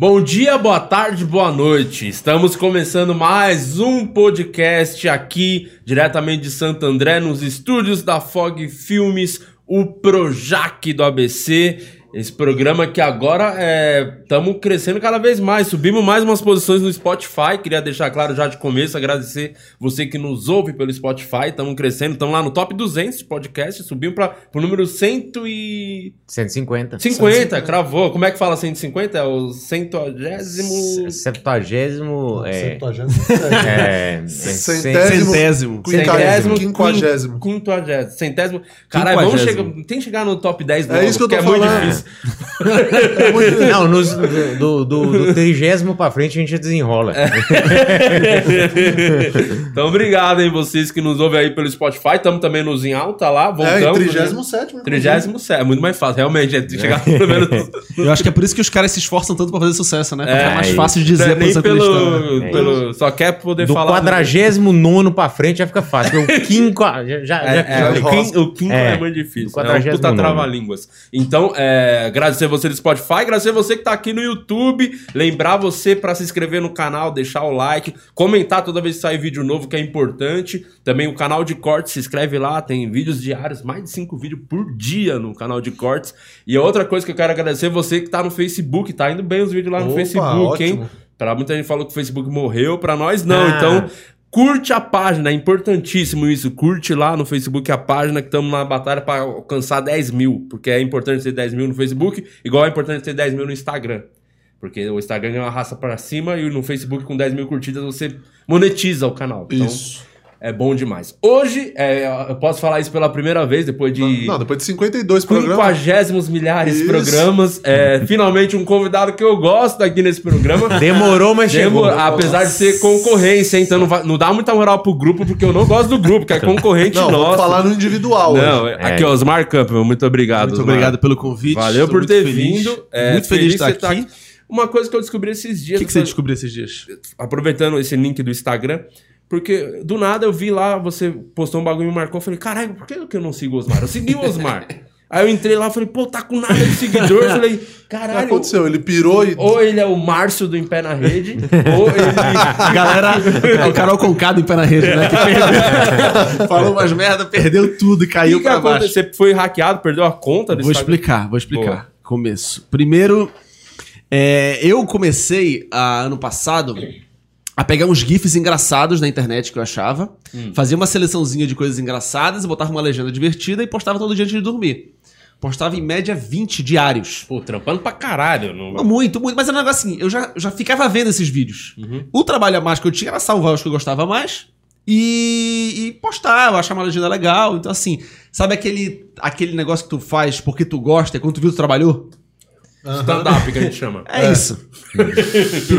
Bom dia, boa tarde, boa noite. Estamos começando mais um podcast aqui, diretamente de Santo André, nos estúdios da Fog Filmes, o Projac do ABC. Esse programa que agora estamos crescendo cada vez mais. Subimos mais umas posições no Spotify. Queria deixar claro já de começo, agradecer você que nos ouve pelo Spotify. Estamos crescendo, estamos lá no top 200 de podcast. Subimos para o número 100 e... 150. 50, cravou. Como é que fala 150? É o centagésimo... Septuagésimo. É, Septuagésimo. é, Centésimo. Centésimo. Quinquagésimo. Quinquagésimo. Quinquagésimo. Centésimo. Caralho, vamos chegar... Tem que chegar no top 10 do É isso que eu tô é muito falando. Não, nos, do, do, do trigésimo pra frente a gente desenrola. então, obrigado, hein, vocês que nos ouvem aí pelo Spotify. Estamos também nos em alta lá, É, voltamos. e 37 37 é muito mais fácil, realmente. É chegar pelo menos. Eu acho que é por isso que os caras se esforçam tanto pra fazer sucesso, né? Porque é, É, mais aí. fácil de dizer é a nem posição que eles estão. pelo, É pelo- Só quer poder Do falar. quadragésimo nono pra frente já fica fácil. O quinco já, já, É, já- é, já o, o quinto é, É, muito difícil. do É um puta 49º. trava-línguas. Então, é, agradecer você do Spotify, agradecer você que tá aqui no YouTube. Lembrar você pra se inscrever no canal, deixar o like, comentar toda vez que sair vídeo novo, que é importante. Também o canal de cortes, se inscreve lá, tem vídeos diários, mais de cinco vídeos por dia no canal de cortes. E outra coisa que eu quero agradecer é você que tá no Facebook, tá indo bem os vídeos lá no Opa, Facebook, hein? ótimo. Pra muita gente falou que o Facebook morreu, pra nós não. Ah. Então, curte a página, é importantíssimo isso. Curte lá no Facebook a página que estamos na batalha pra alcançar 10 mil. Porque é importante ter 10 mil no Facebook, igual é importante ter 10 mil no Instagram. Porque o Instagram é uma raça pra cima e no Facebook com 10 mil curtidas você monetiza o canal. Então, Isso. É bom demais. Hoje, é, eu posso falar isso pela primeira vez, depois de Não, depois de 52 programas. quinquagésimos milhares de programas. É, finalmente um convidado que eu gosto aqui nesse programa. Demorou, mas chegou. Demor- apesar de ser concorrência, então não, vai- não dá muita moral pro grupo, porque eu não gosto do grupo, que é concorrente Não, nosso. vamos falar no individual. Não, hoje. aqui, ó, Osmar Campbell, muito obrigado. Muito Osmar. obrado pelo convite. Valeu por ter feliz. vindo. É, muito feliz de estar aqui. tá Uma coisa que eu descobri esses O dias, que, que você descobriu esses dias? aproveitando esse link do Instagram, porque do nada eu vi lá, você postou um bagulho e me marcou, eu falei, caralho, por que que eu não sigo o Osmar? Eu segui o Osmar. Aí eu entrei lá e falei, pô, tá com nada de seguidor. Eu falei, O que caralho. aconteceu? Ele pirou e. Ou ele é o Márcio do Em Pé na Rede, ou ele. A galera, é o Carol Concado em pé na rede, né? Que perdeu, falou umas merda, perdeu tudo e O caiu que, que pra baixo. aconteceu? Você foi hackeado, perdeu a conta do Vou Instagram? explicar, vou explicar. Boa. Começo. Primeiro, é, eu comecei a, ano passado a pegar uns GIFs engraçados na internet que eu achava, Hum. fazia uma seleçãozinha de coisas engraçadas, botava uma legenda divertida e postava todo dia antes de dormir. Postava em média 20 diários. Pô, trampando pra caralho. Não... Não, Muito, muito. Mas era um negócio assim, eu já, já ficava vendo esses vídeos. Uhum. O trabalho a mais que eu tinha era salvar os que eu gostava mais e, e postar, eu achava uma legenda legal. Então, assim, sabe aquele, aquele negócio que tu faz porque tu gosta e quando tu viu tu trabalhou? Stand-up que a gente chama. É, isso. Que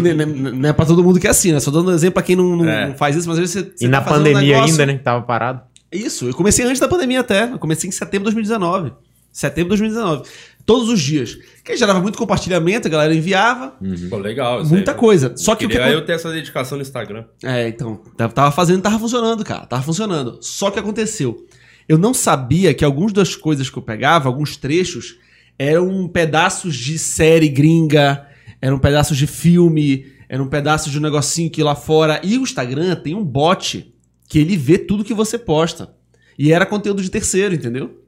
não, é pra todo mundo que é assim, né? Só dando um exemplo pra quem não, não- É. faz isso, mas às vezes você, você E na tá um pandemia negócio- ainda, né? Que tava parado. Isso, eu comecei antes da pandemia até. Eu comecei em setembro de 2019. Setembro de 2019. Todos os dias. Que gerava muito compartilhamento, a galera enviava. Pô, legal. isso Muita aí. coisa. Só que o que eu ter essa dedicação no Instagram. É, então, tava- tava fazendo, tava funcionando, cara. Tava funcionando. Só que aconteceu. Eu não sabia que algumas das coisas que eu pegava, alguns trechos, eram pedaços de série gringa, eram pedaços de filme, eram pedaços de um negocinho que lá fora. E o Instagram tem um bot que ele vê tudo que você posta. E era conteúdo de terceiro, entendeu?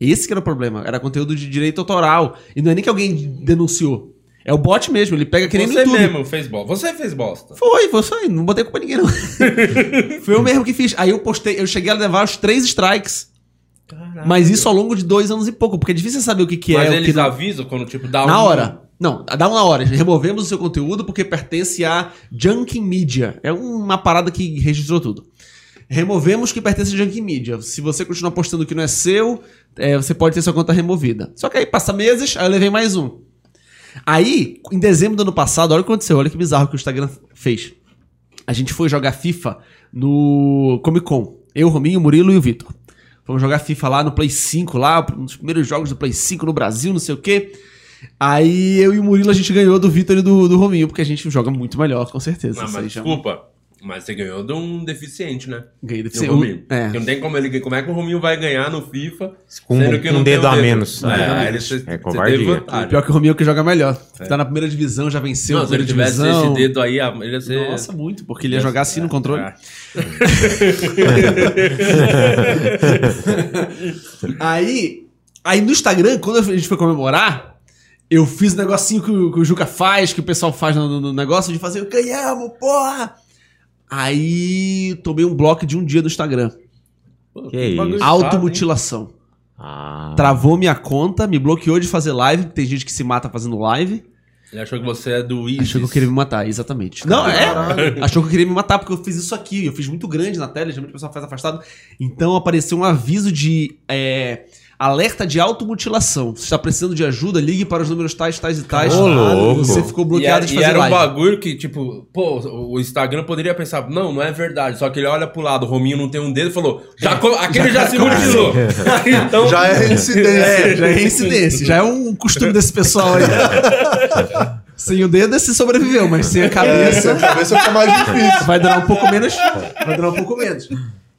Esse que era o problema. Era conteúdo de direito autoral. E não é nem que alguém denunciou. É o bot mesmo. Ele pega que nem Você YouTube. mesmo fez bosta. Você fez bosta. Foi, foi aí. Não botei culpa em ninguém, não. foi eu mesmo que fiz. Aí eu postei, eu cheguei a levar os três strikes. Mas isso ao longo de dois anos e pouco, porque é difícil saber o que, que Mas é. o eles que não... avisam quando, tipo, dá Na um- hora. Não, dá um na hora. Removemos o seu conteúdo porque pertence a Junkin Media. É uma parada que registrou tudo. Removemos que pertence a Junkin Media. Se você continuar postando o que não é seu, é, você pode ter sua conta removida. Só que aí passa meses, aí eu levei mais um. Aí, em dezembro do ano passado, olha o que aconteceu, olha que bizarro que o Instagram fez. A gente foi jogar FIFA no Comic Con. Eu, Rominho, o Murilo e o Vitor. Fomos jogar FIFA lá no Play 5, lá, um dos primeiros jogos do Play 5 no Brasil, não sei o quê. Aí eu e o Murilo a gente ganhou do Vitor e do, do Rominho, porque a gente joga muito melhor, com certeza. Não, mas desculpa. Mas você ganhou de um deficiente, né? Ganhei Do deficiente. Rominho. É. Porque não tem como ele. Como é que o Rominho vai ganhar no FIFA? Com sendo que um não tem dedo o a menos. É, É, aí ele, você, é covardia. Pior que o Romeu que joga melhor. Tá na primeira divisão, já venceu Não, a se ele primeira tivesse divisão. esse dedo aí, ele ia ser. Nossa, muito, porque ele ia jogar assim no controle. É. Aí, aí no Instagram, quando a gente foi comemorar, eu fiz um negocinho que o, que o Juca faz, que o pessoal faz no, no negócio de fazer ganhamos, porra! Aí tomei um bloco de um dia no Instagram. Que isso. Automutilação. Ah, Travou minha conta, me bloqueou de fazer live, porque tem gente que se mata fazendo live. Ele achou que você é do ISIS. Achou que eu queria me matar, exatamente. Não, é. Achou que eu queria me matar porque eu fiz isso aqui. Eu fiz muito grande na tela, geralmente o pessoal faz afastado. Então apareceu um aviso de é, alerta de automutilação. Você está precisando de ajuda, ligue para os números tais, tais e tais. Ô, louco. Você ficou E bloqueado era, de e fazer era um live. bagulho que, tipo, pô, o Instagram poderia pensar, não, não é verdade. Só que ele olha pro lado, o Rominho não tem um dedo e falou, já, co- aquele já, se mutilou. então, Já é incidência. É, já é incidência, já é um costume desse pessoal aí. sem o dedo, você sobreviveu, mas sem a cabeça. A cabeça fica mais difícil. Vai durar um pouco menos. Vai durar um pouco menos.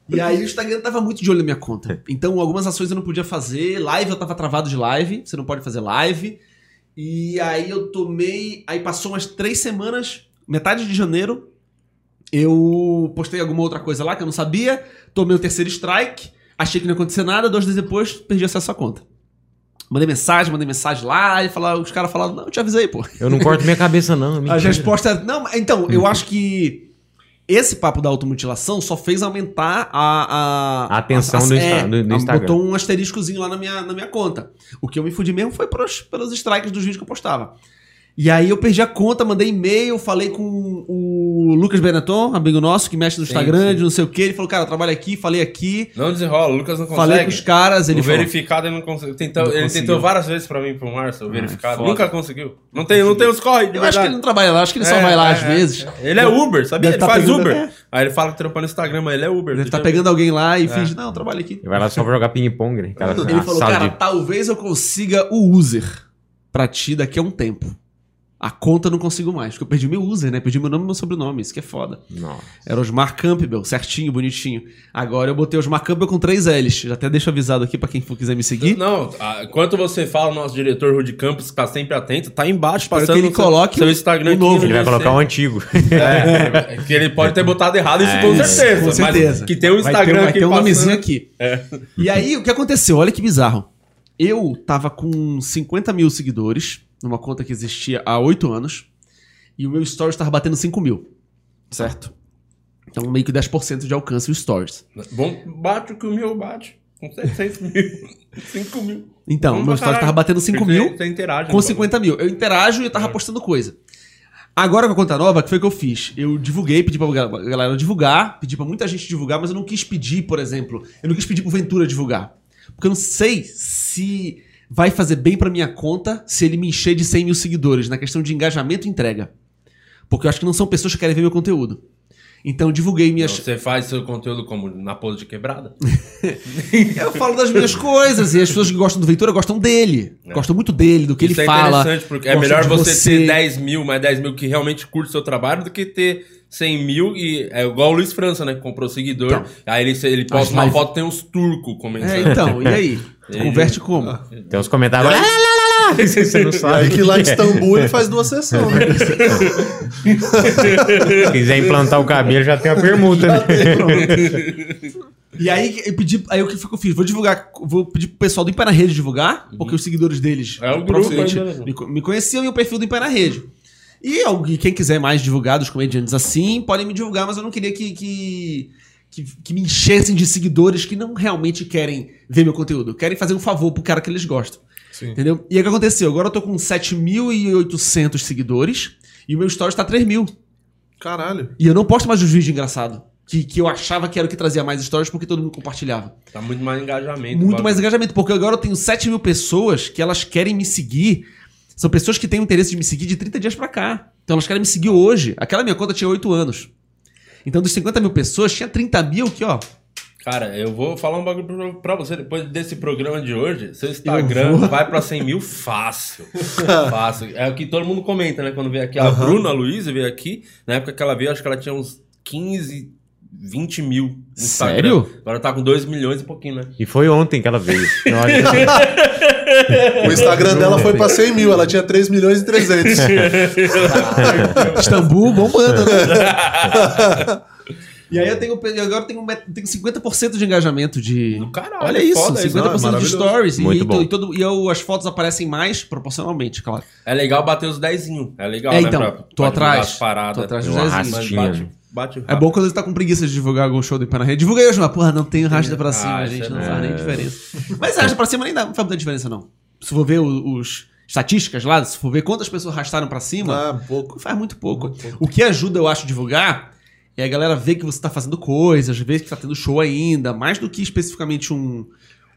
E aí o Instagram tava muito de olho na minha conta. Então algumas ações eu não podia fazer. Live eu tava travado de live. Você não pode fazer live. E aí eu tomei. Aí passou umas três semanas, metade de janeiro. Eu postei alguma outra coisa lá que eu não sabia. Tomei o terceiro strike. Achei que não ia acontecer nada. Dois dias depois, perdi acesso à conta. Mandei mensagem, mandei mensagem lá. E falaram, os caras falaram: Não, eu te avisei, pô. eu não corto minha cabeça, não. é A resposta é. Não, então, eu acho que esse papo da automutilação só fez aumentar a. A atenção do Insta- do- do a- Instagram. Botou um asteriscozinho lá na minha, na minha conta. O que eu me fudi mesmo foi pelos, pelos strikes dos vídeos que eu postava. E aí eu perdi a conta, mandei e-mail, falei com o Lucas Benetton, amigo nosso, que mexe no Instagram, sim. de não sei o que. Ele falou, cara, eu trabalho aqui, falei aqui. não desenrola, o Lucas não consegue. Falei com os caras, ele o falou. verificado ele não conseguiu. Tentou, Não ele conseguiu. tentou várias vezes pra mim pro Márcio, o verificado. foda. Nunca conseguiu. Não tem, não tem os corre, Eu acho que ele não trabalha lá, acho que ele só É, vai lá é, às é. vezes. Ele é Uber, sabia? Deve Ele tá faz pegando- Uber. é. Aí ele fala que trampa no Instagram, mas ele é Uber. Estar Já- pegando alguém lá e finge, não, eu trabalho aqui. Vai lá só pra jogar ping-pong, né? Ele a falou, cara, talvez eu consiga o user pra ti daqui a um tempo. A conta eu não consigo mais, porque eu perdi meu user, né? Perdi meu nome e meu sobrenome, isso que é foda. Nossa. Era Osmar Campbell, certinho, bonitinho. Agora eu botei Osmar Campbell com três L's. Já até deixo avisado aqui pra quem for quiser me seguir. Não, enquanto você fala, o nosso diretor Rudy Campos, que tá sempre atento, tá embaixo, Espero passando que ele coloque seu o- Instagram o aqui novo. no Ele vai colocar um antigo. É, é, que ele pode ter botado errado, isso com certeza. Com certeza. Mas que tem um Vai Instagram ter, vai aqui ter um passando. nomezinho aqui. E aí, o que aconteceu? Olha que bizarro. Eu tava com 50 mil seguidores, numa conta que existia há 8 anos, e o meu Stories tava batendo 5 mil. Certo? Então, meio que 10% de alcance o Stories. Bom, bate o que o meu bate. Com 700 mil. 5 mil. Então, o meu Stories caralho. tava batendo 5 Porque mil. Você interage. com no 50 mil. Eu interajo e eu tava postando coisa. Agora com a conta nova, o que foi que eu fiz? Eu divulguei, pedi pra gal- galera divulgar, pedi pra muita gente divulgar, mas eu não quis pedir, por exemplo, eu não quis pedir pro Ventura divulgar. Porque eu não sei se vai fazer bem pra minha conta se ele me encher de 100 mil seguidores, na questão de engajamento e entrega. Porque eu acho que não são pessoas que querem ver meu conteúdo. Então eu divulguei minhas. Então, Você faz seu conteúdo como na pose de quebrada? Eu falo das minhas coisas e as pessoas que gostam do Ventura gostam dele. Gostam muito dele, do que Isso ele é fala. interessante, porque é melhor de você, ter 10 mil, mais 10 mil que realmente curte o seu trabalho do que ter 100 mil e é igual o Luiz França, né? Que comprou seguidor. Então. aí ele, ele posta uma live- foto tem uns turcos comentando. É, então, e aí? Ele- Converte como? Tem uns comentários. Lá, lá, lá, lá, lá. Você não sabe. aí o que lá em é. Istambul ele faz duas sessões, né? Se quiser implantar o cabelo, já tem a permuta, né? E aí eu pedi, aí o que foi que eu fiz? Vou divulgar, vou pedir pro pessoal do Impé na Rede divulgar, porque os seguidores deles É o grupo né? me, me conheciam e o perfil do Impé na Rede. E alguém- quem quiser mais divulgar dos comediantes assim, podem me divulgar, mas eu não queria que, que, que, que me enchessem de seguidores que não realmente querem ver meu conteúdo, querem fazer um favor pro cara que eles gostam. Sim. Entendeu? E aí o que aconteceu? Agora eu tô com 7.800 seguidores e o meu stories tá 3 mil. Caralho. E eu não posto mais os vídeos engraçados. Que, que eu achava que era o que trazia mais stories porque todo mundo compartilhava. Tá muito mais engajamento. Muito mais engajamento, porque agora eu tenho 7 mil pessoas que elas querem me seguir. São pessoas que têm o interesse de me seguir de 30 dias pra cá. Então elas querem me seguir hoje. Aquela minha conta tinha 8 anos. Então dos 50 mil pessoas, tinha 30 mil que, ó. Cara, eu vou falar um bagulho pra- você. Depois desse programa de hoje, seu Instagram vai pra 100 mil fácil. fácil. É o que todo mundo comenta, né? Quando veio aqui. A Bruna Luiz veio aqui. Na época que ela veio, acho que ela tinha uns 15, 20 mil. no Sério? Instagram. Agora tá com 2 milhões e pouquinho, né? E foi ontem que ela veio. O Instagram dela foi pra 100 mil, ela tinha 3 milhões e 300. Istambul bombando, né? E aí eu tenho, eu agora tenho, tenho 50% de engajamento de. Caralho, Olha isso, foda isso, 50% não, é de stories. Muito e, bom. e, todo, e eu- as fotos aparecem mais proporcionalmente, claro. É legal bater os 10. É legal, É, né? então, pra- tô pra atrás, as paradas. tô atrás dos Uma 10. Bate, É bom quando você tá com preguiça de divulgar algum show do Pé na Rede. Divulga aí hoje, mas porra, não tem rasta pra cima, Ah, gente. isso Não é faz nem diferença. Mas rasta pra cima nem dá, não faz muita diferença, não. Se for ver os estatísticas lá, se for ver quantas pessoas rastaram pra cima, Ah, pouco. faz muito pouco. O que ajuda, eu acho, a divulgar é a galera ver que você tá fazendo coisas, ver que tá tendo show ainda, mais do que especificamente um.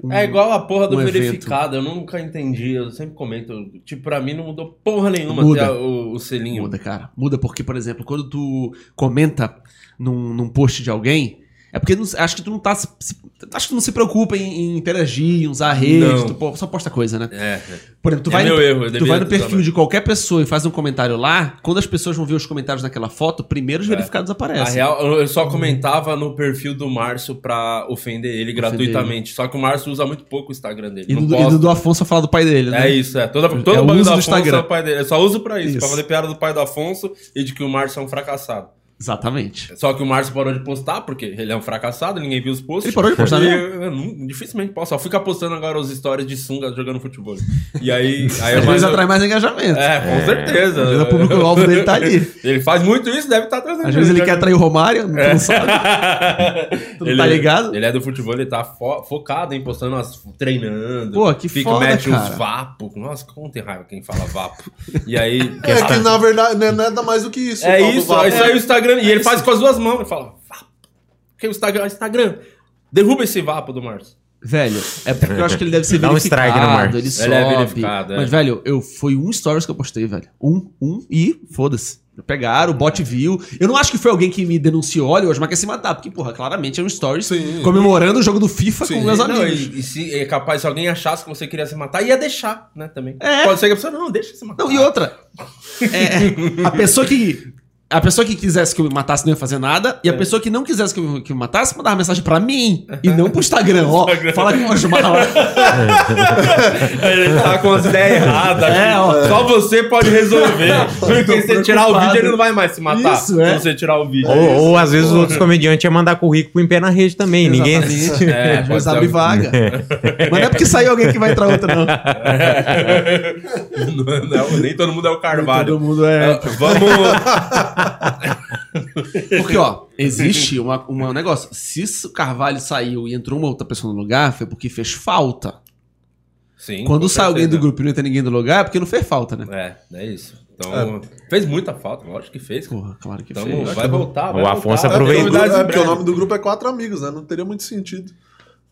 Um- É igual a porra do um evento. verificado, eu nunca entendi, eu sempre comento. Tipo, pra mim não mudou porra nenhuma Muda. ter o, o selinho. Muda, cara. Muda porque, por exemplo, quando tu comenta num, num post de alguém, é porque não- acho que tu não tá. se- acho que tu não se preocupa em, em interagir, em usar a rede, Não. tu só posta coisa, né? É, Por exemplo, tu É vai, no, erro, eu tu vai no perfil também. de qualquer pessoa e faz um comentário lá, quando as pessoas vão ver os comentários naquela foto, primeiro os verificados a aparecem. real, eu só comentava no perfil do Márcio pra ofender ele gratuitamente. Só que o Márcio usa muito pouco o Instagram dele. E do, e do, do Afonso falar do pai dele, né? É isso, é. Toda, todo É o bagulho do do Afonso Instagram. é o pai dele. Eu só uso pra isso, Isso. pra fazer piada do pai do Afonso e de que o Márcio é um fracassado. Exatamente. Só que o Márcio parou de postar, porque ele é um fracassado, ninguém viu os posts. Ele parou de postar mesmo? eu, eu não- dificilmente posso. Só fica postando agora os stories de sunga jogando futebol. E aí. aí Às eu vezes mais- atrai mais engajamento. É, com certeza. Às vezes o público-alvo dele tá ali. Ele faz muito isso, deve estar trazendo. Às vezes ele quer atrair o Romário, É. não sabe. Tu não tá ligado? Ele é do futebol, ele tá fo- focado em postando as treinando. Pô, que fica, foda, mete cara. uns vapo. Nossa, como tem raiva quem fala vapo. E aí. É que na verdade não é nada mais do que isso. É isso, vapo. isso aí o Instagram. E ele faz com as duas mãos. Ele fala. Porque o Instagram, Instagram. Derruba esse vapo do Márcio. Velho, é porque eu acho que ele deve ser Dá um strike no Marcos. ele Ele sobe. é verificado, é. Mas, velho, eu, foi um stories que eu postei, velho. Um, um e foda-se. Pegaram, o bot viu. Eu não acho que foi alguém que me denunciou, olha, hoje mas quer se matar. Porque, porra, claramente é um stories Sim. comemorando o jogo do FIFA Sim. com meus Não, amigos. e, e se é capaz, se alguém achasse que você queria se matar, ia deixar, né, também. É. Pode ser que a pessoa, não, deixa se matar. Não, e outra. É, a pessoa que. A pessoa que quisesse que eu me matasse não ia fazer nada, É. e a pessoa que não quisesse que eu, que eu me matasse mandava mensagem pra mim e não pro Instagram. Ó, fala com o Osmar lá. Ele tá com as ideias erradas. É, ó. Só você pode resolver. Porque se você tirar o vídeo, ele não vai mais se matar. Isso, é. Se você tirar o vídeo. Ou, ou às vezes os outros comediantes iam mandar currículo em pé na rede também. Ninguém. É, vezes ser abre um- vaga. Mas não é porque saiu alguém que vai entrar outra, não. Não, não, nem todo mundo é o Carvalho. Todo mundo é. Ah, Vamos. Porque, ó, existe uma, uma- um negócio. Se o Carvalho saiu e entrou uma outra pessoa no lugar, foi porque fez falta. Sim, Quando sai alguém do grupo e não entra ninguém do lugar, é porque não fez falta, né? É, é isso. Então, fez muita falta, lógico que fez. Porra, claro que Então, fez. vai voltar. vai O Afonso voltar. É porque, o aproveitou. é porque o nome do grupo é quatro amigos, né? Não teria muito sentido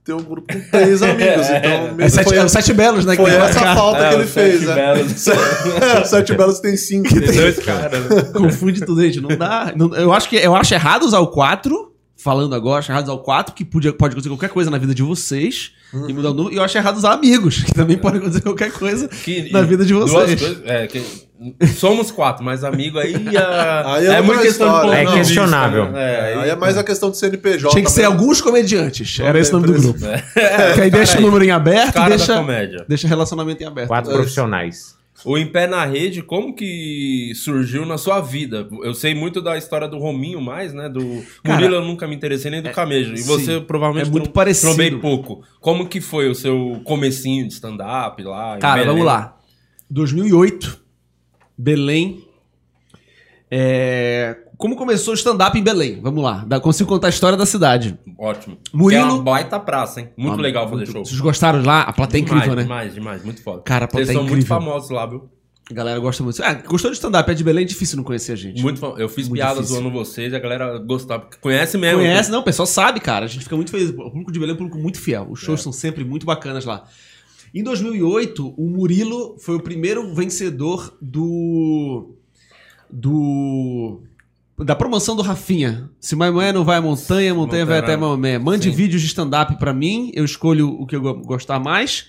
ter um grupo com três amigos. Então, É, sete, foi, é o Sete Belos, né? que foi essa marcar. falta É, que ele os sete fez, né? belos. Sete Belos tem cinco. Tem dois caras, né? Confunde tudo, gente. Não dá. não- eu, acho que, eu acho errado usar o 4. Falando agora, acho errado usar o 4, que podia, pode acontecer qualquer coisa na vida de vocês. E mudar o número. E eu acho errado usar amigos, que também pode acontecer qualquer coisa Que- na vida de duas vocês. coisas- é, que- somos quatro, mas amigo aí, a- Aí é é, muito questão história. de É questionável. né? É, Aí é mais a questão do CNPJ. Tinha que ser alguns comediantes. Era esse o nome do grupo. É, que aí deixa o cara número em aberto, cara da deixa, comédia. deixa relacionamento em aberto. Quatro É. profissionais. O Em Pé na Rede, como que surgiu na sua vida? Eu sei muito da história do Rominho mais, né? Do Cara, Murilo eu nunca me interessei, nem do Camejo. E você sim, provavelmente é muito parecido. trombei pouco. Como que foi o seu comecinho de stand-up lá? Cara, vamos lá. 2008, Belém. É, Como começou o stand-up em Belém? Vamos lá. Dá- Consigo contar a história da cidade. Ótimo. Murilo- Que É uma baita praça, hein? Muito Ah, legal fazer muito- show. Vocês gostaram lá? A plateia é incrível, demais, né? demais, demais. Muito foda. Cara, a Vocês plateia é são muito incrível. famosos lá, viu? A galera gosta muito. Ah, gostou de stand-up? É de Belém, é difícil não conhecer a gente. Muito fam- Eu fiz Muito piadas difícil. zoando vocês e a galera gostava. Conhece mesmo. Conhece, não, o pessoal sabe, cara. A gente fica muito feliz. O público de Belém é um público muito fiel. Os É. shows são sempre muito bacanas lá. Em 2008, o Murilo foi o primeiro vencedor do. do. Da promoção do Rafinha. Se Maimé não vai à montanha, a montanha vai até Montanha. Maimé. Mande Sim. vídeos de stand-up pra mim, eu escolho o que eu go- gostar mais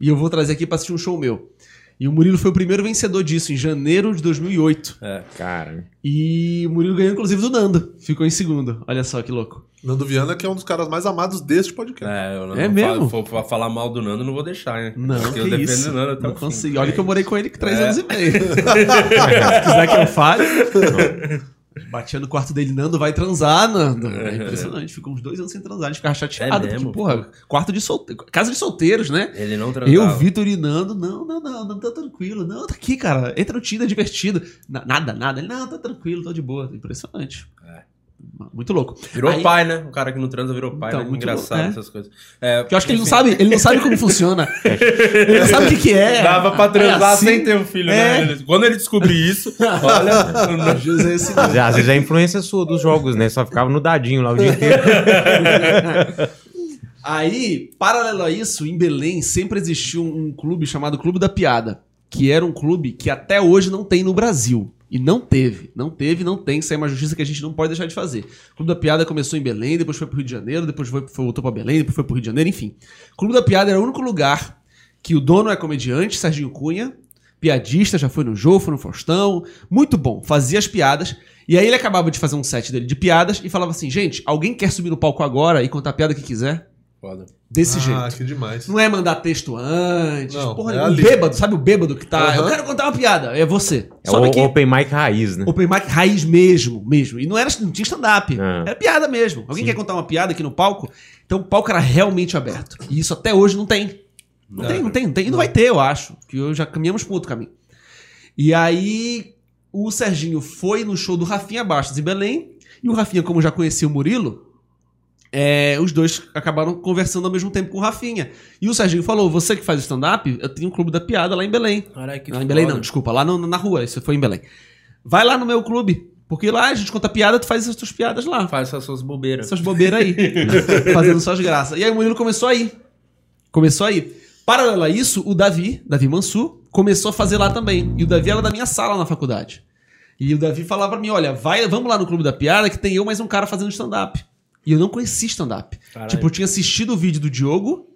e eu vou trazer aqui pra assistir um show meu. E o Murilo foi o primeiro vencedor disso, em janeiro de 2008. É. Cara. E o Murilo ganhou, inclusive, do Nando. Ficou em segundo. Olha só que louco. Nando Viana, que é um dos caras mais amados deste podcast. É, eu não, É não mesmo? falo- for falar mal do Nando, não vou deixar, né? Não, Porque que eu defendo isso. o Nando até Não o consigo. Olha que eu morei com ele três É. anos e meio. Se quiser que eu fale. Batia no quarto dele, Nando vai transar, Nando. É impressionante. Ficou uns dois anos sem transar. A gente ficava chateado. É porque, porra, quarto de solteiro. Casa de solteiros, né? Ele não transava. Eu, Vitor e Nando, não, não, não, não, tá tranquilo. Não, tá aqui, cara. Entra no Tinder, é divertido. Na- nada, nada. Ele, não, tá tranquilo, tô de boa. Impressionante. É. Muito louco. Virou Aí- pai, né? O cara que não transa virou pai, Então, né? muito Engraçado bom, é. essas coisas. É, Porque eu acho que ele não sabe, ele não sabe como funciona. Ele não sabe o que, que é. Dava pra transar É assim? sem ter um filho, É. né? Quando ele descobrir isso, olha. José, esse Às às vezes é a influência sua dos jogos, né? Só ficava no dadinho lá o dia inteiro. Aí, paralelo a isso, em Belém sempre existiu um clube chamado Clube da Piada, que era um clube que até hoje não tem no Brasil. E não teve, não teve, não tem. Isso é uma justiça que a gente não pode deixar de fazer. O Clube da Piada começou em Belém, depois foi pro Rio de Janeiro, depois foi, voltou pra Belém, depois foi pro Rio de Janeiro, enfim. O Clube da Piada era o único lugar que o dono é comediante, Serginho Cunha, piadista, já foi no Jô, foi no Faustão, muito bom, fazia as piadas. E aí ele acabava de fazer um set dele de piadas e falava assim: gente, alguém quer subir no palco agora e contar a piada que quiser? Foda. Desse ah, jeito. que demais. Não é mandar texto antes. Não, porra, é o ali. bêbado, sabe o bêbado que tá. Aham. Eu quero contar uma piada. É você. É Sobe o aqui. Open Mic raiz, né? Open mic raiz mesmo, mesmo. E não era, não tinha stand-up. Ah. Era piada mesmo. Alguém quer contar uma piada aqui no palco? Então o palco era realmente aberto. E isso até hoje não tem. Não, Não. tem, não tem, não tem. E não vai ter, eu acho. Que eu já caminhamos para outro caminho. E aí o Serginho foi no show do Rafinha Bastos em Belém. E o Rafinha, como já conhecia o Murilo, é, os dois acabaram conversando ao mesmo tempo com o Rafinha. E o Serginho falou: Você que faz stand-up, eu tenho um clube da piada lá em Belém. Caralho, que Não, em Belém não, desculpa, lá no- na rua, isso foi em Belém. Vai lá no meu clube, porque lá a gente conta piada, tu faz as tuas piadas lá. Faz essas suas bobeiras. Essas bobeiras aí, fazendo suas graças. E aí o Murilo começou aí. Começou aí. Paralelo a isso, o Davi, Davi Mansur, começou a fazer lá também. E o Davi era da minha sala na faculdade. E o Davi falava pra mim, olha, vai, vamos lá no Clube da Piada que tem eu mais um cara fazendo stand-up. E eu não conhecia stand-up. Tipo, eu tinha assistido o vídeo do Diogo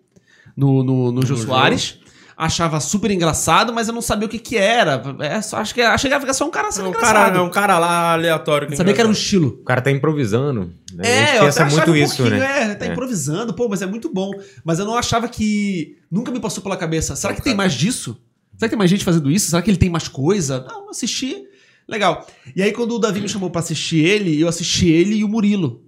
no, no, no Jô Jô. Soares. Achava super engraçado, mas eu não sabia o que que era. É, só, acho que achei que era só um cara É sendo um, engraçado. cara, é um cara lá aleatório. Eu sabia que era um estilo. O cara tá improvisando. né? a É, gente eu pensa até muito um isso, né? É, tá É. improvisando, pô, mas é muito bom. Mas eu não achava que. Nunca me passou pela cabeça. Será que tem mais disso? Será que tem mais gente fazendo isso? Será que ele tem mais coisa? Não, assisti. Legal. E aí, quando o Davi me chamou pra assistir ele, eu assisti ele e o Murilo.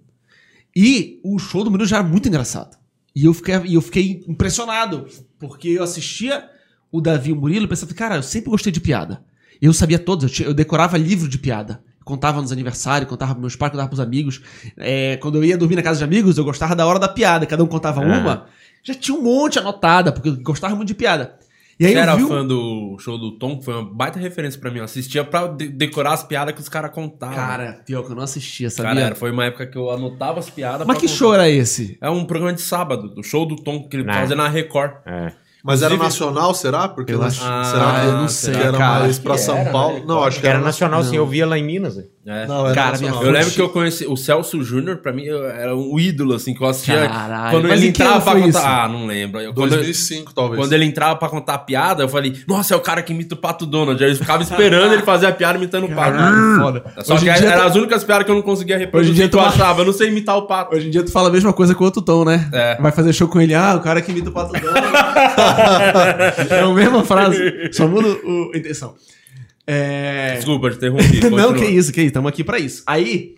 E o show do Murilo já era muito engraçado. E eu fiquei, eu fiquei impressionado, porque eu assistia o Davi e o Murilo e pensava, cara, eu sempre gostei de piada. Eu sabia todos, eu, tinha- eu decorava livro de piada. Contava nos aniversários, contava pros meus pais, contava pros amigos. É, quando eu ia dormir na casa de amigos, eu gostava da hora da piada. Cada um contava É. uma. Já tinha um monte anotada, porque eu gostava muito de piada. E aí Você eu era vi fã do show do Tom, que foi uma baita referência pra mim. Eu assistia pra de- decorar as piadas que os caras contavam. Cara, pior que eu não assistia, sabia? Cara, era- foi uma época que eu anotava as piadas. Mas que contar. show era esse? É um programa de sábado, do show do Tom, que ele Né. fazia na Record. É. Mas era nacional, será? Porque Eu acho- será Ah, que, eu não que sei, era cara. mais pra São era, Paulo? né? Não, acho que Era era nacional, sim. Não. Eu via lá em Minas. velho. É. Não, era Cara, nacional. minha Eu lembro que eu conheci o Celso Júnior, pra mim, era um ídolo, assim, que eu assistia. Caralho, quando mas ele em que entrava ano pra contar. isso? Ah, não lembro. Eu- quando, 2005, talvez. quando ele entrava pra contar a piada, eu falei, nossa, é o cara que imita o Pato Donald. Aí eu ficava esperando ele fazer a piada imitando o Pato. Caralho, foda. Só Hoje que eram tu- as únicas piadas que eu não conseguia reproduzir. Hoje em dia tu- achava, eu não sei imitar o Pato. Hoje em dia tu fala a mesma coisa com outro tom, né? É. Vai fazer show com ele, ah, o cara que imita o Pato Donald. é a mesma frase, só muda o, a intenção. É... Desculpa, te interrompi. Não, que isso, que isso, estamos aqui pra isso. Aí,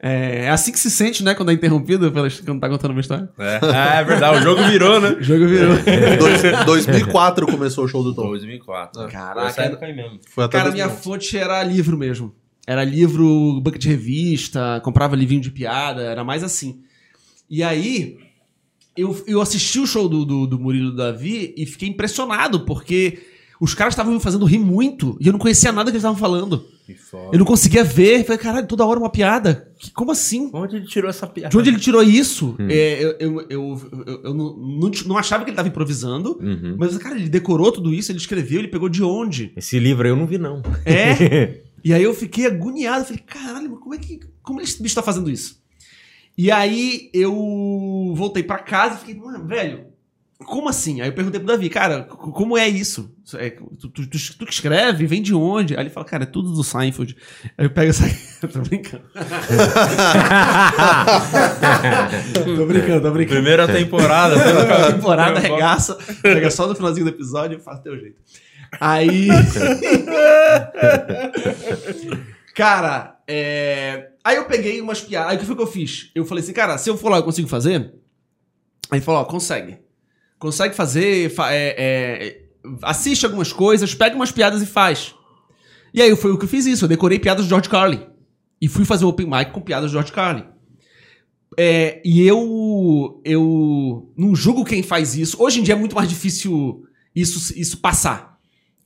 é, é assim que se sente, né, quando é interrompido, quando tá contando uma história. É, é, é verdade, o jogo virou, né? O jogo virou. Dois- 2004 começou o show do Tom. 2004. Caraca. Essa época aí mesmo. Foi até Cara, minha 2011. fonte era livro mesmo. Era livro, banca de revista, comprava livrinho de piada, era mais assim. E aí, eu, eu assisti o show do, do, do Murilo e do Davi e fiquei impressionado, porque os caras estavam me fazendo rir muito e eu não conhecia nada que eles estavam falando. Que foda. Eu não conseguia ver. Falei, caralho, toda hora uma piada. Que- como assim? Onde ele tirou essa piada? De onde ele tirou isso? É, eu eu, eu, eu, eu não, não, não achava que ele tava improvisando, Uhum. mas, cara, ele decorou tudo isso, ele escreveu, ele pegou de onde? Esse livro aí eu não vi, não. É? E aí eu fiquei agoniado. Falei, caralho, mas como é que. Como esse bicho tá fazendo isso? E aí eu voltei pra casa e fiquei, mano, velho, como assim? Aí eu perguntei pro Davi, cara, como é isso? É, tu, tu- tu- tu que escreve, vem de onde? Aí ele fala, cara, é tudo do Seinfeld. Aí eu pego essa. tô brincando. tô brincando, tô brincando. Primeira temporada. Primeira temporada, arregaça, pega só no finalzinho do episódio e faz teu jeito. Aí. cara, é... aí eu peguei umas piadas. Aí o que foi que eu fiz? Eu falei assim, cara, se eu for lá, eu consigo fazer? Aí ele falou, ó, consegue. Consegue fazer, fa- é, é, assiste algumas coisas, pega umas piadas e faz. E aí foi o que eu fiz isso, eu decorei piadas do George Carlin. E fui fazer o open mic com piadas do George Carlin. É, e eu eu não julgo quem faz isso. Hoje em dia é muito mais difícil isso, isso passar.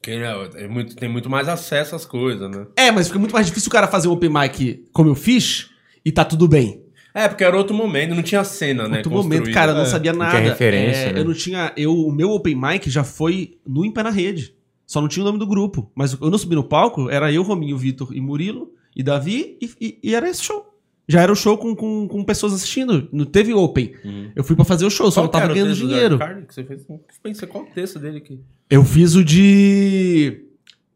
Quem é, muito, tem muito mais acesso às coisas, né? É, mas fica muito mais difícil o cara fazer um open mic como eu fiz e tá tudo bem. É, porque era outro momento, não tinha cena, né? Outro momento, cara, eu não É, sabia não nada. tinha referência, É, né? Eu não tinha. Eu, o meu open mic já foi no Em Pé na Rede. Só não tinha o nome do grupo. Mas eu não subi no palco, era eu, Rominho, Vitor e Murilo e Davi, e, e- e era esse show. Já era o show com, com, com pessoas assistindo. Não teve open. Uhum. Eu fui pra fazer o show, só Qual não tava que era o ganhando dinheiro. Que você fez? Pensei, qual o texto dele aqui? Eu fiz o de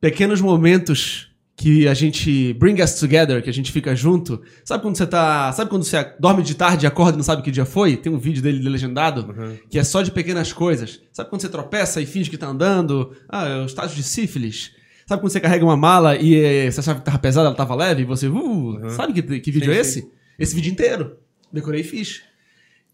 pequenos momentos que a gente bring us together, que a gente fica junto. Sabe quando você tá, sabe quando você dorme de tarde e acorda e não sabe que dia foi? Tem um vídeo dele legendado Uhum. que é só de pequenas coisas. Sabe quando você tropeça e finge que tá andando? Ah, é o estágio de sífilis. Sabe quando você carrega uma mala e eh, você achava que tava pesada, ela tava leve e você, uh, sabe que, que vídeo Sim, é esse? Esse vídeo inteiro. Decorei e fiz.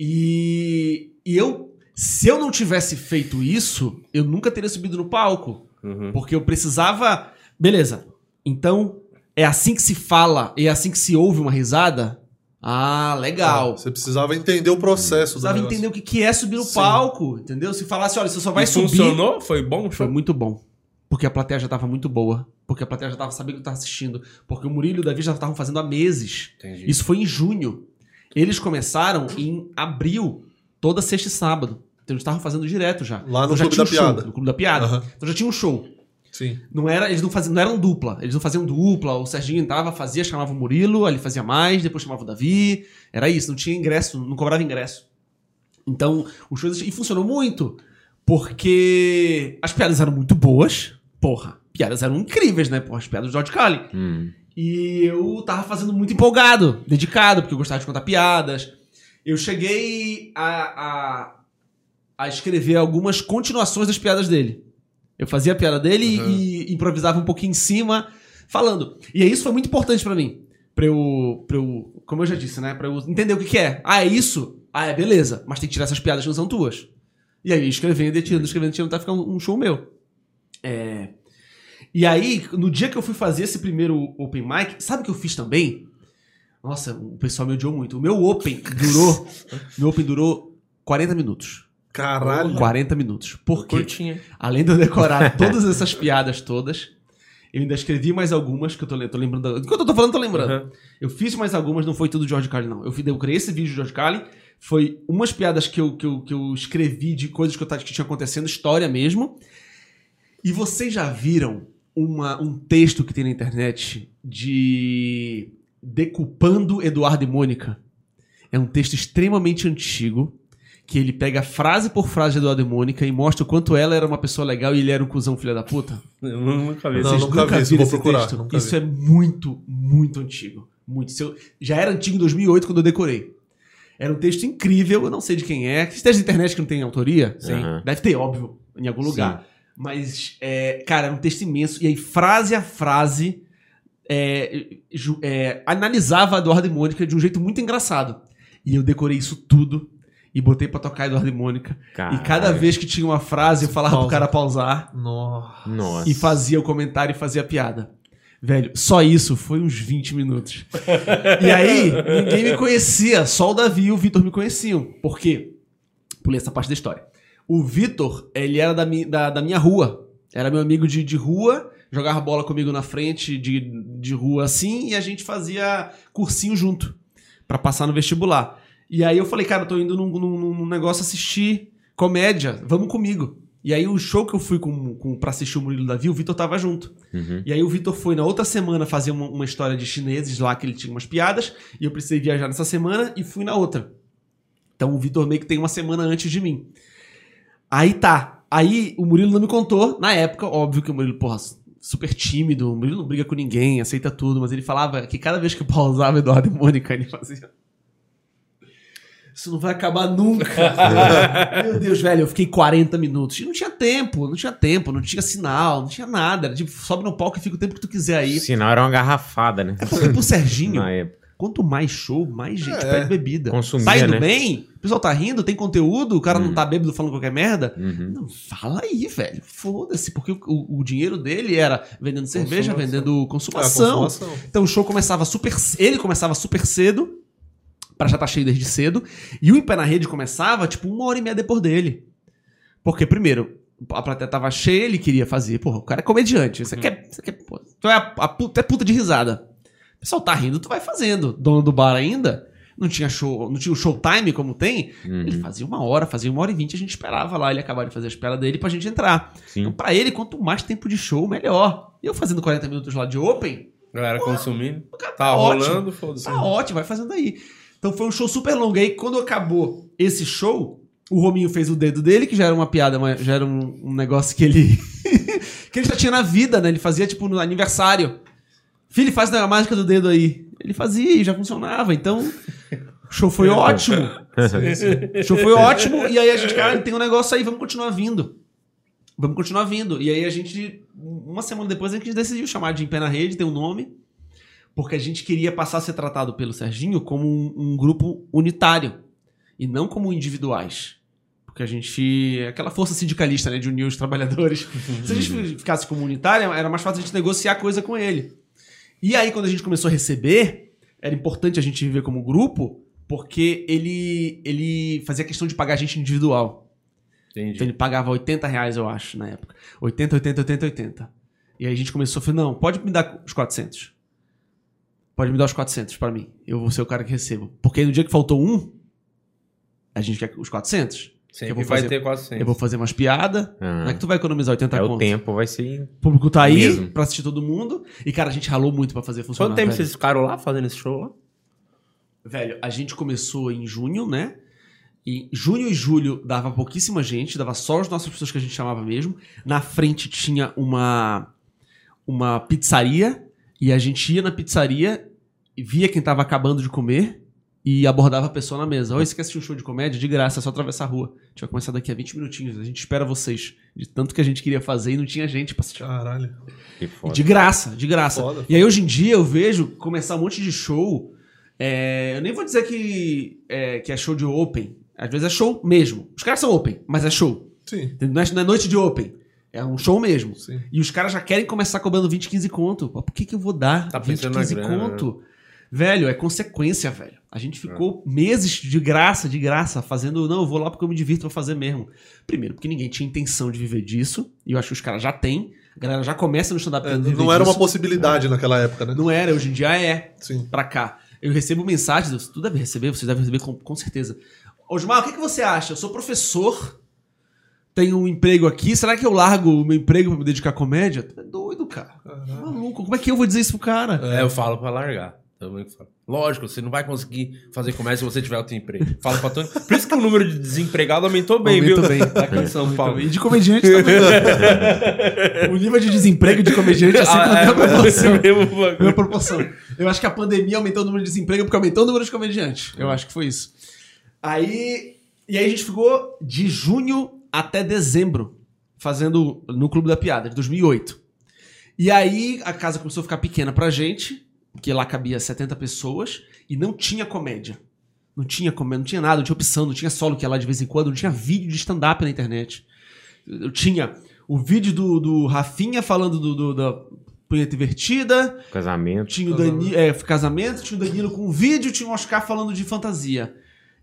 E, e eu, se eu não tivesse feito isso, eu nunca teria subido no palco. Uhum. Porque eu precisava. Beleza. Então, é assim que se fala, é assim que se ouve uma risada? Ah, legal. Você precisava entender o processo. precisava entender o que que é subir no Sim. palco, entendeu? Se falasse, olha, você só vai E subir. funcionou? Foi bom? Foi show? muito bom. Porque a plateia já tava muito boa. Porque a plateia já tava sabendo o que tava assistindo. Porque o Murilo e o Davi já estavam fazendo há meses. Entendi. Isso foi em junho. Eles começaram em abril, toda sexta e sábado. Então eles estavam fazendo direto já. Lá no Então já Clube tinha da um show, Piada. No Clube da Piada. Aham. Então já tinha um show. Sim. Não era, eles não faziam, não eram dupla. Eles não faziam dupla. O Serginho entrava, fazia, chamava o Murilo, ele fazia mais, depois chamava o Davi. Era isso, não tinha ingresso, não cobrava ingresso. Então, os shows e funcionou muito, porque as piadas eram muito boas. Porra, piadas eram incríveis, né? Porra, as piadas do George Carlin. Hum. E eu tava fazendo muito empolgado, dedicado, porque eu gostava de contar piadas. Eu cheguei a, a, a escrever algumas continuações das piadas dele. Eu fazia a piada dele Uhum. e improvisava um pouquinho em cima, falando. E aí isso foi muito importante pra mim. Pra eu, pra eu, como eu já disse, né? Pra eu entender o que, que é. Ah, é isso? Ah, é, beleza. Mas tem que tirar essas piadas que não são tuas. E aí, escrevendo e tirando, escrevendo e tirando, tá ficando um show meu. É... E aí, no dia que eu fui fazer esse primeiro open mic, sabe o que eu fiz também? Nossa, o pessoal me odiou muito. O meu open durou. meu open durou 40 minutos. Caralho. 40 minutos. Por quê? Curtinha. Além de eu decorar todas essas piadas todas, eu ainda escrevi mais algumas que eu tô, tô lembrando. Enquanto eu tô falando, tô lembrando. Uhum. Eu fiz mais algumas, não foi tudo do George Carlin, não. Eu, fiz, eu criei esse vídeo do George Carlin. Foi umas piadas que eu, que eu, que eu escrevi de coisas que, eu, tava- que tinha acontecendo, história mesmo. E vocês já viram uma, um texto que tem na internet de Decupando Eduardo e Mônica? É um texto extremamente antigo, que ele pega frase por frase de Eduardo e Mônica e mostra o quanto ela era uma pessoa legal e ele era um cuzão filho da puta. Eu nunca vi Não, esse não- nunca vi, vou procurar, texto? nunca Isso vi. é muito, muito antigo. Muito. Eu- já era antigo em 2008 quando eu decorei. Era um texto incrível, eu não sei de quem é. Esse texto de internet que não tem autoria, Sim. Aham. deve ter, óbvio, em algum lugar. Mas, é, cara, era um texto imenso. E aí, frase a frase, é, ju- é, analisava Eduardo e Mônica de um jeito muito engraçado. E eu decorei isso tudo e botei pra tocar Eduardo e Mônica. E cada vez que tinha uma frase, eu falava pro Pausa. cara pausar Nossa. e fazia o comentário e fazia a piada. Velho, só isso foi uns 20 minutos. e aí, ninguém me conhecia, só o Davi e o Vitor me conheciam. Por quê? Pulei essa parte da história. O Vitor, ele era da, mi- da, da minha rua. Era meu amigo de, de rua, jogava bola comigo na frente de, de rua assim, e a gente fazia cursinho junto, pra passar no vestibular. E aí eu falei, cara, eu tô indo num, num- num negócio assistir comédia, vamos comigo. E aí o show que eu fui com, com, pra assistir o Murilo Davi, o Vitor tava junto. Uhum. E aí o Vitor foi na outra semana fazer uma, uma história de chineses lá, que ele tinha umas piadas, e eu precisei viajar nessa semana e fui na outra. Então o Vitor meio que tem uma semana antes de mim. Aí tá. Aí o Murilo não me contou. Na época, óbvio que o Murilo, porra, super tímido. O Murilo não briga com ninguém, aceita tudo. Mas ele falava que cada vez que pausava Eduardo e Mônica, ele fazia. Isso não vai acabar nunca. Meu Deus, velho, eu fiquei 40 minutos. E não tinha tempo, não tinha tempo, não tinha sinal, não tinha nada. Era tipo, sobe no palco e fica o tempo que tu quiser aí. Sinal era uma garrafada, né? É porque pro Serginho, Na época. quanto mais show, mais gente É. pede bebida. Consumia, tá indo né? bem? O pessoal tá rindo, tem conteúdo, o cara não Hum. tá bêbado falando qualquer merda. Uhum. Não, fala aí, velho. Foda-se, porque o, o- dinheiro dele era vendendo cerveja, Consumação. vendendo É, consumação. consumação. Então o show começava super. Ele começava super cedo, pra já estar cheio desde cedo. E o Em Pé na Rede começava, tipo, uma hora e meia depois dele. Porque, primeiro, a plateia tava cheia, ele queria fazer. Porra, o cara é comediante. Você quer. Você quer pô, tu é a, a puta, é puta de risada. O pessoal tá rindo, tu vai fazendo. Dono do bar ainda. Não tinha show, não tinha o showtime como tem. Uhum. Ele fazia uma hora, fazia uma hora e vinte, a gente esperava lá ele acabar de fazer a espera dele pra gente entrar. Sim. Então, pra ele, quanto mais tempo de show, melhor. E eu fazendo 40 minutos lá de open, Galera consumindo. cara, Tá ótimo. rolando, foda-se. Tá ótimo, vai fazendo aí. Então foi um show super longo. E aí, quando acabou esse show, o Rominho fez o dedo dele, que já era uma piada, mas já era um, um negócio que ele. que ele já tinha na vida, né? Ele fazia, tipo, no aniversário. Filho, faz a mágica do dedo aí. Ele fazia e já funcionava. Então, o show foi ótimo. O show foi ótimo. E aí a gente, cara, tem um negócio aí, vamos continuar vindo. Vamos continuar vindo. E aí a gente, uma semana depois, a gente decidiu chamar de Em Pé na Rede, tem um nome porque a gente queria passar a ser tratado pelo Serginho como um, um grupo unitário e não como individuais. Porque a gente. aquela força sindicalista, né, de unir os trabalhadores. Se a gente ficasse como unitário, era mais fácil a gente negociar coisa com ele. E aí, quando a gente começou a receber, era importante a gente viver como grupo, porque ele, ele fazia questão de pagar a gente individual. Então Entendi. ele pagava 80 reais, eu acho, na época. 80, 80, 80, 80. E aí a gente começou a falar, não, pode me dar os 400. Pode me dar os 400 pra mim. Eu vou ser o cara que recebo. Porque no dia que faltou um, a gente quer os 400. Sempre eu vou vai fazer- ter 400. Eu vou fazer umas piadas. Ah. Não é que tu vai economizar 80 É o tempo, vai ser. O público tá aí Mesmo. pra assistir todo mundo. E, cara, a gente ralou muito pra fazer funcionar. Quanto tempo velho. vocês ficaram lá fazendo esse show lá? Velho, a gente começou em junho, né? E junho e julho dava pouquíssima gente, dava só as nossas pessoas que a gente chamava mesmo. Na frente tinha uma uma pizzaria e a gente ia na pizzaria via quem tava acabando de comer e abordava a pessoa na mesa. Oi, você quer assistir um show de comédia? De graça, é só atravessar a rua. A gente vai começar daqui a 20 minutinhos. A gente espera vocês. De tanto que a gente queria fazer e não tinha gente pra assistir. Caralho. Que foda. De graça, de graça. Foda. E aí hoje em dia eu vejo começar um monte de show. é, eu nem vou dizer que é, que é show de open. Às vezes é show mesmo. Os caras são open, mas é show. Sim, Não é, não é noite de open. É um show mesmo. sim. E os caras já querem começar cobrando 20, 15 conto. Pô, por que, que eu vou dar Tá 20, pensando na 15 grana, né? Velho, é consequência, velho. A gente ficou meses de graça, de graça, fazendo. Não, eu vou lá porque eu me divirto, vou fazer mesmo. Primeiro, porque ninguém tinha intenção de viver disso. E eu acho que os caras já têm. A galera já começa no stand-up É, não era uma disso. possibilidade naquela época, né? Não era, hoje em dia é Sim. pra cá. Eu recebo mensagens, tu deve receber, você deve receber com, com certeza. Osmar, o que, que você acha? Eu sou professor, tenho um emprego aqui, será que eu largo o meu emprego pra me dedicar à comédia? Tu é doido, cara. Maluco, como é que eu vou dizer isso pro cara? É, eu falo pra largar. Falo. Lógico, você não vai conseguir fazer comércio se você tiver outro emprego. Fala pra todo Por isso que o número de desempregado aumentou bem, Aumentou viu? bem. Aqui em São Paulo. E de comediante também. o nível de desemprego de comediante é assim Ah, é, a proporção. esse mesmo. Mesma proporção. Eu acho que a pandemia aumentou o número de desemprego porque aumentou o número de comediantes. Eu acho que foi isso. Aí. E aí a gente ficou de junho até dezembro fazendo no Clube da Piada, de 2008. E aí a casa começou a ficar pequena pra gente, porque lá cabia 70 pessoas, e não tinha comédia. Não tinha comédia, não tinha nada, não tinha opção, não tinha solo que ia lá de vez em quando, não tinha vídeo de stand-up na internet. Eu tinha o vídeo do, do Rafinha falando do, do- da punheta invertida, Casamento. tinha o Dani, é, casamento, tinha o Danilo com um vídeo, tinha o Oscar falando de fantasia.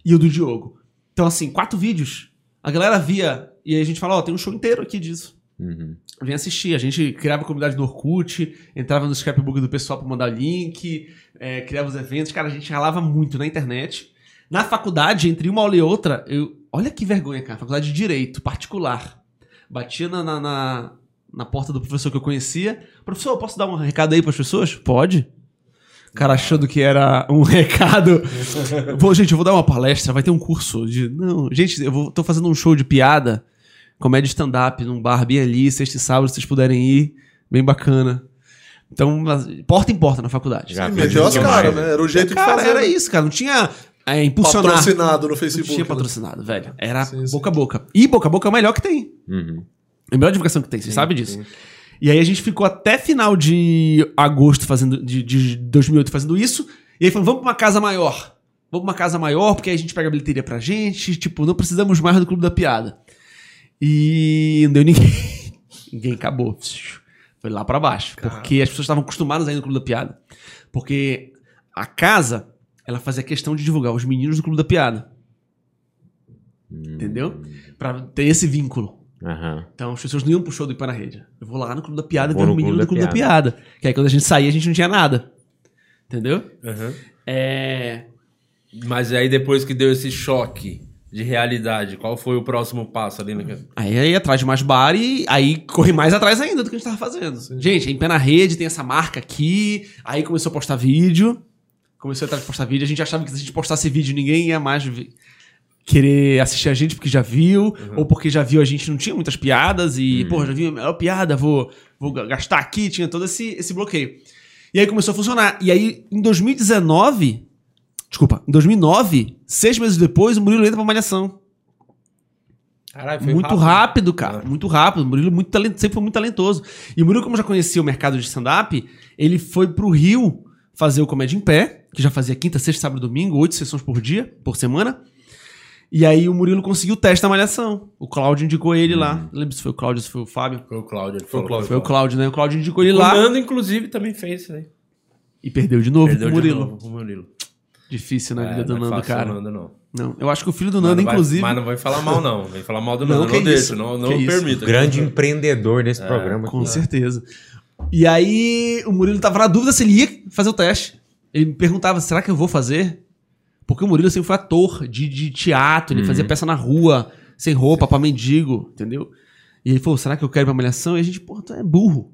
E o do Diogo. Então, assim, quatro vídeos. A galera via, e aí a gente fala, ó, tem um show inteiro aqui disso. Uhum. Vem assistir. A gente criava comunidade no Orkut, entrava no scrapbook do pessoal pra mandar link, é, criava os eventos. Cara, a gente ralava muito na internet. Na faculdade, entre uma aula e outra, eu. Olha que vergonha, cara. Faculdade de Direito, particular. Batia na, na, na, na porta do professor que eu conhecia. Professor, posso dar um recado aí pras pessoas? Pode. Cara achando que era um recado. Vou, gente, eu vou dar uma palestra, vai ter um curso de. Não, gente, eu vou, tô fazendo um show de piada. Comédia stand-up num bar bem ali, sexta e sábado, se vocês puderem ir, bem bacana. Então, porta em porta na faculdade. Já meteu as caras, né? Era o jeito cara, de fazer. era né? isso, cara. Não tinha é, impulsionar. Patrocinado no Não Facebook. tinha né? patrocinado, velho. Era Sim, sim. boca a boca. E boca a boca é o melhor que tem. Uhum. É a melhor divulgação que tem, vocês sabem disso. E aí a gente ficou até final de agosto fazendo, de, de 2008 fazendo isso. E aí falamos, vamos pra uma casa maior. Vamos pra uma casa maior, porque aí a gente pega a bilheteria pra gente. Tipo, não precisamos mais do Clube da Piada. E não deu ninguém. ninguém acabou. Foi lá pra baixo. Porque as pessoas estavam acostumadas a ir no Clube da Piada. Porque a casa, ela fazia questão de divulgar os meninos do Clube da Piada. Entendeu? Pra ter esse vínculo. Aham. Então as pessoas não iam pro show do Ipa na Rede. Eu vou lá no Clube da Piada Vou ver o menino Clube do Clube da da Piada. Que aí quando a gente saía, a gente não tinha nada. Entendeu? Aham. É. Mas aí depois que deu esse choque de realidade, qual foi o próximo passo ali naquela... Aí aí atrás de mais bar e aí corri mais atrás ainda do que a gente tava fazendo. Gente, em pé na rede, tem essa marca aqui. Aí começou a postar vídeo. Começou a atrás de postar vídeo. A gente achava que se a gente postasse vídeo, ninguém ia mais querer assistir a gente porque já viu. Ou porque já viu a gente não tinha muitas piadas. E, pô, já vi a melhor piada, vou, vou gastar aqui. Tinha todo esse, esse bloqueio. E aí começou a funcionar. E aí, em 2019. Desculpa, em 2009, seis meses depois, o Murilo entra pra Malhação. Caralho, Muito rápido, cara. É. Muito rápido. O Murilo muito talent... sempre foi muito talentoso. E o Murilo, como já conhecia o mercado de stand-up, ele foi pro Rio fazer o Comédia em Pé, que já fazia quinta, sexta, sábado domingo, oito sessões por dia, por semana. E aí o Murilo conseguiu o teste da malhação. O Cláudio indicou ele lá. Não lembro se foi o Cláudio, se foi o Fábio. Foi o Cláudio. Foi o. Cláudio. Foi o Cláudio, né? O Cláudio indicou ele O lá. Nando, inclusive, também fez isso aí. E perdeu de novo Perdeu pro de Murilo. novo pro Murilo. Difícil na É, vida do não é Nando, fácil cara. Nando, não. Não, eu acho que o filho do Nando, não vai- inclusive. Mas não vai falar mal, não. Vem falar mal do Não, Nando. que Não, deixa, isso, não, que não isso. permita. Grande empreendedor desse programa. Com aqui. certeza. E aí, o Murilo tava na dúvida se ele ia fazer o teste. Ele me perguntava, será que eu vou fazer? Porque o Murilo sempre foi ator de, de teatro, ele fazia peça na rua, sem roupa, pra mendigo, entendeu? E ele falou, será que eu quero ir pra malhação? E a gente, pô, tu é burro.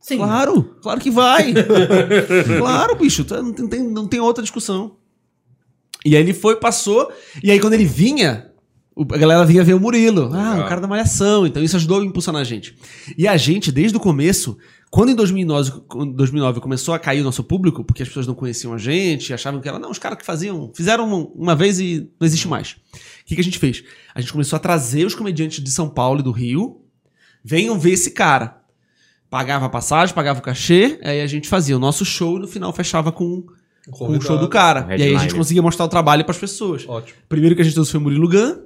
Sim. Claro, claro que vai. claro, bicho, tu- não tem- não tem outra discussão. E aí ele foi, passou, e aí quando ele vinha, a galera vinha ver o Murilo. Ah, o cara da malhação. Então isso ajudou a impulsionar a gente. E a gente, desde o começo, quando em 2009, quando 2009 começou a cair o nosso público, porque as pessoas não conheciam a gente, achavam que era, não, os caras que faziam, fizeram uma, uma vez e não existe mais. O que, que a gente fez? A gente começou a trazer os comediantes de São Paulo e do Rio, venham ver esse cara. Pagava a passagem, pagava o cachê, aí a gente fazia o nosso show e no final fechava com, com o show do cara. E aí a gente conseguia mostrar o trabalho pras pessoas. Ótimo. Primeiro que a gente trouxe foi o Murilo Gun,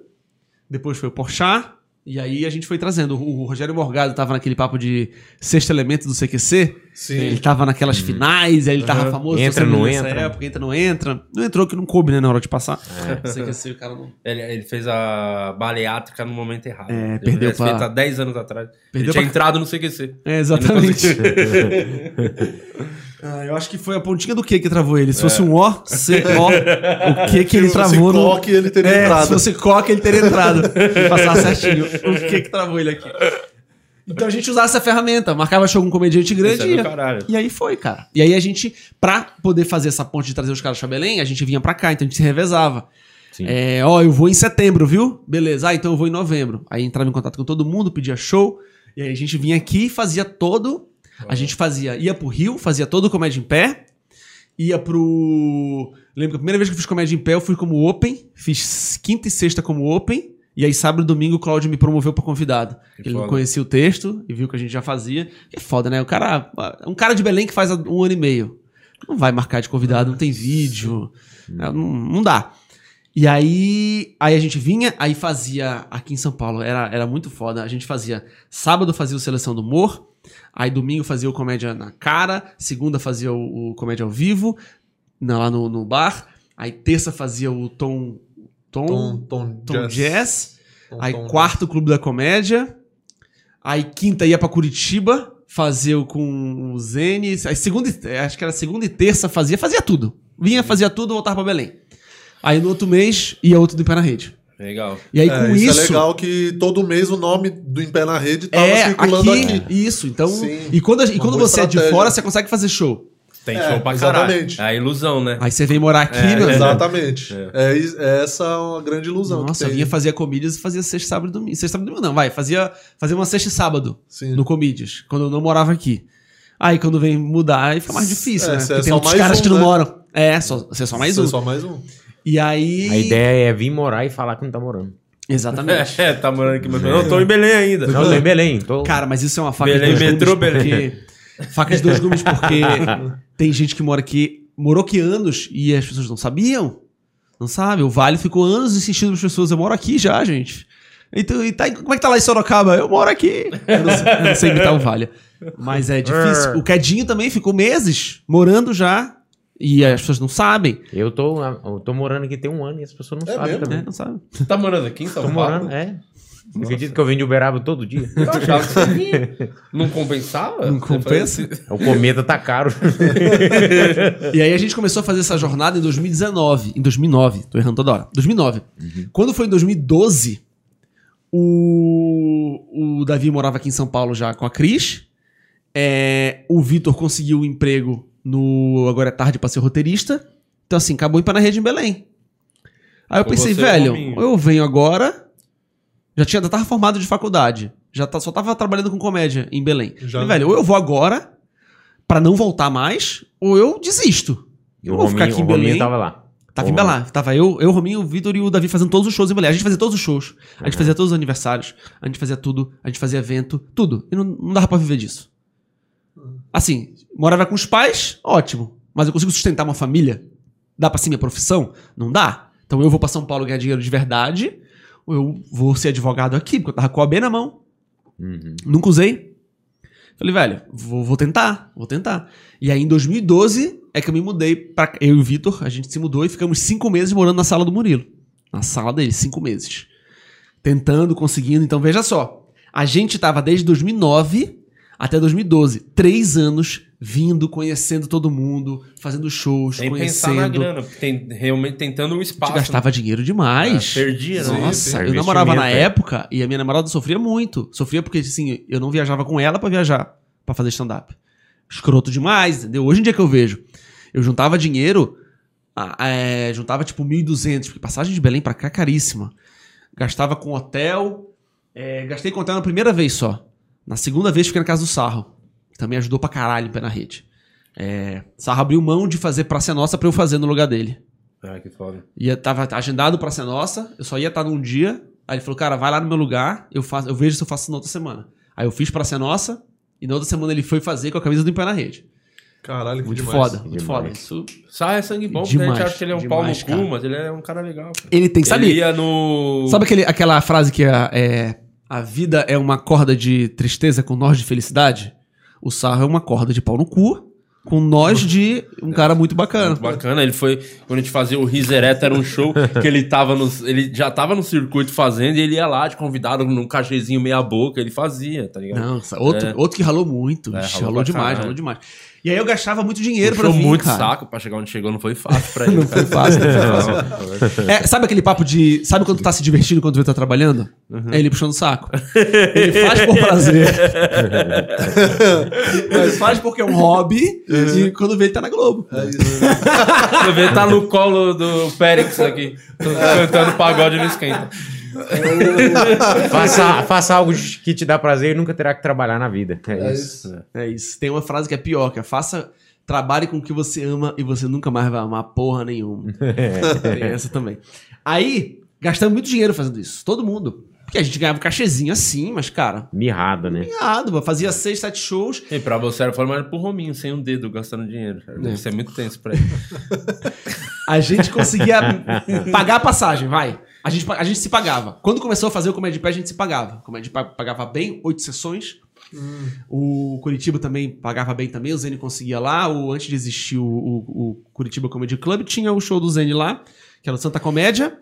depois foi o Porchat, e aí a gente foi trazendo. O, Rogério Morgado tava naquele papo de sexto elemento do CQC. Sim. Ele tava naquelas finais, aí ele tava famoso. Entra, não nessa entra. Época, entra, não entra. Não entrou que não coube, né, na hora de passar. CQC, o cara não... Ele, ele fez a baleátrica no momento errado. É, Ele perdeu pra- feito há 10 anos atrás. Perdeu ele tinha pra- entrado no CQC. É, exatamente. Ah, eu acho que foi a pontinha do que que travou ele. Se fosse um O, C, O, o que que ele Se fosse travou no... coque, ele teria é, entrado. se fosse coque, ele teria entrado. Passar certinho. O que que travou ele aqui. Então a gente usava essa ferramenta, marcava show com um comediante grande é e, ia. e aí foi, cara. E aí a gente, pra poder fazer essa ponte de trazer os caras pra Belém, a gente vinha pra cá, então a gente se revezava. Sim. É, ó, eu vou em setembro, viu? Beleza, ah, então eu vou em novembro. Aí entrava em contato com todo mundo, pedia show, e aí a gente vinha aqui e fazia todo. A gente fazia, ia pro Rio, fazia todo o comédia em pé, ia pro. Lembro que a primeira vez que eu fiz comédia em pé, eu fui como Open, fiz quinta e sexta como Open, e aí sábado e domingo o Claudio me promoveu pra convidado. Que Ele não foda. conhecia o texto e viu que a gente já fazia. É foda, né? O cara. Um cara de Belém que faz um ano e meio. Não vai marcar de convidado, não tem vídeo. Não, não dá. E aí, aí a gente vinha, aí fazia aqui em São Paulo, era, era muito foda. A gente fazia sábado fazia o Seleção do Humor, aí domingo fazia o Comédia na Cara, segunda fazia o, o Comédia ao Vivo, na- lá no, no bar, aí terça fazia o Tom Tom, Tom, Tom, Tom Jazz, Tom, aí Tom. quarto Clube da Comédia, aí quinta ia pra Curitiba, fazer o com o Zene, aí segunda, e- acho que era segunda e terça fazia, fazia tudo. Vinha, fazia tudo, voltava pra Belém. Aí no outro mês ia outro do Pé na Rede. Legal. E aí É, com isso, isso. é legal que todo mês o nome do Em Pé na Rede tava é, circulando aqui, aqui. Isso, então. Sim, E quando, e quando você é de estratégia. fora, você consegue fazer show. Tem É, show pra exatamente. caralho. É a ilusão, né? Aí você vem morar aqui, É, meu. Exatamente. É. is- é essa uma grande ilusão. Nossa, que eu vinha fazer comídias e fazia sexta, sábado e domingo. Sexta, sábado e domingo não, vai. Fazia, fazia uma sexta e sábado Sim. no comídias, quando eu não morava aqui. Aí quando vem mudar, aí fica mais difícil, É, né? é Porque tem outros caras um, que não né? moram. É, só, você é só mais Você um. é Só mais um. E aí... A ideia é vir morar e falar que não tá morando. Exatamente. É, tá morando aqui, mas não tô em Belém ainda. Não, tô em Belém. Tô... Cara, mas isso é uma faca Belém, de dois metrô, gumes porque... Faca de dois gumes porque tem gente que mora aqui, morou aqui anos e as pessoas não sabiam. Não sabe? O Vale ficou anos insistindo para as pessoas, eu moro aqui já, gente. Então, e tá, como é que tá lá em Sorocaba? Eu moro aqui. Eu não sei, eu não sei imitar o Vale. Mas é difícil. O Quedinho também ficou meses morando já e as pessoas não sabem. Eu tô, eu tô morando aqui tem um ano e as pessoas não É sabem mesmo? também. Né? Não sabe. Você tá morando aqui em São Tô Paulo? morando, é. Não acredito que eu venho de Uberaba todo dia. Eu achava que. Não compensava? Não compensa? fazia- O cometa tá caro. E aí a gente começou a fazer essa jornada em 2019. Em 2009, tô errando toda hora. 2009. Quando foi em 2012, o, o Davi morava aqui em São Paulo já com a Cris. É, o Vitor conseguiu um emprego no Agora é Tarde pra ser roteirista. Então assim, acabou ir pra na rede em Belém. Aí eu Com pensei, você velho, Rominho. ou eu venho agora. Já tinha, já tava formado de faculdade. Já tá, só tava trabalhando com comédia em Belém. Já- Falei, velho, ou eu vou agora pra não voltar mais, ou eu desisto. Eu o vou ficar Rominho- aqui em o Rominho Belém. tava lá. Tava em O- Belém. Tava eu, eu, Rominho, o Vitor e o Davi fazendo todos os shows em Belém. A gente fazia todos os shows. A gente fazia todos os aniversários. A gente fazia tudo. A gente fazia evento. Tudo. E não, não dava pra viver disso. Assim, morava com os pais, ótimo. Mas eu consigo sustentar uma família? Dá pra ser minha profissão? Não dá. Então eu vou pra São Paulo ganhar dinheiro de verdade. Ou eu vou ser advogado aqui, porque eu tava com a B na mão. Uhum. Nunca usei. Falei, velho, vou, vou tentar, vou tentar. E aí, em 2012, é que eu me mudei pra. Eu e o Vitor, a gente se mudou e ficamos cinco meses morando na sala do Murilo. Na sala dele, cinco meses. Tentando, conseguindo. Então, veja só. A gente tava desde 2009 até 2012. Três anos vindo, conhecendo todo mundo, fazendo shows, Sem pensar na conhecendo. grana, tem, realmente tentando um A espaço. gente gastava dinheiro demais. É, perdia, né? Nossa, eu namorava na é. época e a minha namorada sofria muito. Sofria porque, assim, eu não viajava com ela pra viajar, pra fazer stand-up. Escroto demais, entendeu? Hoje em dia que eu vejo, eu juntava dinheiro, ah, é, juntava tipo 1.200, porque passagem de Belém pra cá é caríssima. Gastava com hotel, é, gastei com hotel na primeira vez só. Na segunda vez fiquei na casa do Sarro. que Também ajudou pra caralho em pé na rede. É, Sarro abriu mão de fazer Praça Nossa pra eu fazer no lugar dele. Ah, que foda. Ia, tava agendado pra ser nossa, eu só ia estar num dia. Aí ele falou, cara, vai lá no meu lugar, eu, faço, eu vejo se eu faço na outra semana. Aí eu fiz pra ser nossa, e na outra semana ele foi fazer com a camisa do Em Pé na Rede. Caralho, que Muito demais. foda, muito Demais. foda. Isso, Sai é sangue bom, porque a Demais, gente acha que ele é um demais, pau no cara. cu, mas ele é um cara legal. pô. ele tem, sabe? Ele ia no. Sabe aquele, aquela frase que é, é, a vida é uma corda de tristeza com nós de felicidade? O sarro é uma corda de pau no cu com nós de um cara muito bacana. Muito bacana, ele foi. Quando a gente fazia o Risereto, era um show que ele tava no. Ele já tava no circuito fazendo e ele ia lá de convidado num cachezinho meia boca, ele fazia, tá ligado? Não, outro, É. outro que ralou muito. É, ralou ralou demais, ralou demais. E aí eu gastava muito dinheiro pra Puxou vir, muito cara. saco pra chegar onde chegou, não foi fácil pra ele. Não foi fácil, não foi fácil. É, sabe aquele papo de. Sabe quando tu tá se divertindo quando tu tá trabalhando? É ele puxando o saco. Ele faz por prazer. ele faz porque é um hobby. E quando vê, ele tá na Globo. É isso. Você vê, tá no colo do Périx aqui, cantando pagode no esquenta. faça, faça algo que te dá prazer e nunca terá que trabalhar na vida. É, É isso. isso. É isso. Tem uma frase que é pior, que é faça. Trabalhe com o que você ama e você nunca mais vai amar porra nenhuma. Tem essa também. Aí, gastamos muito dinheiro fazendo isso. Todo mundo. Porque a gente ganhava um cachezinho assim, mas, cara, Mirrado, né? ganhado. Fazia seis, sete shows. E pra você era formado pro Rominho, sem um dedo, gastando dinheiro. É. Deve ser muito tenso pra ele. A gente conseguia pagar a passagem, vai. A gente, a gente se pagava. Quando começou a fazer o Comédia de Pé, a gente se pagava. O Comédia de Pé pagava bem, oito sessões. O Curitiba também pagava bem também, o Zene conseguia lá. O, antes de existir o, o, o Curitiba Comedy Club, tinha o show do Zene lá, que era o Santa Comédia,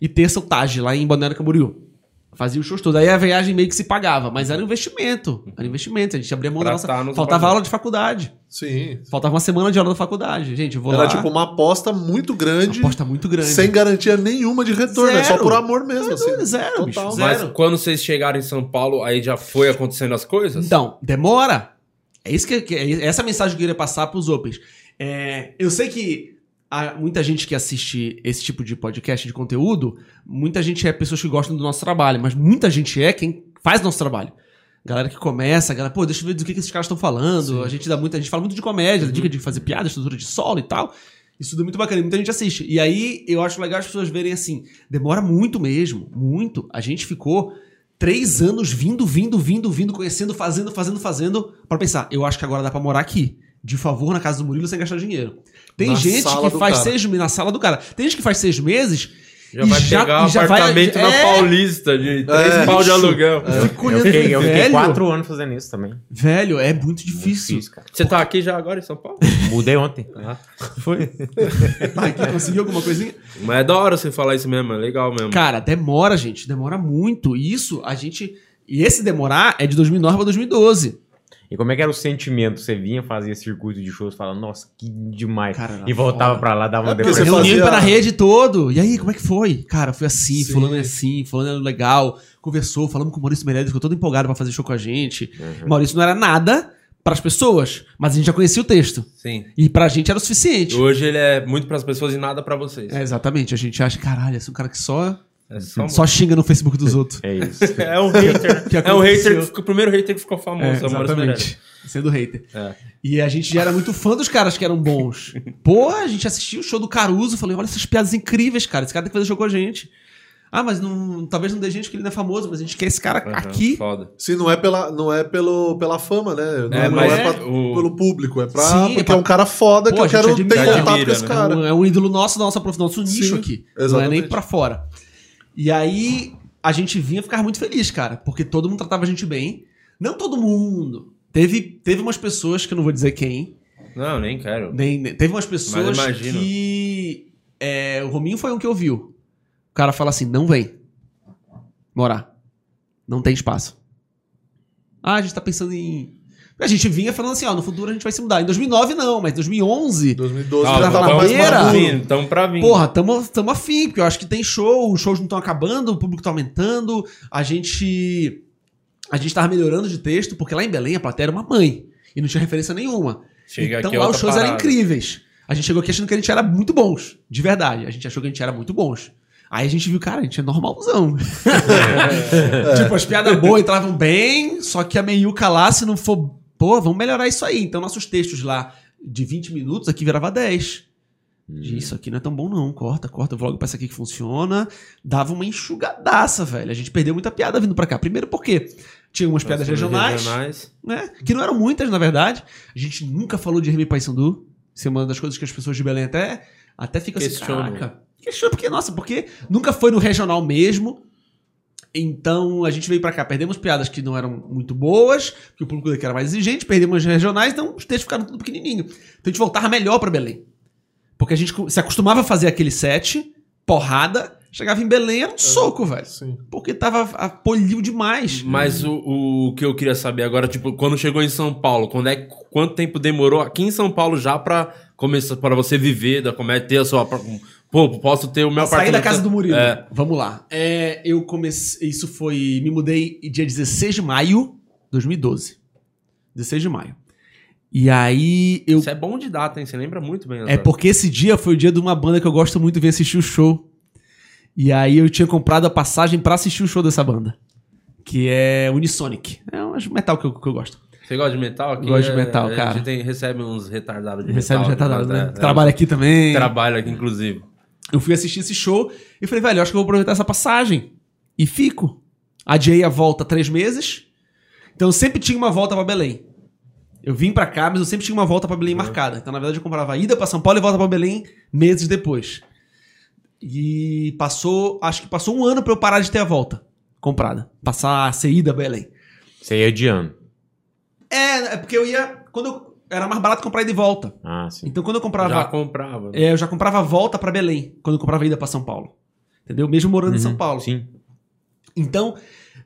e terça o Taj, lá em Balneário Camboriú. Fazia os shows todos. Aí a viagem meio que se pagava, mas era um investimento. Era um investimento. A gente abria mão da Pra nossa. tá nos Faltava aula de faculdade. Sim. Faltava uma semana de aula da faculdade. Gente, eu vou Era lá. tipo uma aposta muito grande, uma aposta muito grande. sem garantia nenhuma de retorno. É só Zero. por amor mesmo, assim. Zero, zero, bicho, zero. Mas quando vocês chegaram em São Paulo, aí já foi acontecendo as coisas? Então, demora. É isso que, que- é essa mensagem que eu queria passar pros Opens. É, eu sei que há muita gente que assiste esse tipo de podcast de conteúdo, muita gente é pessoas que gostam do nosso trabalho, mas muita gente é quem faz nosso trabalho. Galera que começa, galera, pô, deixa eu ver do que, que esses caras estão falando. A gente dá muita, a gente fala muito de comédia, dica de fazer piada, estrutura de solo e tal. Isso tudo é muito bacana, muita gente assiste. E aí eu acho legal as pessoas verem assim, demora muito mesmo, muito. A gente ficou três anos vindo, vindo, vindo, vindo, conhecendo, fazendo, fazendo, fazendo, pra pensar, eu acho que agora dá pra morar aqui. De favor, na casa do Murilo sem gastar dinheiro. Tem Na gente que faz cara. seis meses na sala do cara. Tem gente que faz seis meses. Já e vai pegar um e já vai- apartamento na é, Paulista de três É, pau de aluguel. Eu fiquei, eu fiquei quatro anos fazendo isso também. Muito Velho, é muito difícil. difícil, cara. Você tá aqui já agora em São Paulo? Mudei ontem. Foi. Vai, que conseguiu alguma coisinha? Mas é da hora você falar isso mesmo, é legal mesmo. Cara, demora, gente. Demora muito. E Isso, a gente. E esse demorar é de 2009 pra 2012. E como é que era o sentimento? Você vinha, fazia circuito de shows, falava, nossa, que demais. Cara, e voltava pra lá, dava uma É porque você depressão. Reunião fazia- na rede todo. E aí, como é que foi? Cara, foi assim, Sim. fulano é assim, fulano é legal. Conversou, falamos com o Maurício Meirelles, ficou todo empolgado pra fazer show com a gente. Maurício não era nada pras pessoas, mas a gente já conhecia o texto. Sim. E pra gente era o suficiente. Hoje ele é muito pras pessoas e nada pra vocês. É, exatamente. A gente acha, caralho, esse é um cara que só, É só, só xinga no Facebook dos outros. É isso. É um hater. Que é um hater ficou, o primeiro hater que ficou famoso. É, é exatamente. Sendo hater. É. E a gente já era muito fã dos caras que eram bons. Pô, a gente assistiu o show do Caruso, falei, olha essas piadas incríveis, cara. Esse cara tem que fazer show com a gente. Ah, mas não, talvez não dê gente que ele não é famoso, mas a gente quer esse cara Aham, aqui. Foda. Sim, não é pela, não é pelo, pela fama, né? Não É, é, não mas é pra- o- pelo público, é pra, Sim, é porque pra- é um cara foda Pô, que a eu gente quero admira, ter contato admira, com esse né? cara. É um, é um ídolo nosso, da nossa profissão, nosso nicho Sim, aqui. Não é exatamente. nem pra fora. E aí, a gente vinha ficar muito feliz, cara, porque todo mundo tratava a gente bem. Não todo mundo. Teve, teve umas pessoas, que eu não vou dizer quem, Não, nem quero. Nem, nem- teve umas pessoas que. é, o Rominho foi um que ouviu. O cara fala assim: não vem morar. Não tem espaço. Ah, a gente tá pensando em. A gente vinha falando assim: ó, no futuro a gente vai se mudar. Em 2009 não, mas em 2011. 2012 Ah, já tava mais maduro. Tamo pra vir. Porra, tamo, tamo afim, porque eu acho que tem show, os shows não estão acabando, o público tá aumentando, a gente. A gente tava melhorando de texto, porque lá em Belém a plateia era uma mãe. E não tinha referência nenhuma. Chega então é lá os shows eram parada. incríveis. A gente chegou aqui achando que a gente era muito bons. De verdade. A gente achou que a gente era muito bons. Aí a gente viu, cara, a gente é normalzão. tipo, as piadas boas entravam bem, só que a meiuca lá, se não for. Pô, vamos melhorar isso aí. Então nossos textos lá de 20 minutos aqui virava 10. Gente, Isso aqui não é tão bom, não. Corta, corta, vlog pra essa aqui que funciona. Dava uma enxugadaça, velho. A gente perdeu muita piada vindo pra cá. Primeiro porque tinha umas piadas Nós somos regionais regionais. né? Que não eram muitas, na verdade. A gente nunca falou de Remy Paysandu. Isso é uma das coisas que as pessoas de Belém até, até ficam assim, caraca. Questiona porque, nossa, porque nunca foi no regional mesmo. Então a gente veio pra cá, perdemos piadas que não eram muito boas, que o público daqui era mais exigente, perdemos as regionais, então os textos ficaram tudo pequenininho. Então a gente voltava melhor pra Belém. Porque a gente se acostumava a fazer aquele set, porrada, chegava em Belém era um soco, velho. Sim. Porque tava a- poliu demais. Mas o, o que eu queria saber agora, tipo, quando chegou em São Paulo, quando é, quanto tempo demorou aqui em São Paulo já pra começar, para você viver da comédia, ter a sua. Pô, posso ter o meu Sair da apartamento- casa do Murilo. É. Vamos lá. É, eu comecei. Isso foi. Me mudei dia 16 de maio de 2012. 16 de maio. E aí eu. Isso é bom de data, hein? Você lembra muito bem. É porque esse dia foi o dia de uma banda que eu gosto muito de vir assistir o show. E aí eu tinha comprado a passagem pra assistir o show dessa banda. Que é Unisonic. É um metal que eu, que eu gosto. Você gosta de metal? Aqui Gosto de é- metal, A cara. gente tem- recebe uns retardados de Recebe metal. retardado, né? né? É, Trabalha aqui também. Trabalho aqui, inclusive. Eu fui assistir esse show e falei, velho, acho que eu vou aproveitar essa passagem. E fico. Adiei a volta três meses. Então eu sempre tinha uma volta pra Belém. Eu vim pra cá, mas eu sempre tinha uma volta pra Belém marcada. Então, na verdade, eu comprava a ida pra São Paulo e volta pra Belém meses depois. E passou, acho que passou um ano pra eu parar de ter a volta comprada. Passar a ser ida a Belém. Você ia de ano. É, é porque eu ia. Quando eu, era mais barato comprar ida e volta. Ah, sim. Então quando eu comprava. Já comprava. né? É, eu já comprava a volta pra Belém, quando eu comprava ida pra São Paulo. Entendeu? Mesmo morando em São Uhum, Paulo. Sim. Então,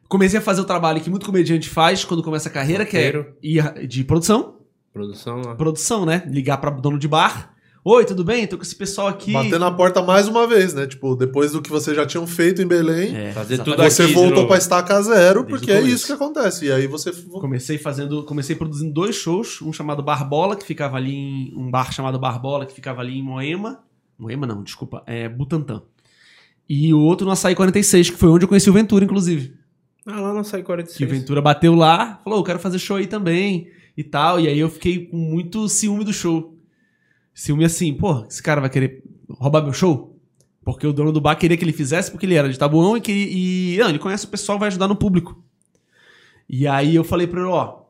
comecei a fazer o trabalho que muito comediante faz quando começa a carreira, que é Roteiro. ir de produção. Produção. Produção, né? Ligar pra dono de bar. Oi, tudo bem? Tô com esse pessoal aqui. Bater na porta mais uma vez, né? Tipo, depois do que vocês já tinham feito em Belém, É, Fazer tudo você aqui voltou pra estaca zero, Desde porque é isso que acontece. E aí você. Comecei fazendo, comecei produzindo dois shows, um chamado Barbola, que ficava ali em um bar chamado Barbola, que ficava ali em Moema. Moema não, desculpa, é Butantã. E o outro no Açaí 46, que foi onde eu conheci o Ventura, inclusive. Ah, lá no Sai Que o 46. Ventura bateu lá, falou, eu quero fazer show aí também e tal. E aí eu fiquei com muito ciúme do show. Ciúme assim, pô, esse cara vai querer roubar meu show? Porque o dono do bar queria que ele fizesse, porque ele era de Tabuão e, que, e não, ele conhece o pessoal, vai ajudar no público. E aí eu falei pra ele, ó,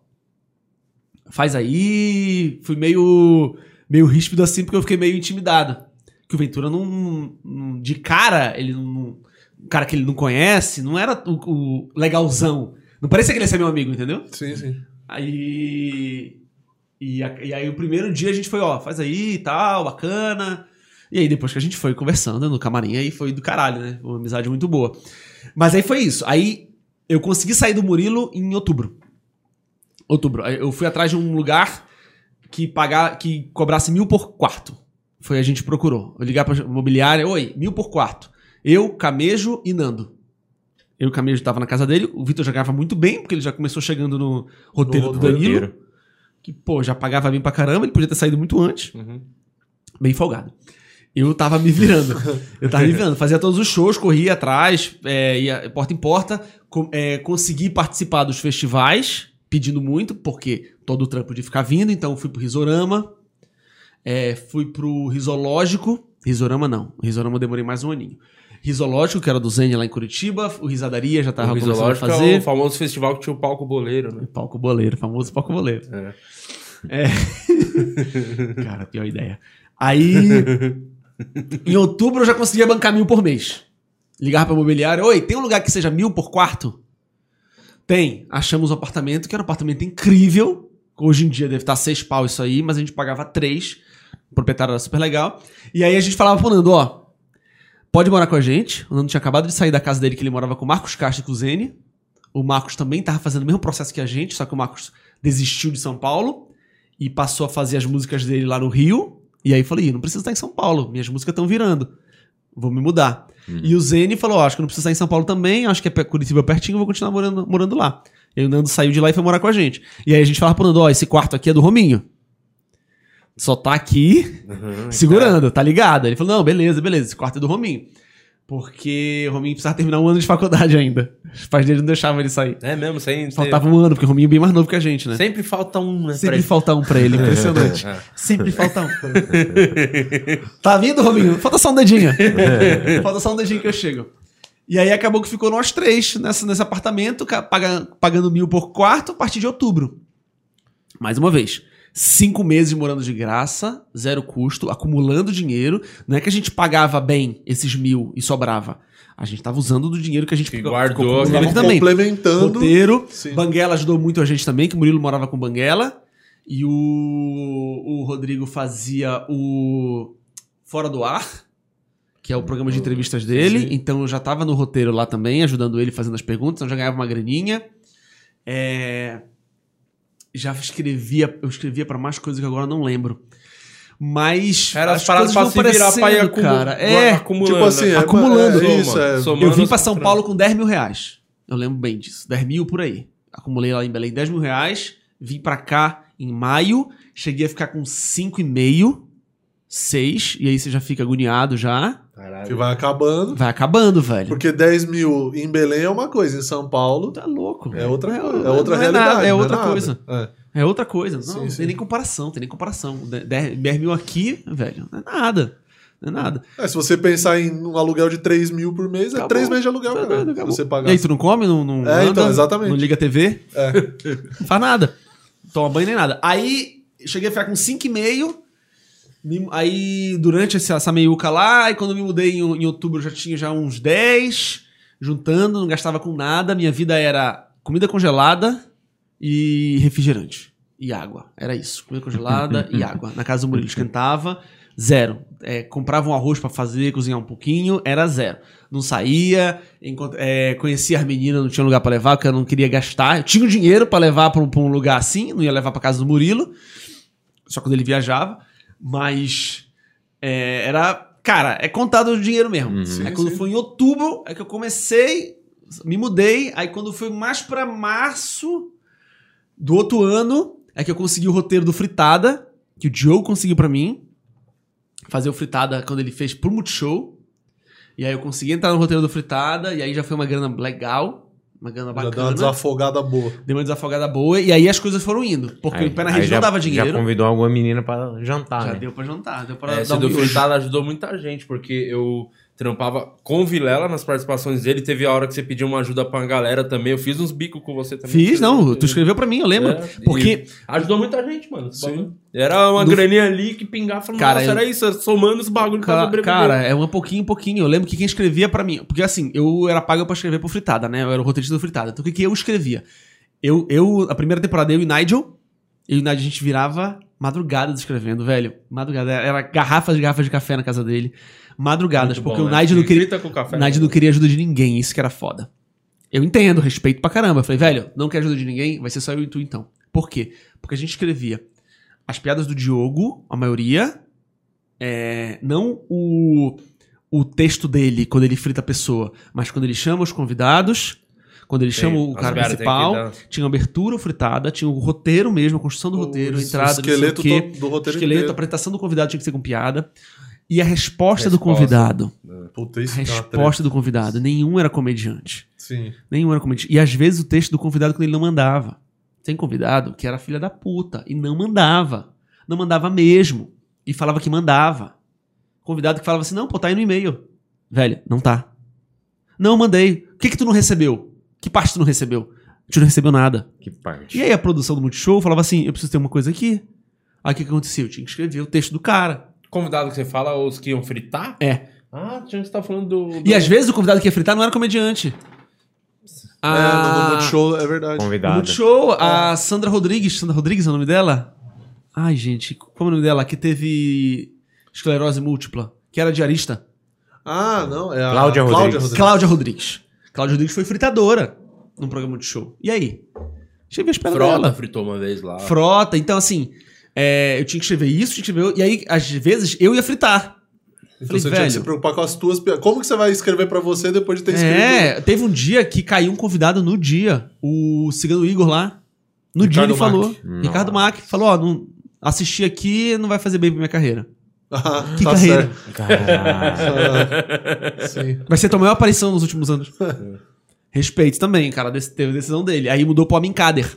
faz aí. Fui meio, meio ríspido assim, porque eu fiquei meio intimidado. Que o Ventura não. não- de cara, ele não. Um cara que ele não conhece, não era o, o legalzão. Não parecia que ele ia ser meu amigo, entendeu? Sim, sim. Aí. E, a- e aí o primeiro dia a gente foi, ó, faz aí e tal, bacana. E aí depois que a gente foi conversando no camarim, aí foi do caralho, né? Uma amizade muito boa. Mas aí foi isso. Aí eu consegui sair do Murilo em outubro. Outubro. Eu fui atrás de um lugar que pagar, que cobrasse mil por quarto. Foi a gente procurou. Eu ligar pra imobiliária, oi, mil por quarto. Eu, Camejo e Nando. Eu e o Camejo tava na casa dele, o Vitor já ganhava muito bem, porque ele já começou chegando no roteiro No do roteiro. Que, pô, já pagava bem pra caramba, ele podia ter saído muito antes. Uhum. Bem folgado. Eu tava me virando. Eu tava me virando. Fazia todos os shows, corria atrás, é, ia porta em porta. com- é, consegui participar dos festivais, pedindo muito, porque todo o trampo de ficar vindo. Então fui pro Risorama, é, fui pro Risológico. Risorama não. Risorama eu demorei mais um aninho. Risológico, que era do Zênia lá em Curitiba. O Risadaria já tava o começando a Risológico é fazer. o famoso festival que tinha o palco boleiro, né? Palco boleiro, famoso palco boleiro. É. É. Cara, pior ideia. Aí, em outubro eu já conseguia bancar mil por mês. Ligava pra imobiliária, oi, tem um lugar que seja mil por quarto? Tem. Achamos um apartamento, que era um apartamento incrível. Hoje em dia deve estar seis pau isso aí, mas a gente pagava três. O proprietário era super legal. E aí a gente falava pro Nando, ó, pode morar com a gente. O Nando tinha acabado de sair da casa dele, que ele morava com o Marcos Castro e com o Zene. O Marcos também tava fazendo o mesmo processo que a gente, só que o Marcos desistiu de São Paulo e passou a fazer as músicas dele lá no Rio. E aí eu falei, não preciso estar em São Paulo, minhas músicas estão virando. Vou me mudar. E o Zene falou, ó, acho que não preciso estar em São Paulo também, acho que é Curitiba pertinho, eu vou continuar morando, morando lá. E aí o Nando saiu de lá e foi morar com a gente. E aí a gente falava pro Nando, ó, esse quarto aqui é do Rominho. Só tá aqui Uhum, segurando, tá ligado? Ele falou, não, beleza, beleza, esse quarto é do Rominho. Porque o Rominho precisava terminar um ano de faculdade ainda. Os pais dele não deixavam ele sair. É mesmo, sem. Faltava um ano, porque o Rominho é bem mais novo que a gente, né? Sempre falta um, né? Sempre falta um pra ele, impressionante. É. Sempre falta um. tá vindo, Rominho? Falta só um dedinho. falta só um dedinho que eu chego. E aí acabou que ficou nós três nessa, nesse apartamento, pagando mil por quarto a partir de outubro. Mais uma vez. Cinco meses morando de graça, zero custo, acumulando dinheiro. Não é que a gente pagava bem esses mil e sobrava. A gente tava usando do dinheiro que a gente Que guardou ficou também. Complementando. Roteiro. Sim. Banguela ajudou muito a gente também, que o Murilo morava com Banguela. E o, o Rodrigo fazia o Fora do Ar, que é o programa de entrevistas dele. Sim. Então eu já tava no roteiro lá também, ajudando ele, fazendo as perguntas. Então eu já ganhava uma graninha. É, Já escrevia, eu escrevia pra mais coisas que agora eu não lembro. Mas Era as as paradas coisas pra vão virar acumu- cara. É, acumulando. Tipo assim, é, acumulando. é isso, é. Eu vim pra São. Paulo com 10 mil reais. Eu lembro bem disso. 10 mil por aí. Acumulei lá em Belém 10 mil reais. Vim pra cá em maio. Cheguei a ficar com 5,5, 6. E aí você já fica agoniado já. Caralho. Que vai acabando. Vai acabando, velho. Porque 10 mil em Belém é uma coisa, em São Paulo Tá louco. é outra, Não, coisa, é não outra é realidade. nada, é não outra nada. coisa. É. É outra coisa. Não, Sim, não sim. tem nem comparação, tem nem comparação. 10, 10 mil aqui, velho, não é nada. Não é nada. É, se você pensar em um aluguel de 3 mil por mês, é Acabou. 3 meses de aluguel, Tá cara. acabou. você pagar. E aí, tu não come? Não, não É, anda, então, exatamente. Não liga a TV? É. Não faz nada. Toma banho nem nada. Aí, cheguei a ficar com 5,5. Aí, durante essa, meiuca lá, e quando me mudei em, em outubro, já tinha já uns 10, juntando, não gastava com nada. Minha vida era comida congelada e refrigerante. E água. Era isso. Comida congelada e água. Na casa do Murilo esquentava, zero. É, comprava um arroz pra fazer, cozinhar um pouquinho, era zero. Não saía, é, conhecia as meninas, não tinha lugar pra levar, porque eu não queria gastar. Eu tinha o dinheiro pra levar pra um, pra um lugar assim, não ia levar pra casa do Murilo, só quando ele viajava. Mas É, era. Cara, é contado o dinheiro mesmo. Uhum. Aí quando sim. foi em outubro, é que eu comecei, me mudei. Aí quando foi mais pra março do outro ano, é que eu consegui o roteiro do Fritada, que o Joe conseguiu pra mim. Fazer o Fritada quando ele fez pro Multishow. E aí eu consegui entrar no roteiro do Fritada, e aí já foi uma grana legal. Uma grana Já deu uma bacana. desafogada boa. Deu uma desafogada boa, e aí as coisas foram indo. Porque Aí- o pé na rede já- não dava Já dinheiro. convidou alguma menina pra jantar, Já né? deu pra jantar, deu pra É, Esse dar um. Fritado ajudou muita gente, porque eu trampava com o Vilela nas participações dele. Teve a hora que você pediu uma ajuda pra uma galera também. Eu fiz uns bicos com você também. Fiz, não, tu escreveu pra mim, eu lembro. É, porque ajudou muita gente, mano. Sim. Era uma graninha ali que pingava falando, Cara, nossa, eu- era isso, somando os bagulhos pra Ca- sobreviver. Cara, é um pouquinho, pouquinho. Eu lembro que quem escrevia pra mim. Porque assim, eu era pago pra escrever pro Fritada, né? Eu era o roteirista do Fritada. Então o que, que eu escrevia? Eu, eu, a primeira temporada, eu e Nigel. Eu e o Nigel, a gente virava madrugadas escrevendo, velho. Madrugada. Era garrafas e garrafas de café na casa dele. Madrugadas. Muito porque bom, o né? Nigel não queria. Com café, O Nigel né? não queria ajuda de ninguém, isso que era foda. Eu entendo, respeito pra caramba. Eu falei, velho, não quer ajuda de ninguém? Vai ser só eu e tu então. Por quê? Porque a gente escrevia as piadas do Diogo, a maioria, é, não o, o texto dele quando ele frita a pessoa, mas quando ele chama os convidados, quando ele Sim, chama o cara principal, tinha abertura fritada, tinha o roteiro mesmo, a construção do roteiro, a O entrada, esqueleto não sei o quê, do- do roteiro esqueleto, a apresentação do convidado tinha que ser com piada. E a resposta, do Resposta. convidado. Puta, A isso que é uma treta. resposta do convidado. Nenhum era comediante. Sim. Nenhum era comediante. E às vezes o texto do convidado quando ele não mandava. Tem convidado que era filha da puta e não mandava. Não mandava mesmo. E falava que mandava. Convidado que falava assim: não, pô, tá aí no e-mail. Velho, não tá. Não, mandei. O que que tu não recebeu? Que parte tu não recebeu? A gente não recebeu nada. Que parte. E aí a produção do Multishow falava assim: eu preciso ter uma coisa aqui. Aí o que que aconteceu? Eu tinha que escrever o texto do cara. Convidado que você fala, os que iam fritar? É. Ah, tinha que você tá falando do... do- E às vezes o convidado que ia fritar não era comediante. É, no, no Multishow é verdade. No Convidada. Multishow, a Sandra Rodrigues. Sandra Rodrigues é o nome dela? Ai, gente, como é o nome dela? Que teve esclerose múltipla, que era diarista. Ah, não. É a Cláudia Rodrigues. Cláudia Rodrigues. Cláudia Rodrigues foi fritadora num programa Multishow. E aí? Deixa eu ver as pernas Frota dela. fritou uma vez lá. Frota. Então, assim, é, eu tinha que escrever isso, tinha que escrever... E aí, às vezes, eu ia fritar. Então Falei, você tinha que se preocupar com as tuas piadas. Como que você vai escrever pra você depois de ter escrito? É, teve um dia que caiu um convidado no dia, o Cigano Igor lá. No dia Ricardo ele falou. Ricardo Mack, falou, ó, não, assistir aqui não vai fazer bem pra minha carreira. Ah, Que tá carreira. Vai ser tua maior aparição nos últimos anos. Respeito também, cara, teve a decisão dele. Aí mudou pro Amin Kader.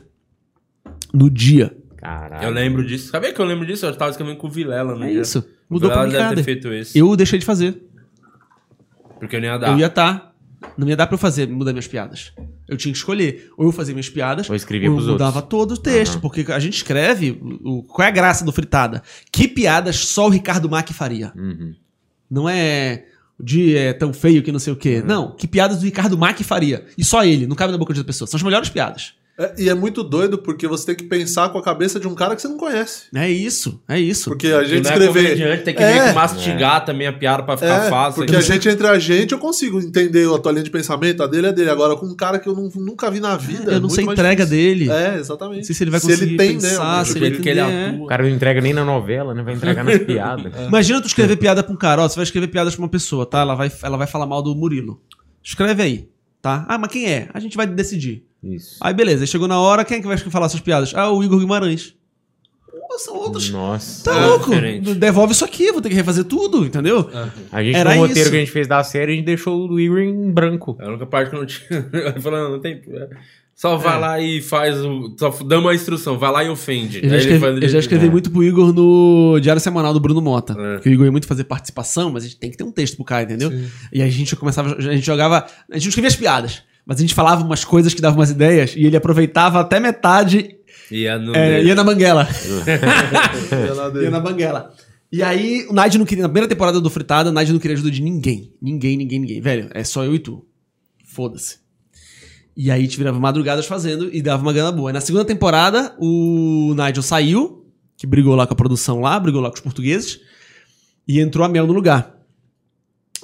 No dia. Caralho. Eu lembro disso. Sabia que eu lembro disso? Eu tava escrevendo com o Vilela, né? É isso. Mudou o Vilela deve ter feito esse. Eu deixei de fazer. Porque eu nem ia dar. Eu ia estar. Não ia dar pra eu fazer, mudar minhas piadas. Eu tinha que escolher. Ou eu fazia minhas piadas, Ou escrevia eu pros mudava outros. todo o texto. Porque a gente escreve. O, o- qual é a graça do Fritada? Que piadas só o Ricardo Mack faria? Uhum. Não é. O dia é tão feio que não sei o quê. Não, que piadas do Ricardo Mack faria. E só ele, não cabe na boca de outra pessoa. São as melhores piadas. É, e é muito doido porque você tem que pensar com a cabeça de um cara que você não conhece. É isso, é isso. Porque a gente não é escrever. comediante, tem que É. meio que mastigar também a piada pra ficar É, fácil. porque a gente, entre a gente, eu consigo entender a tua linha de pensamento, a dele é dele. Agora, com um cara que eu não- nunca vi na vida. eu é não sei a entrega dele. É, exatamente. Não sei se ele vai Se conseguir ele tem, pensar, né, se ele que ele é. atua. O cara não entrega nem na novela, né? Vai entregar nas piadas. Imagina tu escrever piada pra um cara, ó, você vai escrever piadas pra uma pessoa, tá? Ela vai, ela vai falar mal do Murilo. Escreve aí, tá? Ah, mas quem é? A gente vai decidir. Isso. Aí beleza, aí chegou na hora, quem é que vai falar essas piadas? Ah, o Igor Guimarães. São outros. Nossa. Tá É, louco? diferente. Devolve isso aqui, vou ter que refazer tudo, entendeu? A gente, Era no roteiro isso. que a gente fez da série, a gente deixou o Igor em branco. É a única parte que eu não tinha. Ele falou, não, não tem. Só vai lá e faz o. Só dá uma instrução, vai lá e ofende. Eu já, escrevi, faz eu já escrevi É. muito pro Igor no Diário Semanal do Bruno Mota. É. Que o Igor ia muito fazer participação, mas a gente tem que ter um texto pro cara, entendeu? E aí a gente começava, a gente jogava. A gente não escrevia as piadas, mas a gente falava umas coisas que davam umas ideias e ele aproveitava até metade Ia no É, ia na banguela. Ia na banguela. E aí, o Nigel não queria, na primeira temporada do Fritada, o Nigel não queria ajuda de ninguém. Ninguém, ninguém, ninguém. Velho, é só eu e tu. Foda-se. E aí a gente virava madrugadas fazendo e dava uma grana boa. E na segunda temporada, o Nigel saiu, que brigou lá com a produção lá, brigou lá com os portugueses, e entrou a Mel no lugar.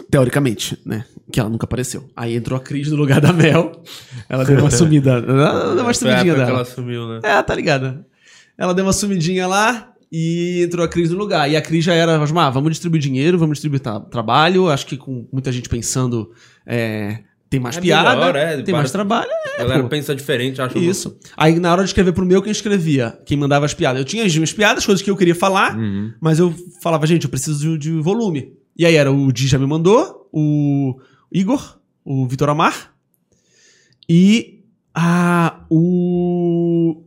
Teoricamente, né? Que ela nunca apareceu. Aí entrou a Cris no lugar da Mel. Ela deu uma sumida. Ela deu uma sumidinha dela. ela sumiu, né? É, tá ligado. Ela deu uma sumidinha lá e entrou a Cris no lugar. E a Cris já era, Osmar, vamos distribuir dinheiro, vamos distribuir tra- trabalho. Acho que com muita gente pensando, é, tem mais É piada, melhor, é, tem para- mais trabalho. A galera pô. pensa diferente, acha Isso. Aí na hora de escrever pro meu, quem escrevia? Quem mandava as piadas. Eu tinha as minhas piadas, coisas que eu queria falar, Uhum. mas eu falava, gente, eu preciso de, de volume. E aí era o Di já me mandou, o Igor, o Vitor Amar e a, o.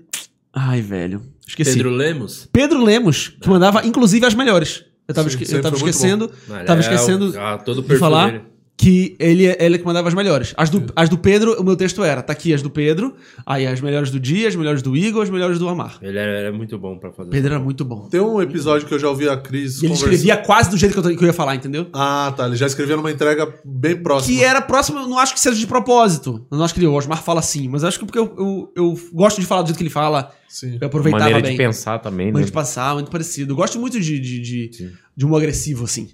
Ai, velho. Esqueci. Pedro Pedro, Lemos? Lemos, que mandava inclusive as melhores. Eu tava, esque- eu tava esquecendo. Tava é esquecendo ah, todo o de falar dele. Que ele, ele que mandava as melhores. As do, as do Pedro, o meu texto era, tá aqui as do Pedro, aí as melhores do Dia, as melhores do Igor, as melhores do Amar. Ele era, era muito bom pra fazer. Pedro era muito bom. Tem um episódio que eu já ouvi a Cris ele escrevia quase do jeito que eu, que eu ia falar, entendeu? Ah, tá. Ele já escrevia numa entrega bem próxima. Que era próximo, eu não acho que seja de propósito. Eu não acho que o Osmar fala assim, mas acho que porque eu, eu, eu gosto de falar do jeito que ele fala, Sim. eu aproveitava Maneira bem. de pensar também, né? Maneira de passar, muito parecido. Eu gosto muito de, de, de, Sim. de humor agressivo, assim.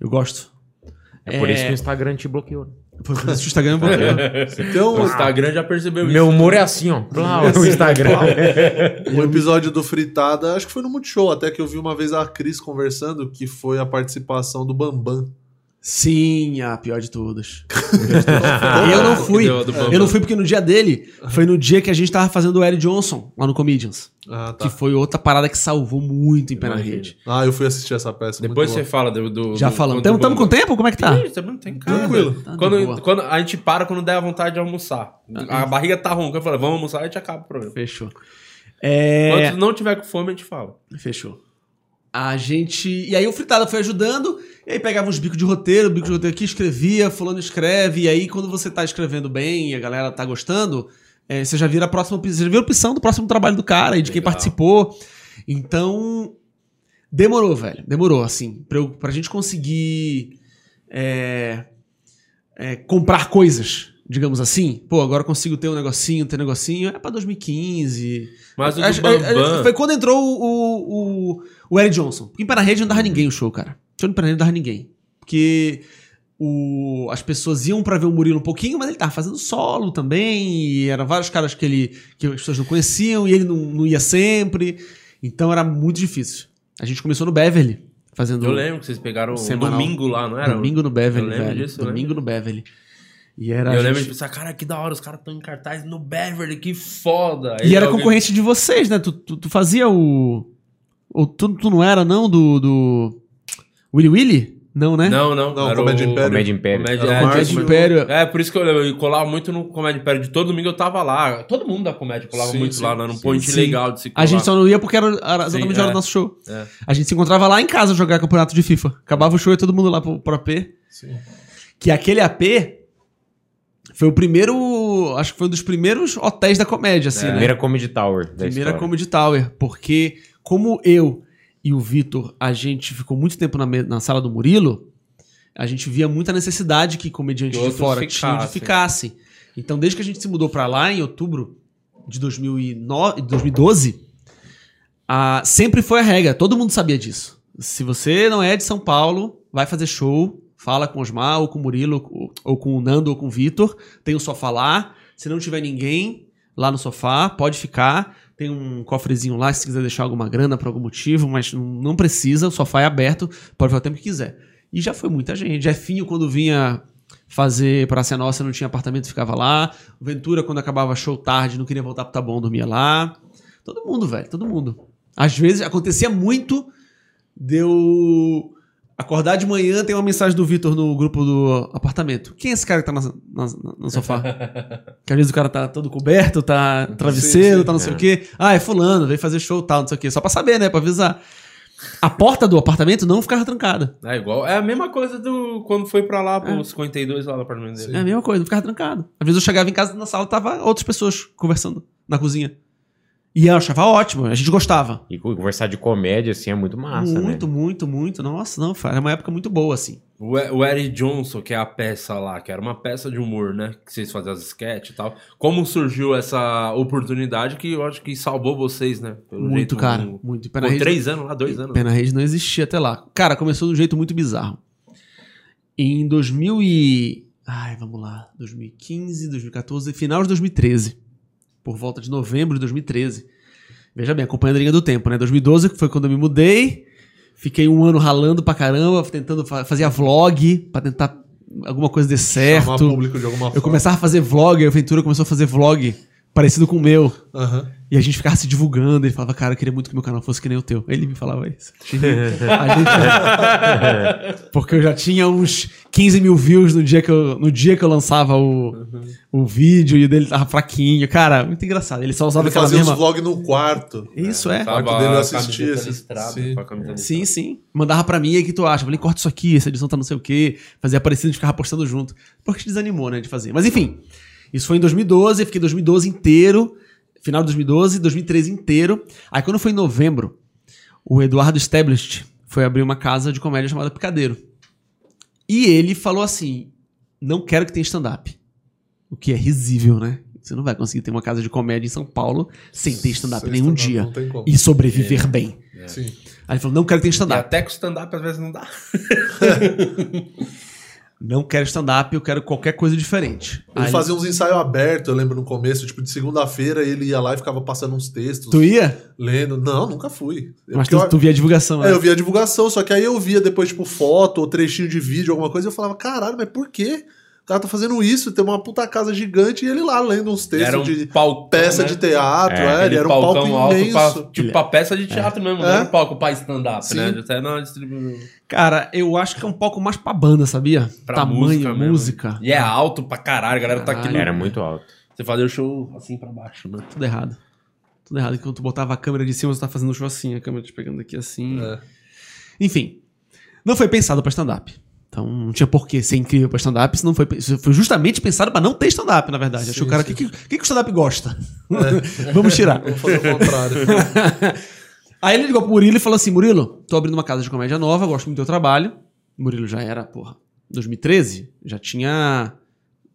Eu gosto. É por É. isso que o Instagram te bloqueou. Foi por isso que o Instagram bloqueou. Tem um, O Instagram já percebeu Meu isso. humor é assim, ó. Plá, o Instagram. um episódio do Fritada, acho que foi no Multishow, até que eu vi uma vez a Cris conversando, que foi a participação do Bambam. Sim, a pior de todas. eu não fui. Eu não fui porque no dia dele foi no dia que a gente tava fazendo o Eric Johnson lá no Comedians. Ah, tá. Que foi outra parada que salvou muito em pé na rede. Ah, eu fui assistir essa peça. Depois você fala do. do Já do- falamos. Bambam. com tempo? Como é que tá? Não tem cara. Tranquilo. Tá Quando, quando a gente para quando der a vontade de almoçar. A barriga tá ronca. Eu falo, vamos almoçar e a gente acaba o programa. Fechou. É... Quando não tiver com fome, a gente fala. Fechou. A gente. E aí o Fritada foi ajudando, e aí pegava uns bicos de roteiro, bico de roteiro aqui, escrevia, fulano escreve, e aí quando você tá escrevendo bem e a galera tá gostando, é, você já vira a próxima. Você já vira a opção do próximo trabalho do cara e de quem Legal. participou. Então. Demorou, velho. Demorou, assim. Pra, eu, pra gente conseguir. é, é, comprar coisas, digamos assim. Pô, agora eu consigo ter um negocinho, ter um negocinho. É pra 2015. Mas o do é- é- Bambam. Foi quando entrou o, o, o Eric Johnson. Porque Para Rede não dava ninguém o show, cara. Show Para Rede não dava ninguém. Porque o, as pessoas iam pra ver o Murilo um pouquinho, mas ele tava fazendo solo também. E eram vários caras que ele que as pessoas não conheciam e ele não, não ia sempre. Então era muito difícil. A gente começou no Beverly. Fazendo Eu lembro que vocês pegaram um Semanal. domingo lá, não era? domingo no Beverly, Eu lembro velho. disso, domingo no Beverly. E era. eu a lembro de gente- pensar, cara, que da hora, os caras estão em cartaz no Beverly, que foda. E era alguém- concorrente de vocês, né? Tu, tu, tu fazia o. Ou tu, tu não era, não, do. do... Willy Willy? Não, né? Não, não. Não, era Comédia o... Império. Comédia Império. Comédia, Era é. Comédia tipo, Império. É, por isso que eu, eu colava muito no Comédia Império. De todo domingo eu tava lá. Todo mundo da comédia colava Sim, muito sim, lá, né? Num sim. point Sim. legal de se colar. A gente só não ia porque era, era exatamente Sim, a hora é. do nosso show. É. A gente se encontrava lá em casa jogar campeonato de FIFA. Acabava o show e todo mundo lá pro, pro AP. Sim. Que aquele AP foi o primeiro. Acho que foi um dos primeiros hotéis da comédia, assim, né? Primeira Comedy Tower da Primeira história. Comedy Tower, porque como eu e o Vitor, a gente ficou muito tempo na, na sala do Murilo, a gente via muita necessidade que comediantes Que de fora tinham de ficassem. ficassem. Então, desde que a gente se mudou pra lá, em outubro de 2009, 2012, a, sempre foi a regra, todo mundo sabia disso. Se você não é de São Paulo, vai fazer show, fala com o Osmar, ou com o Murilo, ou, ou com o Nando, ou com o Vitor, tem um sofá lá. Se não tiver ninguém lá no sofá, pode ficar. Tem um cofrezinho lá, se quiser deixar alguma grana por algum motivo, mas não, precisa, o sofá é aberto, pode ficar o tempo que quiser. E já foi muita gente. Jefinho, quando vinha fazer Praça Nossa, não tinha apartamento, ficava lá. Ventura, quando acabava show tarde, não queria voltar pro Taboão, dormia lá. Todo mundo, velho, todo mundo. Às vezes acontecia muito de eu acordar de manhã, tem uma mensagem do Vitor no grupo do apartamento. Quem é esse cara que tá na- na- no sofá? que às vezes o cara tá todo coberto, tá travesseiro, Sim, sim. tá não sei o quê. Ah, é fulano, veio fazer show tal, não sei o quê. Só pra saber, né? Pra avisar. A porta do apartamento não ficava trancada. É igual. É a mesma coisa do quando foi pra lá, pro É. 52 lá no apartamento dele. É a mesma coisa, não ficava trancado. Às vezes eu chegava em casa na sala tava outras pessoas conversando na cozinha. E eu achava ótimo, a gente gostava. E conversar de comédia, assim, é muito massa, muito, né? muito, muito. Nossa, não, era uma época muito boa, assim. O, o Eric Johnson, que é a peça lá, que era uma peça de humor, né? Que vocês faziam as sketches e tal. Como surgiu essa oportunidade que eu acho que salvou vocês, né? Pelo muito, jeito, cara. um- Muito. Pô, Pena Rede- três anos lá, dois anos. Pena Rede não existia até lá. Cara, começou de um jeito muito bizarro. Em 2000 e... Ai, vamos lá. 2015, 2014, final de 2013. Por volta de novembro de 2013. Veja bem, acompanhando a linha do tempo, né? 2012 foi quando eu me mudei. Fiquei um ano ralando pra caramba, tentando fa fazia vlog pra tentar alguma coisa dê Chamar certo. público de alguma Eu forma. começava a fazer vlog, a Ventura começou a fazer vlog parecido com o meu. Aham. E a gente ficava se divulgando. Ele falava, cara, eu queria muito que meu canal fosse que nem o teu. Aí ele me falava isso. A gente- Porque eu já tinha uns 15 mil views no dia que eu, no dia que eu lançava o, o vídeo e o dele tava fraquinho. Cara, muito engraçado. Ele só usava Ele fazia mesma. uns vlogs no quarto. Isso é. Quarto Tava dele eu a assisti camiseta esse- listrada, sim. Sim, sim. Mandava pra mim, e aí que tu acha? Eu falei, corta isso aqui, essa edição tá não sei o quê. Fazia parecido, a gente ficava postando junto. Porque desanimou, né, de fazer. Mas enfim, isso foi em 2012, eu fiquei 2012 inteiro, final de 2012, 2013 inteiro. Aí quando foi em novembro, o Eduardo Stablished foi abrir uma casa de comédia chamada Picadeiro. E ele falou assim, não quero que tenha stand-up. O que é risível, né? Você não vai conseguir ter uma casa de comédia em São Paulo sem ter stand-up nenhum stand-up, dia. não tem como. E sobreviver bem. Sim. Aí ele falou, não quero que tenha stand-up. até com stand-up às vezes não dá. Não quero stand-up, eu quero qualquer coisa diferente. Ele Aí fazia uns ensaios abertos, eu lembro no começo, tipo, de segunda-feira ele ia lá e ficava passando uns textos, Tu ia? lendo. Não, nunca fui. Eu- Mas porque tu, eu- tu via a divulgação, É, né? eu via a divulgação, só que aí eu via depois, tipo, foto ou trechinho de vídeo, alguma coisa, e eu falava, caralho, mas por quê? O cara tá fazendo isso, tem uma puta casa gigante e ele lá lendo uns textos Era um de palcão, peça né? de teatro, É, é, ele era um palco alto imenso. pra, tipo, pra peça de teatro mesmo, não É. era um palco pra stand-up, né? Até não distribuiu Cara, eu acho que é um pouco mais pra banda, sabia? pra Tamanho, música. música. mesmo. E é alto pra caralho, a galera tá aqui Caralho. no... Era muito alto. Você fazia o show assim pra baixo, né? Tudo errado. Tudo errado. Quando tu botava a câmera de cima, você tá fazendo o show assim, a câmera te pegando aqui assim. É. Enfim, não foi pensado pra stand-up. Então não tinha por que ser incrível pra stand-up, isso não foi, foi justamente pensado pra não ter stand-up, na verdade. Achei Sim, o cara, o que, que, que que o stand-up gosta? Vamos tirar. Vamos fazer o contrário. Aí ele ligou pro Murilo e falou assim: Murilo, tô abrindo uma casa de comédia nova, gosto muito do teu trabalho. Murilo já era, porra, 2013, já tinha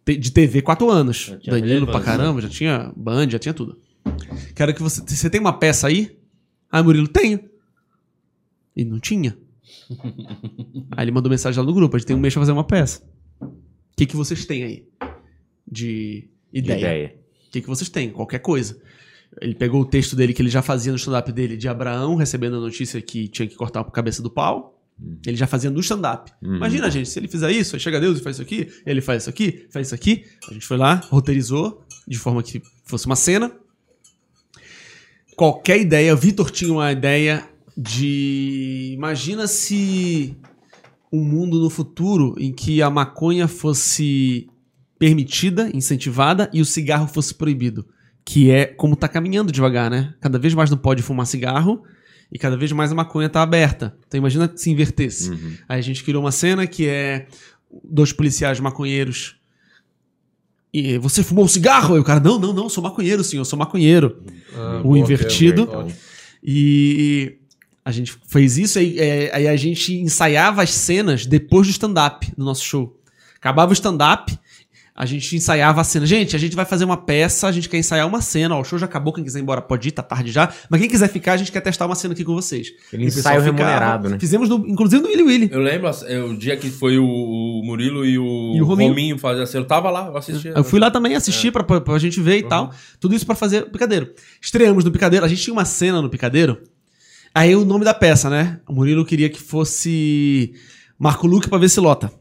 de TV quatro anos. Danilo pra caramba, já tinha Band, já tinha tudo. Quero que você. Você tem uma peça aí? Aí Murilo, tenho. E não tinha. aí ele mandou mensagem lá no grupo: a gente tem um mês pra fazer uma peça. O que, que vocês têm aí? De De ideia. ideia. O que, que vocês têm? Qualquer coisa. Ele pegou o texto dele que ele já fazia no stand-up dele de Abraão, recebendo a notícia que tinha que cortar a cabeça do pau. Ele já fazia no stand-up. Uhum. Imagina, gente, se ele fizer isso, aí chega Deus e faz isso aqui, ele faz isso aqui, faz isso aqui. A gente foi lá, roteirizou, de forma que fosse uma cena. Qualquer ideia, o Vitor tinha uma ideia de. Imagina se um mundo no futuro em que a maconha fosse permitida, incentivada e o cigarro fosse proibido. Que é como tá caminhando devagar, né? Cada vez mais não pode fumar cigarro e cada vez mais a maconha tá aberta. Então imagina se invertesse. Uhum. Aí a gente criou uma cena que é dois policiais maconheiros. E você fumou um cigarro? E o cara, não, não, não, sou maconheiro, senhor, sou maconheiro. Ah, O boa, invertido. ótimo. E a gente fez isso, aí, é, aí a gente ensaiava as cenas depois do stand-up no nosso show. Acabava o stand-up, a gente ensaiava a cena. Gente, a gente vai fazer uma peça, a gente quer ensaiar uma cena. Ó, o show já acabou, quem quiser ir embora pode ir, tá tarde já. Mas quem quiser ficar, a gente quer testar uma cena aqui com vocês. Ele ensaio remunerado, né? Fizemos, no, inclusive, no Willy Willy. Eu lembro é, o dia que foi o, o Murilo e o, E o Rominho. Rominho fazer assim. Eu tava lá, eu assisti. Eu fui lá também assistir pra, pra, pra gente ver e tal. Tudo isso pra fazer o Picadeiro. Estreamos no Picadeiro. A gente tinha uma cena no Picadeiro. Aí o nome da peça, né? O Murilo queria que fosse Marco Luque pra ver se lota.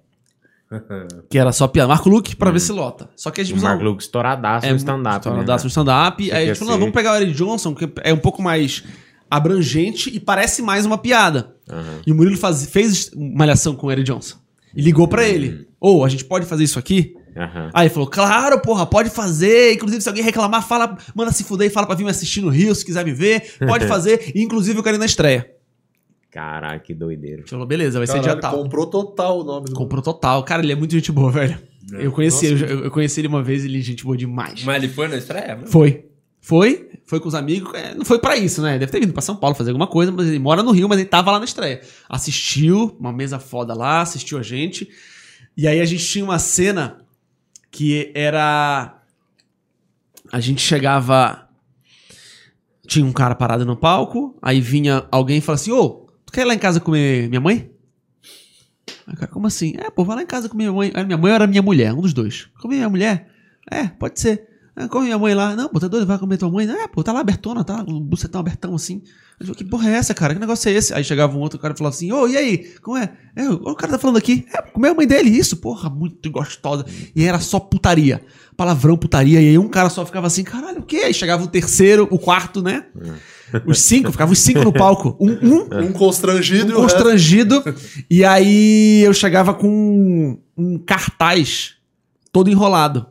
Que era só piada. Marco Luque pra ver se lota. Só que a gente O Mark Luke estouradaço no stand-up. Estouradaço né? no stand-up. Aí a gente falou, não, ser- vamos pegar o Eric Johnson, que é um pouco mais abrangente e parece mais uma piada. Aham. E o Murilo faz- fez malhação com o Eric Johnson. E ligou pra ele. Ô, a gente pode fazer isso aqui? Aham. Aí ele falou, claro, porra, pode fazer. Inclusive, se alguém reclamar, fala, manda se fuder e fala pra vir me assistir no Rio, se quiser me ver. Pode fazer. E, inclusive, eu quero ir na estreia. Caraca, que doideira. A gente falou, beleza, vai ser Caralho, dia tal. comprou total o nome do Comprou total. Cara, ele é muito gente boa, velho. É. Eu conheci, Nossa. eu, eu conheci ele uma vez, ele é gente boa demais. Mas ele foi na estreia? mesmo? Foi. Foi, foi com os amigos. é, não foi pra isso, né? Deve ter vindo pra São Paulo fazer alguma coisa, mas ele mora no Rio, mas ele tava lá na estreia. Assistiu, uma mesa foda lá, assistiu a gente. E aí a gente tinha uma cena que era. A gente chegava. Tinha um cara parado no palco, aí vinha alguém e falava assim: Ô, tu quer ir lá em casa comer minha mãe? Aí cara, como assim? É, pô, vai lá em casa comer minha mãe. Minha mãe era minha mulher, um dos dois. Comer minha mulher? É, pode ser. Ah, corre minha mãe lá. Não, pô, tá doido, vai comer tua mãe. É, pô, tá lá abertona, tá? Um bucetão abertão assim. Eu falei, que porra é essa, cara? Que negócio é esse? Aí chegava um outro cara e falava assim, ô, e aí? Como é? é? O cara tá falando aqui. É, comeu a mãe dele, isso, porra, muito gostosa. E era só putaria. Palavrão, putaria. E aí um cara só ficava assim, caralho, o quê? Aí chegava o terceiro, o quarto, né? Os cinco, ficavam os cinco no palco. Um, um Um constrangido um constrangido. e aí eu chegava com um, um cartaz todo enrolado.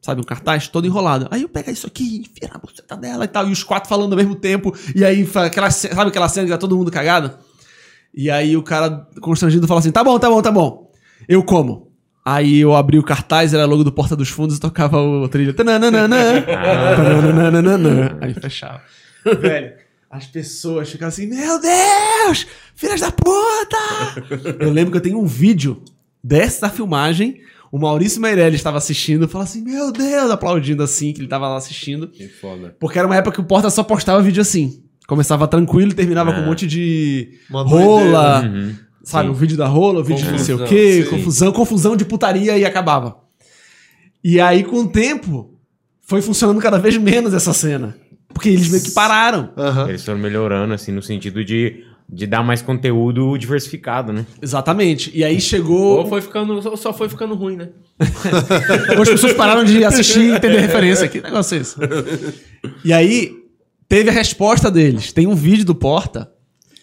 Sabe, um cartaz todo enrolado. Aí eu pego isso aqui e enfia na buceta dela e tal. E os quatro falando ao mesmo tempo. E aí, aquela, sabe aquela cena que tá todo mundo cagado? E aí o cara constrangido fala assim: tá bom, tá bom, tá bom. Eu como. Aí eu abri o cartaz, era logo do Porta dos Fundos e tocava o tananana. Aí fechava. Velho, as pessoas ficavam assim: Meu Deus! Filhas da puta! Eu lembro que eu tenho um vídeo dessa filmagem. O Maurício Meirelles estava assistindo e falou assim: Meu Deus! Aplaudindo assim, que ele tava lá assistindo. Que foda. Porque era uma época que o Porta só postava vídeo assim. Começava tranquilo e terminava com um monte de Uma rola. Uhum. Sabe, o vídeo da rola, o vídeo de não sei o Confusão, quê, sim. confusão, confusão de putaria e acabava. E aí, com o tempo, foi funcionando cada vez menos essa cena. Porque eles meio que pararam. Aham. Eles foram melhorando, assim, no sentido de, de dar mais conteúdo diversificado, né? Exatamente. E aí chegou. Ou foi ficando, só- só foi ficando ruim, né? Ou as pessoas pararam de assistir e entender referência. Que negócio é esse? E aí, teve a resposta deles. Tem um vídeo do Porta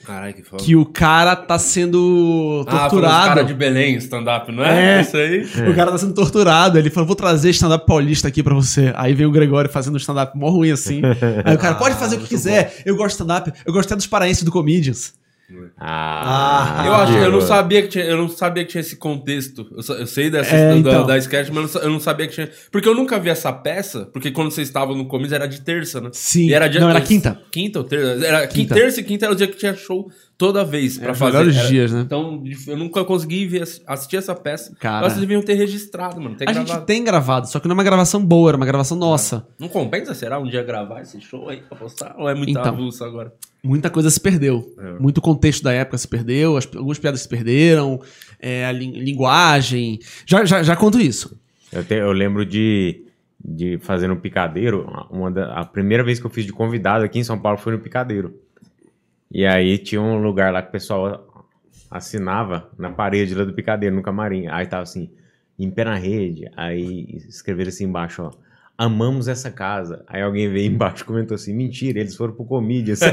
Caralho, que foda. que o cara tá sendo Ah, foi os torturado. cara de Belém, stand-up, não é? É. Isso aí. O cara tá sendo torturado. Ele falou: vou trazer stand-up paulista aqui pra você. Aí veio o Gregório fazendo stand-up mó ruim assim. Aí o cara, pode fazer o que quiser. Eu gosto de stand-up. Eu gosto até dos paraenses do Comedians. Ah, Eu acho eu não sabia que tinha, eu não sabia que tinha esse contexto. Eu, eu sei dessa É, da, então. da sketch, mas eu não sa- eu não sabia que tinha. Porque eu nunca vi essa peça, porque quando vocês estavam no começo era de terça, né? Sim. E era dia, Não, era quinta. Quinta ou terça? Era Quinta. terça e quinta era o dia que tinha show toda vez pra os fazer. melhores Era- dias, né? Então eu nunca consegui ver, assistir essa peça. Cara. Vocês deviam ter registrado, mano. Ter A gravado. gente tem gravado, só que não é uma gravação boa, era uma gravação nossa. Não compensa, será, um dia gravar esse show aí pra postar? Ou é muita Então. avulso agora? Muita coisa se perdeu. É. Muito contexto da época se perdeu, as- algumas piadas se perderam, é, a lin- linguagem. Já, já, já conto isso. Eu, te- eu lembro de, de fazer no Picadeiro. Uma da- a primeira vez que eu fiz de convidado aqui em São Paulo foi no Picadeiro. E aí tinha um lugar lá que o pessoal assinava na parede lá do Picadeiro, no camarim. Aí tava assim, em pé na rede. Aí escreveram assim embaixo, ó. Amamos essa casa. Aí alguém veio embaixo e comentou assim: mentira, eles foram pro Comídias.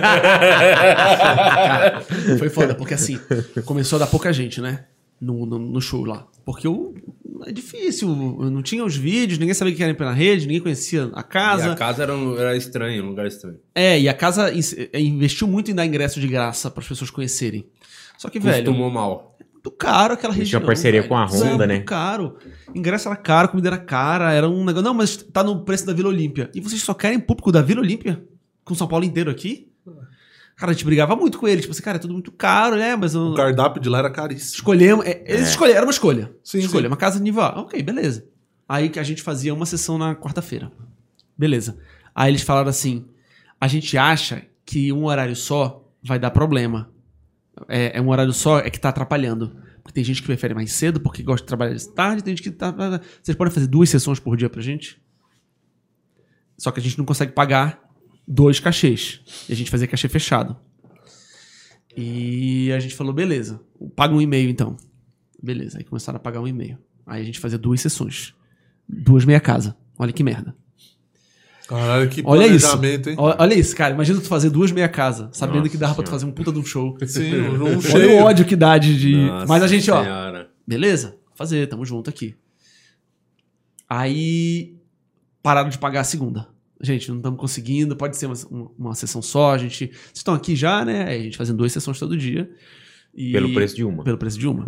Cara, foi foda, porque assim, começou a dar pouca gente, né? No, no, no show lá. Porque o, é difícil, não tinha os vídeos, ninguém sabia o que era ir na rede, ninguém conhecia a E casa. a casa era, um- era estranha, um lugar estranho. É, e a casa é, investiu muito em dar ingresso de graça para as pessoas conhecerem. Só que, velho, Costumou mal. muito caro aquela região. tinham parceria velho. com a Honda, Muito né? caro. Ingresso era caro, comida era cara, era um negócio. Não, mas tá no preço da Vila Olímpia. E vocês só querem público da Vila Olímpia? Com São Paulo inteiro aqui? Cara, a gente brigava muito com eles. Tipo assim, cara, é tudo muito caro, né? Mas eu... O cardápio de lá era caríssimo. escolhemos. é, eles escolheram, era uma escolha. Sim, escolha, sim. uma casa de nível A. Ok, beleza. Aí que a gente fazia uma sessão na quarta-feira. Beleza. Aí eles falaram assim: a gente acha que um horário só vai dar problema. É, é um horário só é que tá atrapalhando. Porque tem gente que prefere mais cedo porque gosta de trabalhar de tarde, tem gente que tá. Vocês podem fazer duas sessões por dia pra gente? Só que a gente não consegue pagar dois cachês. E a gente fazia cachê fechado. E a gente falou, beleza, paga um e-mail então. Beleza, aí começaram a pagar um e-mail. Aí a gente fazia duas sessões. Duas meia casa. Olha que merda. Caralho, que Olha isso. hein? Olha, olha isso, cara. Imagina tu fazer duas meia casa, sabendo Nossa que dava pra tu Senhora. fazer um puta de um show. Sim, um Olha o ódio que dá de. de- Mas a gente, ó, Senhora. beleza, fazer, tamo junto aqui. Aí pararam de pagar a segunda. Gente, não estamos conseguindo, pode ser uma, uma, uma sessão só, a gente. Vocês estão aqui já, né? A gente fazendo duas sessões todo dia. E- Pelo preço de uma. Pelo preço de uma.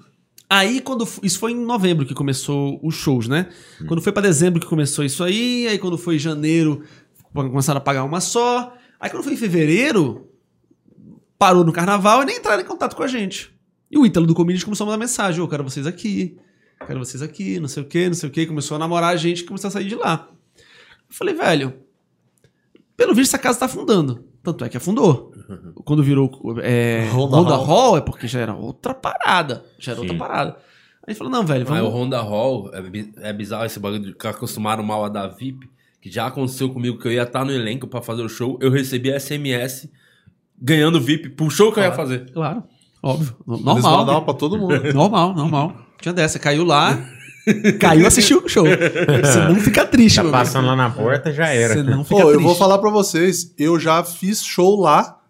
aí, quando. Isso foi em novembro que começou os shows, né? Quando foi pra dezembro que começou isso aí, aí quando foi janeiro, começaram a pagar uma só. Aí quando foi em fevereiro, parou no carnaval e nem entraram em contato com a gente. E o Ítalo do Comedians começou a mandar mensagem: Ô, quero vocês aqui, quero vocês aqui, não sei o que, não sei o que. Começou a namorar a gente e começou a sair de lá. Eu falei, velho, pelo visto essa casa tá afundando. Tanto é que afundou. Quando virou é, Honda Honda, Hall. Hall. é porque já era outra parada. Já era Sim. outra parada. Aí ele falou, não, velho, Mas o vamos... Honda Hall, é, é bizarro esse bagulho de que acostumaram mal a dar VIP. que já aconteceu comigo, que eu ia estar no elenco pra fazer o show, eu recebi SMS ganhando VIP pro show que eu ia fazer. Claro, óbvio. Eles Normal. mandavam pra todo mundo. Normal, normal. Tinha dessa, caiu lá, caiu assistiu o show. Você não fica triste, Tá passando lá na porta, já era. Você não fica Pô, eu triste. vou falar pra vocês, eu já fiz show lá,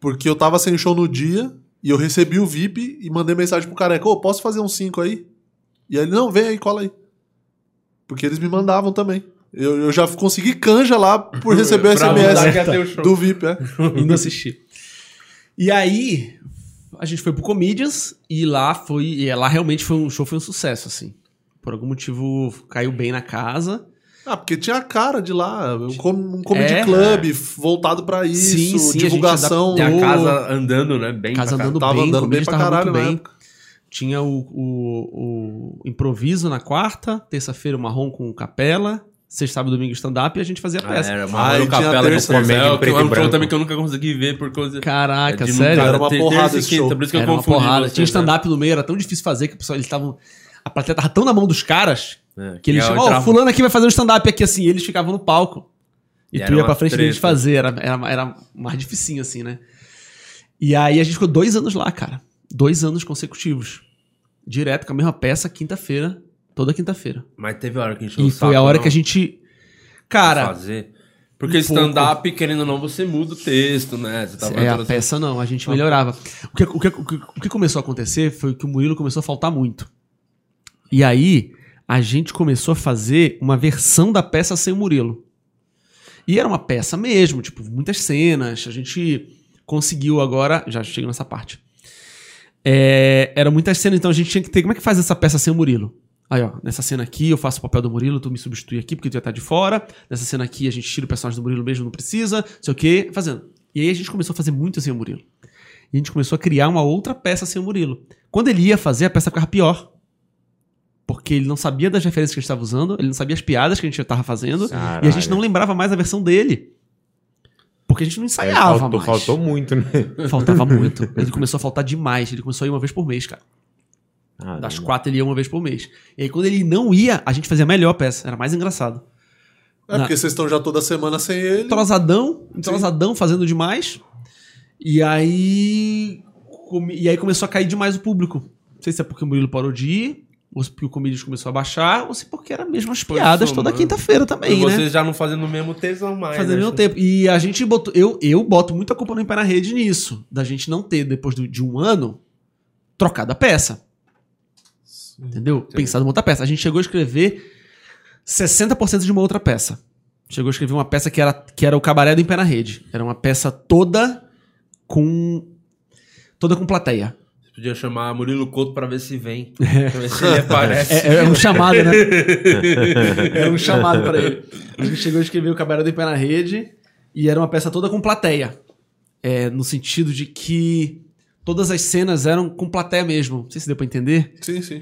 porque eu tava sem show no dia, e eu recebi o VIP e mandei mensagem pro careca, ô, posso fazer um 5 aí? E aí ele, não, vem aí, cola aí. Porque eles me mandavam também. Eu, eu já consegui canja lá por receber o SMS do VIP, é. indo assistir. E aí, a gente foi pro Comedians e lá foi. E lá realmente foi um show, foi um sucesso, assim. Por algum motivo caiu bem na casa. Ah, porque tinha a cara de lá, um, com- um comedy É. club voltado pra isso, Sim, sim, a divulgação. E a Ô, casa andando, né? Bem Casa pra andando Tava bem, andando bem pra tava caralho bem. época. Tinha o, o, o improviso na quarta, terça-feira o marrom com capela, sexta, sábado e domingo stand-up e a gente fazia Ah, peça. era Ah, uma e no tinha capela terça, comédia comédia em preto que é e um branco. também que eu nunca consegui ver por causa Caraca, de sério? Era uma porrada esse quinta, show. Por isso que eu Era uma confundi. porrada. vocês, Tinha né? stand-up no meio, era tão difícil fazer que o pessoal, eles estavam. A plateia tava tão na mão dos caras É, que eles ó, entrava- fulano aqui vai fazer um stand-up aqui assim, e eles ficavam no palco. E, E tu ia pra frente deles treta. fazer, era, era, era mais dificinho assim, né? E aí a gente ficou dois anos lá, cara. Dois anos consecutivos. Direto com a mesma peça, quinta-feira, toda quinta-feira. Mas teve hora que a gente E foi a hora que a gente. Cara, fazer. Porque um stand-up, querendo ou não, você muda o texto, né? Você tava é, a trazendo- peça não, a gente melhorava. O que, o, que, o, que, o que começou a acontecer foi que o Murilo começou a faltar muito. E aí, a gente começou a fazer uma versão da peça sem o Murilo. E era uma peça mesmo, tipo, muitas cenas. A gente conseguiu agora. Já chego nessa parte. É, era muitas cenas, então a gente tinha que ter. Como é que faz essa peça sem o Murilo? Aí, ó, nessa cena aqui eu faço o papel do Murilo, tu me substitui aqui porque tu já tá de fora. Nessa cena aqui a gente tira o personagem do Murilo mesmo, não precisa, sei o quê, fazendo. E aí a gente começou a fazer muito sem o Murilo. E a gente começou a criar uma outra peça sem o Murilo. Quando ele ia fazer, a peça ficava pior. Porque ele não sabia das referências que a gente estava usando, ele não sabia as piadas que a gente estava fazendo, e a Caralho. gente não lembrava mais a versão dele. Porque a gente não ensaiava faltou, mais. faltou muito, né? Faltava muito. Ele começou a faltar demais. Ele começou a ir uma vez por mês, cara. Ah, Das não. quatro ele ia uma vez por mês. E aí quando ele não ia, a gente fazia a melhor peça. Era mais engraçado. É porque vocês estão já toda semana sem ele. Entrosadão, entrosadão fazendo demais. E aí. come- E aí começou a cair demais o público. Não sei se é porque o Murilo parou de ir, ou se porque o Comedians começou a baixar, ou se porque era mesmo as Foi piadas toda quinta-feira E também, né? vocês já não fazendo o mesmo tesão mais. Fazendo né? ao mesmo tempo. E a gente botou. Eu, eu boto muita culpa no Em Pé na Rede nisso. Da gente não ter, depois do- de um ano, trocado a peça. Entendeu? Pensado em outra peça. A gente chegou a escrever 60% de uma outra peça. Chegou a escrever uma peça que era, que era o Cabaré do Em Pé na Rede. Era uma peça toda com. toda com plateia. Podia chamar Murilo Couto pra ver se vem. Pra ver se ele aparece. É, é um chamado, né? é um chamado pra ele. A gente chegou a escrever o Cabaré do Em Pé na Rede e era uma peça toda com plateia. É, no sentido de que todas as cenas eram com plateia mesmo. Não sei se deu pra entender. Sim, sim.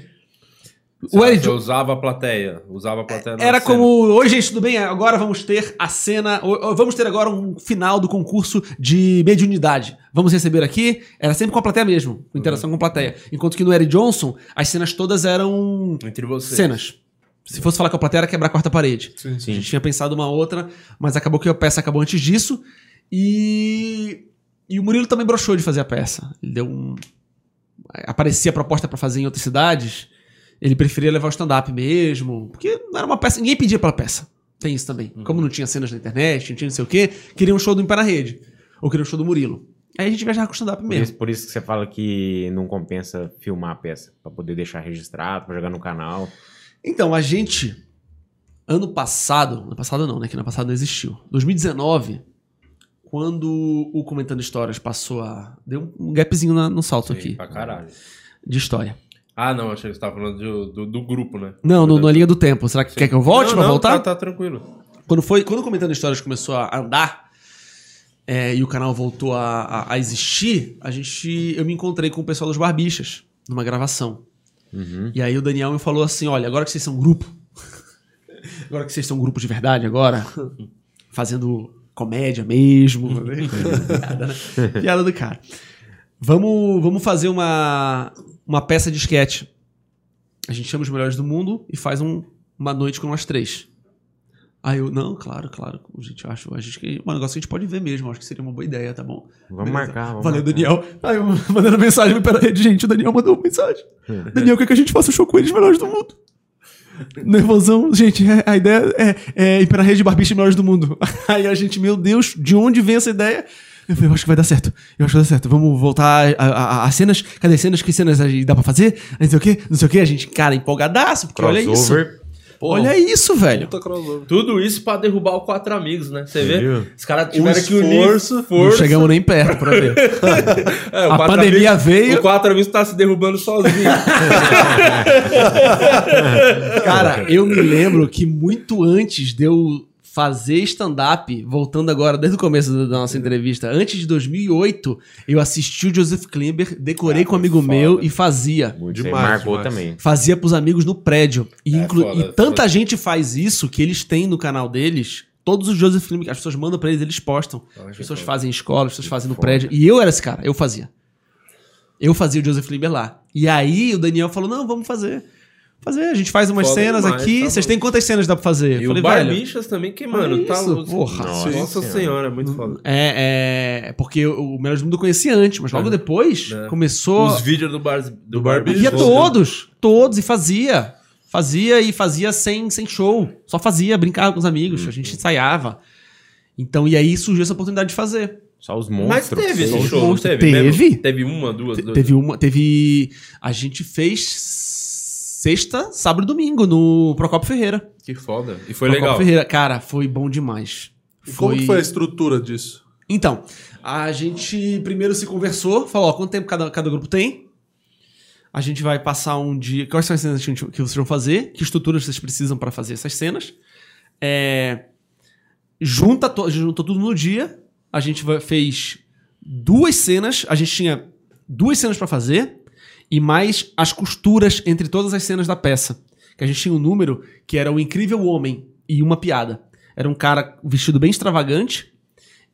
O Eric Você usava a plateia. Usava a plateia Era cena. como, oi gente, tudo bem? Agora vamos ter a cena, vamos ter agora um final do concurso de mediunidade. Vamos receber aqui, era sempre com a plateia mesmo, com interação com a plateia. Enquanto que no Eric Johnson, as cenas todas eram Entre vocês. cenas. Se fosse falar com a plateia, era quebrar a quarta parede. Sim, A gente tinha pensado uma outra, mas acabou que a peça acabou antes disso. E. E o Murilo também broxou de fazer a peça. Ele deu um. Aparecia a proposta pra fazer em outras cidades. Ele preferia levar o stand-up mesmo. Porque não era uma peça. Ninguém pedia pela peça. Tem isso também. Como não tinha cenas na internet, não tinha não sei o quê, queria um show do Pé na Rede. Ou queria um show do Murilo. Aí a gente viajava com o stand-up mesmo. isso, por isso que você fala que não compensa filmar a peça. Pra poder deixar registrado, pra jogar no canal. Então, a gente. Ano passado. Ano passado não, né? Que ano passado não existiu. 2019, quando o Comentando Histórias passou a. Deu um gapzinho na- no salto aqui Pra caralho. de história. Ah, não, achei que você tava falando do, do, do grupo, né? Não, no, na linha do tempo. Será que quer que eu volte não, pra não, voltar? Tá, tá tranquilo. Quando foi, quando o Comentando Histórias começou a andar é, e o canal voltou a, a- a existir, a gente, eu me encontrei com o pessoal dos Barbichas numa gravação. Uhum. E aí o Daniel me falou assim, olha, agora que vocês são um grupo, agora que vocês são um grupo de verdade agora, fazendo comédia mesmo, piada, né? Piada do cara. Vamos, vamos fazer uma, uma peça de sketch. A gente chama os melhores do mundo e faz um- uma noite com nós três. Aí eu, não, claro, claro. Gente, eu acho, a gente, que- um negócio que a gente pode ver mesmo. Acho que seria uma boa ideia, tá bom? Vamos marcar, vamos Valeu, marcar. Daniel. Aí eu mandando mensagem pra rede, gente, o Daniel mandou uma mensagem. Daniel, quer que a gente faça o show com eles melhores do mundo? Nervosão, gente, é- a ideia é, é ir pra rede de barbicha melhores do mundo. Aí a gente, meu Deus, de onde vem essa ideia? Eu falei, eu acho que vai dar certo. Eu acho que vai dar certo. Vamos voltar a cenas. Cadê as cenas? Que cenas dá pra fazer? Não sei o quê, não sei o quê. A gente, cara, empolgadaço, porque olha isso. Crossover. Olha isso, velho. Tudo isso pra derrubar o Quatro Amigos, né? Você vê? Viu? Os caras tiveram que unir esforço. Não força. chegamos nem perto pra ver. É, o A pandemia Amigos- veio- O Quatro Amigos tá se derrubando sozinho. Cara, eu me lembro que muito antes de eu fazer stand-up, voltando agora desde o começo da nossa entrevista, antes de 2008, eu assisti o Joseph Klimber, decorei com um amigo foda. meu e fazia. Muito Demais, marcou demais. também. Fazia pros amigos no prédio. E, É inclu- foda, e é tanta foda. gente faz isso que eles têm no canal deles. Todos os Joseph Klimber, as pessoas mandam pra eles, eles postam. As pessoas foda. fazem em escola, as pessoas fazem no Foda. prédio. E eu era esse cara, eu fazia. Eu fazia o Joseph Klimber lá. E aí o Daniel falou: não, vamos fazer. Fazer, a gente faz umas Foda cenas demais, aqui. tá Vocês têm quantas cenas dá pra fazer? E Eu o falei, velho. Barbichas também, que, mano, tá isso, louco. porra. Nossa, Nossa senhora, é muito foda. É, é, porque o Melhores do Mundo eu conhecia antes, mas logo depois É. começou. Os vídeos do, bar, do Barbie. Ia todos, todos, e fazia. Fazia e fazia sem, sem show. Só fazia, brincava com os amigos, a gente ensaiava. Então, e aí surgiu essa oportunidade de fazer. Só os Mas monstros. teve Só esse show, teve? Teve. Teve uma, duas, Te- duas. Teve uma. Teve. A gente fez sexta, sábado e domingo no Procopio Ferreira. Que foda. E foi Procopio legal. Ferreira. Cara, foi bom demais. E como que foi a estrutura disso? Então, a gente primeiro se conversou, falou, ó, quanto tempo cada, cada grupo tem? A gente vai passar um dia. Quais são as cenas que, gente- que vocês vão fazer? Que estruturas vocês precisam para fazer essas cenas? É, junta, to, juntou tudo no dia. A gente fez duas cenas. A gente tinha duas cenas para fazer e mais as costuras entre todas as cenas da peça. Que a gente tinha um número que era o incrível homem e uma piada. Era um cara vestido bem extravagante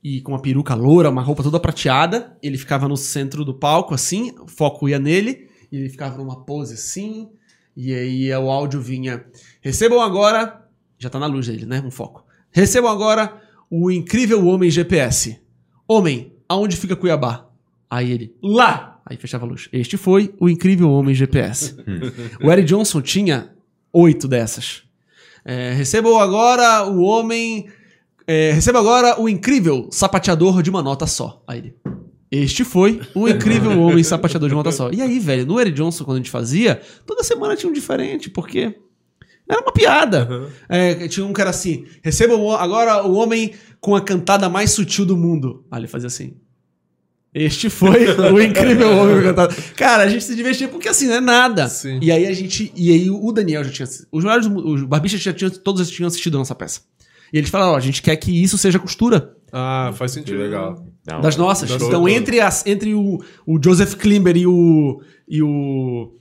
e com uma peruca loura, uma roupa toda prateada. Ele ficava no centro do palco, assim, o foco ia nele, e ele ficava numa pose assim, e aí o áudio vinha. Recebam agora. Já tá na luz dele, né? Um foco. Recebam agora o incrível homem GPS. Homem, aonde fica Cuiabá? Aí ele, lá! Aí fechava a luz. Este foi o incrível homem GPS. o Eric Johnson tinha oito dessas. É, recebam agora o homem. É, receba agora o incrível sapateador de uma nota só. Aí ele. Este foi o incrível homem sapateador de uma nota só. E aí, velho, no Eric Johnson, quando a gente fazia, toda semana tinha um diferente, porque era uma piada. É, tinha um cara assim: receba agora o homem com a cantada mais sutil do mundo. Aí ele fazia assim. Este foi o incrível homem cantada. Cara, a gente se divertia porque assim, não é nada. Sim. E aí a gente. E aí o Daniel já tinha. Os melhores. Os barbistas já tinham. Todos eles tinham assistido a nossa peça. E eles falaram: ó, a gente quer que isso seja costura Ah, faz Que sentido. legal. Da das nossas. Então, entre, as, entre o, o Joseph Klimber e o. E o.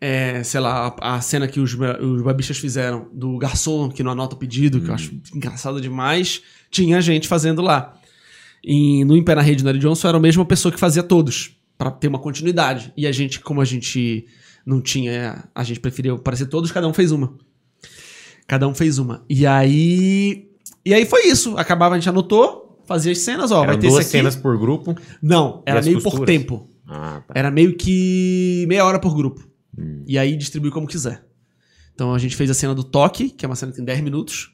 é, sei lá, a, a cena que os, os babistas fizeram do garçom que não anota o pedido, que eu acho engraçado demais, tinha gente fazendo lá. E no Em Pé na Rede, no Eric Johnson, era a mesma pessoa que fazia todos, pra ter uma continuidade. E a gente, como a gente não tinha. A gente preferiu parecer todos, cada um fez uma. Cada um fez uma. E aí. E aí foi isso. Acabava, a gente anotou, fazia as cenas, ó. vai Eram ter duas cenas por grupo. Não, era meio por costuras? tempo. Ah, tá. Era meio que meia hora por grupo. Hum. E aí distribui como quiser. Então a gente fez a cena do toque, que é uma cena que tem 10 minutos.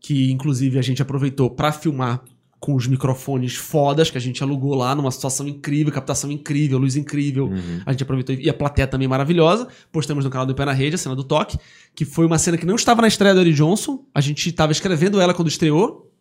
Que inclusive a gente aproveitou pra filmar com os microfones fodas que a gente alugou lá numa situação incrível, captação incrível, luz incrível. Uhum. A gente aproveitou e a plateia também maravilhosa. Postamos no canal do Pé na Rede a cena do toque, que foi uma cena que não estava na estreia do Eric Johnson. A gente estava escrevendo ela quando estreou.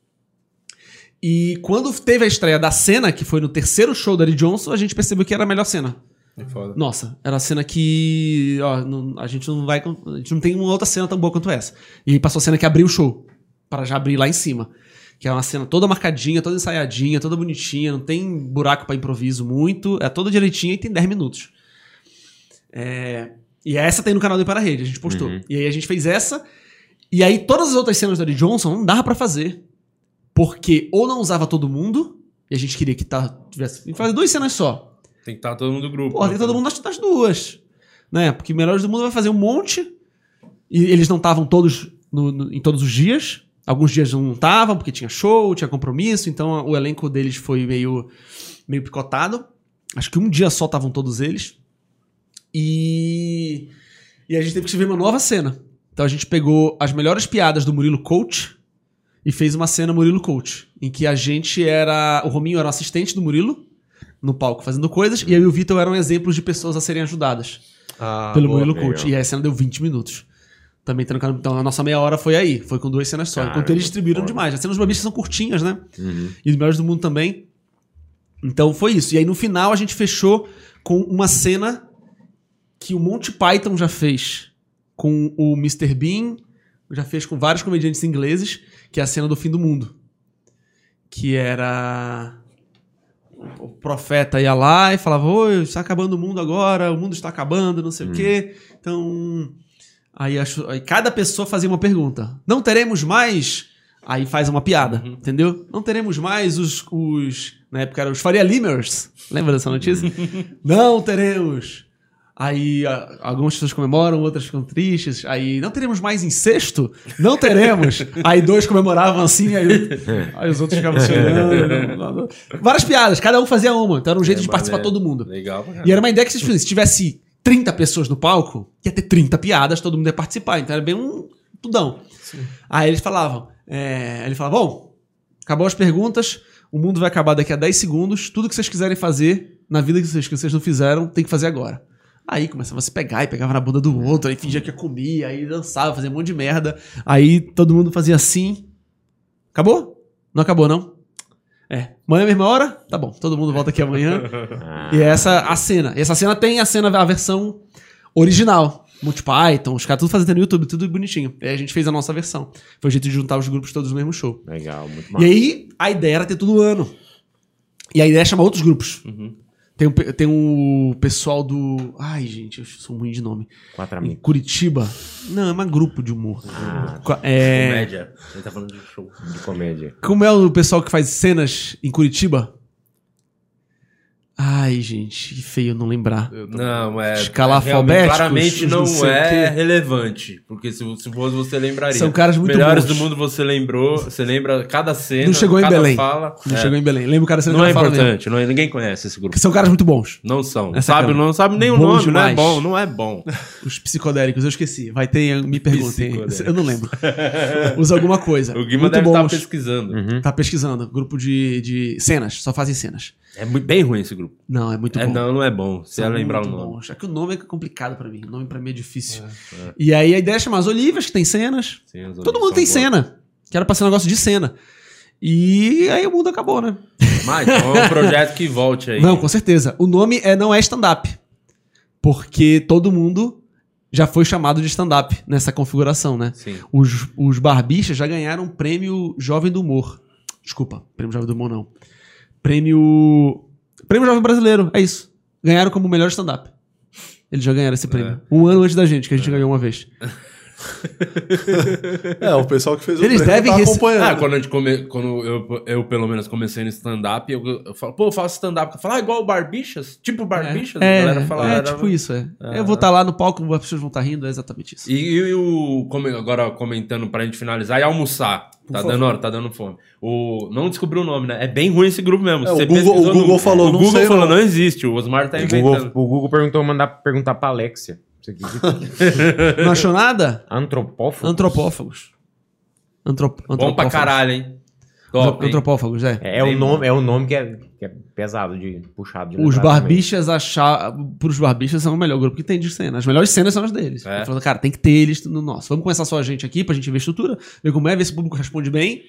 E quando teve a estreia da cena, que foi no terceiro show do Eric Johnson, a gente percebeu que era a melhor cena. Que foda. Nossa, era a cena que. Ó, não- a gente não vai. A gente não tem uma outra cena tão boa quanto essa. E passou a cena que abriu o show. Para já abrir lá em cima. Que é uma cena toda marcadinha, toda ensaiadinha, toda bonitinha, não tem buraco pra improviso muito, é toda direitinha e tem 10 minutos. É, e essa tem no canal do Para Rede, a gente postou. Uhum. E aí a gente fez essa, e aí todas as outras cenas do Eddie Johnson não dava pra fazer. Porque ou não usava todo mundo, e a gente queria que tá, tivesse. Fazer duas cenas só. Tem que estar todo mundo no grupo. Porra, né, tem todo mundo nas, nas duas. Né? Porque Melhores do Mundo vai fazer um monte. E eles não estavam todos no- no- em todos os dias. Alguns dias não estavam, porque tinha show, tinha compromisso, então o elenco deles foi meio, meio picotado. Acho que um dia só estavam todos eles. E, e a gente teve que escrever uma nova cena. Então a gente pegou as melhores piadas do Murilo Coach e fez uma cena Murilo Coach, em que a gente era. O Rominho era o assistente do Murilo no palco fazendo coisas, e eu e o Vitor eram exemplos de pessoas a serem ajudadas Ah, pelo boa. Murilo. Coach. E aí a cena deu 20 minutos. Também trancando. Então a nossa meia hora foi aí. Foi com duas cenas só. Caramba, Enquanto eles distribuíram foda. demais. As cenas do Babistas são curtinhas, né? Uhum. E os melhores do mundo também. Então foi isso. E aí no final a gente fechou com uma cena que o Monty Python já fez com o Mr. Bean, já fez com vários comediantes ingleses, que é a cena do fim do mundo. Que era. O profeta ia lá e falava: Oi, está acabando o mundo agora, o mundo está acabando, não sei o quê. Então. Aí, acho- aí cada pessoa fazia uma pergunta. Não teremos mais. Aí faz uma piada, entendeu? Não teremos mais os, os. Na época eram os Faria Limers. Lembra dessa notícia? não teremos. Aí a- algumas pessoas comemoram, outras ficam tristes. Aí não teremos mais incesto? Não teremos. aí dois comemoravam assim, aí, aí os outros ficavam se olhando. não, não. Várias piadas, cada um fazia uma. Então era um jeito É, de participar maneiro. todo mundo. Legal pra E era uma ideia que se tivesse 30 pessoas no palco, ia ter 30 piadas, todo mundo ia participar. Então era bem um tudão. Aí eles falavam, é, ele falava, bom, acabou as perguntas, o mundo vai acabar daqui a 10 segundos, tudo que vocês quiserem fazer na vida que vocês, que vocês não fizeram, tem que fazer agora. Aí começava a se pegar e pegava na bunda do outro, aí fingia que ia comer, aí dançava, fazia um monte de merda. Aí todo mundo fazia assim. Acabou? Não acabou, não? É. Amanhã, mesma hora? Tá bom, todo mundo volta aqui amanhã. E é essa a cena. E essa cena tem a cena, a versão original. Multi Python, os caras tudo fazendo no YouTube, tudo bonitinho. E aí a gente fez a nossa versão. Foi o jeito de juntar os grupos todos no mesmo show. Legal, muito E massa. aí a ideia era ter tudo ano. E a ideia é chamar outros grupos. Tem, um, pe- tem um pessoal do. Ai, gente, eu sou ruim de nome. Quatro Em amigos. Curitiba. Não, é um grupo de humor. Ah, É, Comédia. Ele tá falando de show. de comédia. como é o pessoal que faz cenas em Curitiba? Ai, gente, que feio não lembrar. Não, é. Escala é, Claramente não não o é quê. relevante. Porque se, se fosse, você lembraria. São caras muito Melhores bons. do mundo você lembrou. Você lembra cada cena. Não chegou em Belém. Fala, Não É. chegou em Belém. Lembra o cara sendo Não é importante. Não é, ninguém conhece esse grupo. Que são caras muito bons. Não são. Essa sabe, cara. não sabe nem o nome. Não é demais. bom. Não é bom. Os psicodélicos, eu esqueci. Vai ter, me perguntem. Eu não lembro. Usa alguma coisa. O Guima muito deve estar bons. pesquisando. Uhum. Tá pesquisando. Grupo de, de cenas. Só fazem cenas. É muito, bem ruim esse grupo. Não, é muito É, bom. não, não é bom. Você ia lembrar o nome. bons. É que o nome é complicado pra mim. O nome pra mim é difícil. E aí a ideia é chamar as Olivas, que tem cenas. Sim, Todo mundo tem bons. cena. Que era pra ser um negócio de cena. E aí o mundo acabou, né? Mas então é um projeto que volte aí. Não, com certeza. O nome é, não é stand-up. Porque todo mundo já foi chamado de stand-up nessa configuração, né? Sim. Os, os barbichas já ganharam o prêmio Jovem do Humor. Desculpa, prêmio Jovem do Humor não. Prêmio. Prêmio Jovem Brasileiro, é isso. Ganharam como melhor stand-up. Eles já ganharam esse prêmio. Um ano antes da gente, que a gente ganhou uma vez. É, o pessoal que fez o Eles devem tá acompanhando. Ah, quando, a gente come, quando eu, eu, pelo menos, comecei no stand-up, eu, eu falo, pô, eu faço stand-up. Eu falo, ah, igual o Barbichas? Tipo Barbichas? É, a galera fala, é era- tipo isso, é. Eu vou estar lá no palco, as pessoas vão estar rindo, é exatamente isso. E, e o. Agora comentando pra gente finalizar, e almoçar. Tá favor. dando hora, tá dando fome. O, não descobriu o nome, né? É bem ruim esse grupo mesmo. É, o Google- o Google no- falou, o não Google sei falou, não. não existe. O Osmar tá O inventando. Google, o Google perguntou mandar perguntar pra Alexia. Você acredita? Não achou nada? Antropófago? Antropófagos. Antrop, Bom pra antropófagos. caralho, hein? Top, hein? Antropófagos, é. É, é Bem o nome, é o nome que é, que é pesado de puxado de Os barbichas achar. Pros barbichas são o melhor grupo que tem de cena. As melhores cenas são as deles. É. Falou, cara, tem que ter eles no nosso. Vamos começar só a gente aqui pra gente ver a estrutura, ver como é, ver se o público responde bem.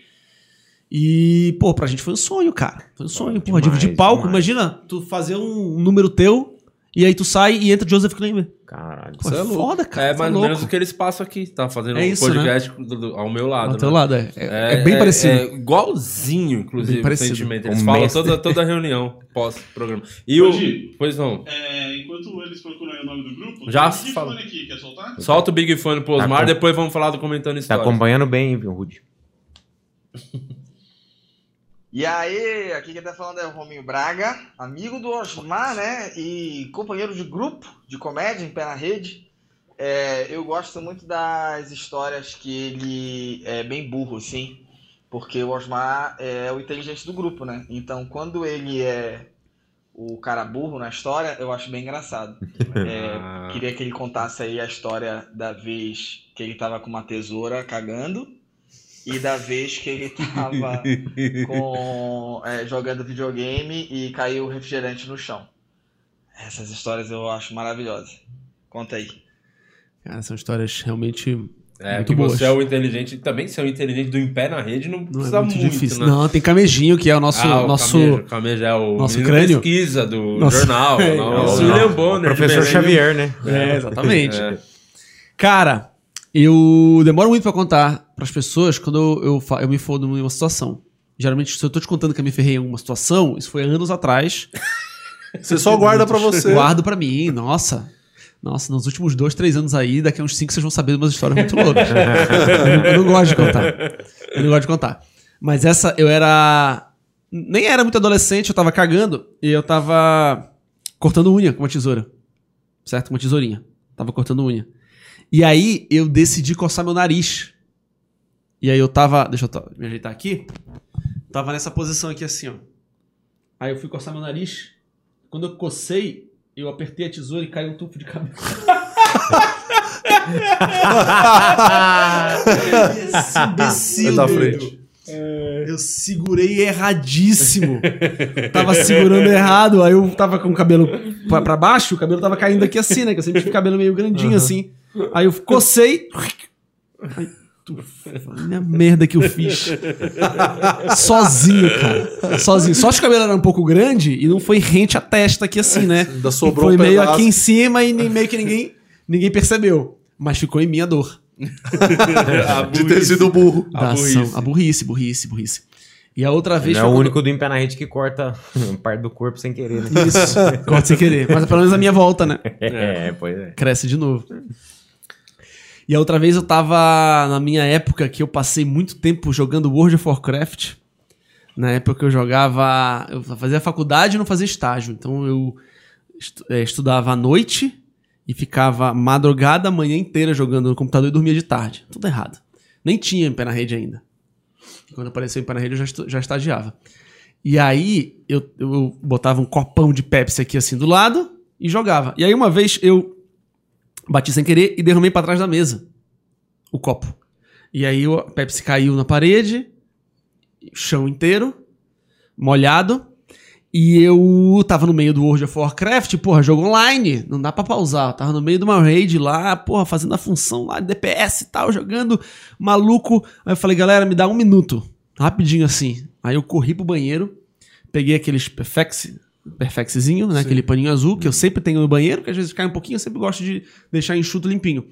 E, pô, pra gente foi um sonho, cara. Foi um sonho, porra. demais, dividir palco. demais. Imagina tu fazer um número teu e aí tu sai e entra Joseph Klimber. Caralho. Pô, Isso é é louco. foda, cara. É Tá mais ou louco. menos o que eles passam aqui. Tá fazendo É um isso, podcast do- do- ao meu lado. Ao teu né? lado, é. É, é bem parecido. É igualzinho, inclusive, Bem o parecido. sentimento. Eles O falam mestre. toda, toda reunião pós-programa. E o. Hoje- Pois não. É, enquanto eles procuram aí o nome do grupo, Já tem fala. aqui, quer soltar? Solta o Big Fone pro Tá Osmar, com- depois vamos falar do comentando Tá história. acompanhando bem, viu, Rudy? E aí, aqui quem tá falando é o Rominho Braga, amigo do Osmar, né? E companheiro de grupo de comédia em Pé na Rede. É, eu gosto muito das histórias que ele é bem burro, assim. Porque o Osmar é o inteligente do grupo, né? Então, quando ele é o cara burro na história, eu acho bem engraçado. É, queria que ele contasse aí a história da vez que ele tava com uma tesoura cagando e da vez que ele tava com, é, jogando videogame e caiu o refrigerante no chão. Essas histórias eu acho maravilhosas. Conta aí. Cara, são histórias realmente É, muito que boas. você é o inteligente. Também ser o inteligente do em pé na rede não Não precisa é muito, muito, difícil. né? Não, tem Camejinho, que é o nosso. Ah, o nosso... Camejo, Camejo é o nosso crânio. pesquisa do Nosso- jornal. É, nosso William. Bonner. Professor. Xavier, né? É, exatamente. É. Cara, eu demoro muito pra contar pras pessoas quando eu, eu, eu me fodo em uma situação. Geralmente, se eu tô te contando que eu me ferrei em uma situação, isso foi anos atrás. Você só guarda pra você. Guardo pra mim, nossa. Nossa, nos últimos dois, três anos aí, daqui a uns cinco vocês vão saber de umas histórias muito loucas. eu, não, eu não gosto de contar. Eu não gosto de contar. Mas essa, eu era. Nem era muito adolescente, eu tava cagando e eu tava cortando unha com uma tesoura. Certo? Com uma tesourinha. Tava cortando unha. E aí eu decidi coçar meu nariz. E aí eu tava. Deixa eu me ajeitar aqui. Tava nessa posição aqui assim, ó. Aí eu fui coçar meu nariz. Quando eu cocei, eu apertei a tesoura e caiu um tufo de cabelo. Esse imbecil, doido. frente. Eu segurei erradíssimo. tava segurando errado, aí eu tava com o cabelo pra, pra baixo, o cabelo tava caindo aqui assim, né? Que eu sempre tive cabelo meio grandinho assim. Aí eu cocei. Ai, tu, minha merda que eu fiz. Sozinho, cara. Sozinho. Só que o cabelo era um pouco grande e não foi rente a testa aqui assim, né? Ainda sobrou foi um meio pedaço. aqui em cima e nem, meio que ninguém, ninguém percebeu. Mas ficou em minha dor. De ter sido burro. A burrice. ação. A burrice, burrice, burrice. E a outra vez Ele é foi o quando- único do em pé na rede que corta parte do corpo sem querer, né? Isso. Corta sem querer. Mas pelo menos a minha volta, né? É, pois é. Cresce de novo. E a outra vez eu tava na minha época que eu passei muito tempo jogando World of Warcraft. Na época que eu jogava. Eu fazia faculdade e não fazia estágio. Então eu eh, estudava à noite e ficava madrugada a manhã inteira jogando no computador e dormia de tarde. Tudo errado. Nem tinha em pé na rede ainda. Quando apareceu em pé na rede eu já, já estagiava. E aí eu, eu botava um copão de Pepsi aqui assim do lado e jogava. E aí uma vez eu bati sem querer e derramei pra trás da mesa o copo. E aí o Pepsi caiu na parede, chão inteiro, molhado. E eu tava no meio do World of Warcraft, porra, jogo online, não dá pra pausar. Eu tava no meio de uma raid lá, porra, fazendo a função lá de DPS e tal, jogando maluco. Aí eu falei, galera, me dá um minuto, rapidinho assim. Aí eu corri pro banheiro, peguei aqueles Perfex, Perfexzinho, né? Aquele paninho azul que eu sempre tenho no banheiro, que às vezes cai um pouquinho, eu sempre gosto de deixar enxuto limpinho.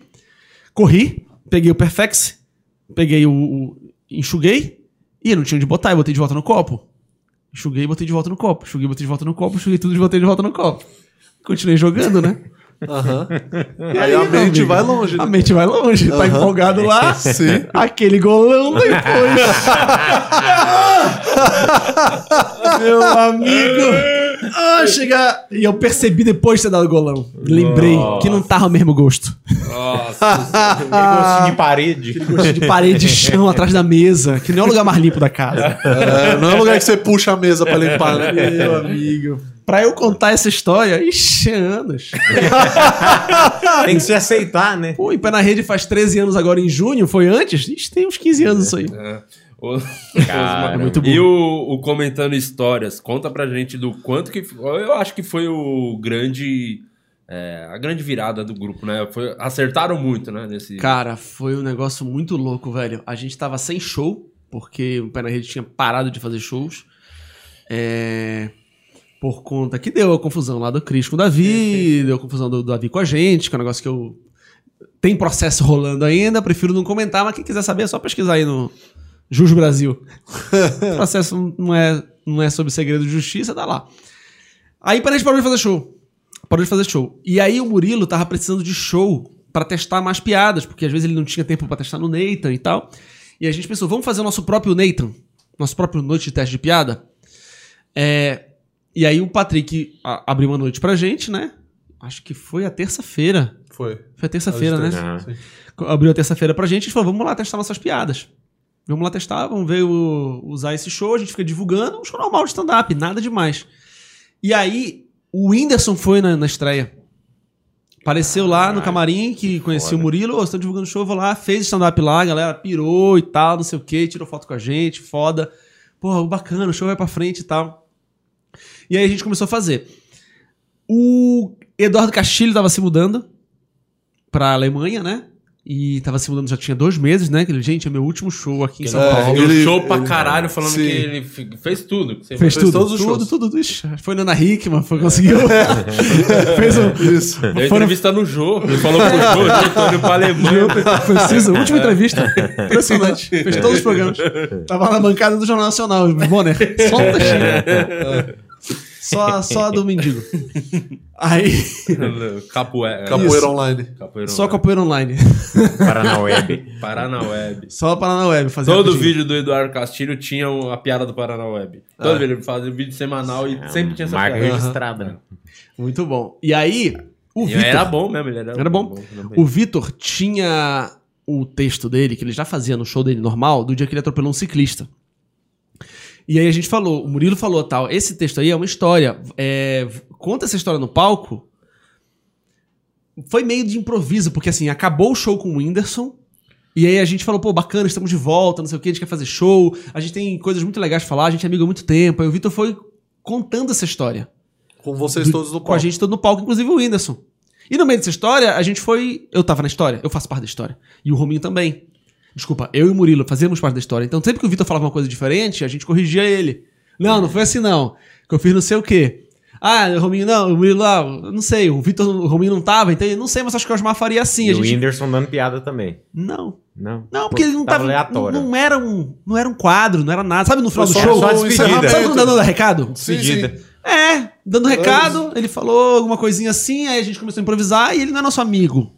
Corri, peguei o Perfex, peguei o, o- enxuguei e eu não tinha onde botar, eu botei de volta no copo. Enxuguei e botei de volta no copo. Enxuguei e botei de volta no copo. Enxuguei tudo e botei de volta no copo. Continuei jogando, né? Aham. E Aí a meu mente amigo? vai longe. A né? mente vai longe. Tá Aham. empolgado lá. Sim. Aquele golão depois. Meu amigo. Ah, chega. E eu percebi depois de ter dado o golão. Lembrei que não tava o mesmo gosto. Nossa. Gostinho de parede. Gosto de parede de chão atrás da mesa, que não é o lugar mais limpo da casa. É, não é um lugar que você puxa a mesa pra limpar, né? Meu amigo. Pra eu contar essa história, ixi, é anos. Tem que se aceitar, né? Pô, em pé na rede faz 13 anos agora em junho, foi antes? Ixi, tem uns 15 anos isso aí. É. Cara, muito bom. e o, o comentando histórias, conta pra gente do quanto que. Eu acho que foi o grande. é, a grande virada do grupo, né? Foi, acertaram muito, né? Nesse. Cara, foi um negócio muito louco, velho. A gente tava sem show, porque o Pé na Rede tinha parado de fazer shows. É, Por conta que deu a confusão lá do Cris com o Davi, deu a confusão do Davi com a gente, que é um negócio que eu. Tem processo rolando ainda, prefiro não comentar, mas quem quiser saber é só pesquisar aí no Jus Brasil. o processo não é, não é sobre segredo de justiça, tá lá. Aí a gente parou de fazer show. Parou de fazer show. E aí o Murilo tava precisando de show pra testar mais piadas, porque às vezes ele não tinha tempo pra testar no Nathan e tal. E a gente pensou, vamos fazer o nosso próprio Nathan, nosso próprio noite de teste de piada. É, e aí o Patrick abriu uma noite pra gente, né? Acho que foi a terça-feira. Foi. Foi a terça-feira, né? Sim. Abriu a terça-feira pra gente e falou: vamos lá testar nossas piadas. Vamos lá testar, vamos ver o- usar esse show, a gente fica divulgando, um show normal de stand-up, nada demais. E aí, o Whindersson foi na, na estreia. Apareceu lá no camarim, que conhecia o. Murilo, ô, estão divulgando show, vou lá, fez stand-up lá, a galera pirou e tal, não sei o que, tirou foto com a gente, foda. Porra, bacana, o show vai pra frente e tal. E aí a gente começou a fazer. O Eduardo Castilho tava se mudando pra Alemanha, né? E tava se mudando já tinha dois meses, né? Que ele, gente, é meu último show aqui em São É, Paulo. Deu ele- show pra ele- caralho falando Sim. que ele fez tudo. Fez falou. tudo, todos os tudo, shows. tudo, tudo. Ixi, Foi na Ana Hickman, foi, conseguiu. Fez o. Isso. Deu entrevista no jogo. Ele falou pro jogo, ele tô indo pra Alemanha. Preciso, última entrevista. Impressionante. Fez todos os programas. Tava na bancada do Jornal Nacional, Bonner. Só um textinho. Só, só a do mendigo. Aí. Capoeira. Capoeira online. Capoeira Só online. capoeira online. Paraná Web. Paraná Web. Só para na web fazer Todo rapidinho. vídeo do Eduardo Castilho tinha a piada do Paraná Web. Todo vídeo ele fazia um vídeo semanal e sempre tinha essa Marca piada. registrada. Muito bom. E aí, o E Vitor. era bom mesmo, ele era, Era bom. O Vitor tinha o texto dele, que ele já fazia no show dele normal, do dia que ele atropelou um ciclista. E aí a gente falou, o Murilo falou tal, esse texto aí é uma história. é, conta essa história no palco. Foi meio de improviso, porque assim, acabou o show com o Whindersson. E aí a gente falou, pô, bacana, estamos de volta, não sei o que, a gente quer fazer show, a gente tem coisas muito legais pra falar, a gente é amigo há muito tempo. Aí o Vitor foi contando essa história Com vocês do- todos no com a palco. gente todo no palco, inclusive o Whindersson. E no meio dessa história, a gente foi. Eu tava na história, eu faço parte da história. E o Rominho também. Desculpa, eu e o Murilo fazíamos parte da história. Então, sempre que o Vitor falava uma coisa diferente, a gente corrigia ele. Não, não foi assim não. Que eu fiz não sei o quê. Ah, o Rominho não, o Murilo lá, eu não sei, o Vitor, o Rominho não tava, então eu não sei, mas acho que o Osmar faria assim. E a o gente... Whindersson dando piada também. Não. Não. Não, porque ele não tava. aleatório. Não, não era um, não era um quadro, não era nada. Sabe no final do só- show? só a despedida. Sabe quando dando recado? Sim, Despedida. sim. É, dando recado, ele falou alguma coisinha assim, aí a gente começou a improvisar e ele não é nosso amigo.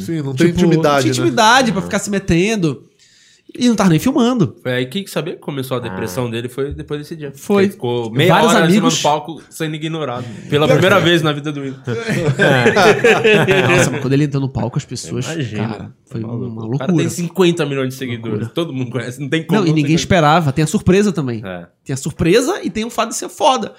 Sim, não tem Tipo, intimidade, Não tinha né? intimidade pra ficar se metendo. E não tava nem filmando. Foi aí que sabia que começou a depressão dele, foi depois desse dia. Foi. Ele ficou meia Vários hora amigos- em cima do palco sendo ignorado. Pela primeira vez na vida do Will. Nossa, mas quando ele entrou no palco, as pessoas. Imagina. Cara, foi Tá uma maluco. O loucura. cara tem 50 milhões de seguidores. Todo mundo conhece. Não tem como. Não, e ninguém tem esperava. Tem a surpresa também. É. Tem a surpresa e tem o fato de ser foda.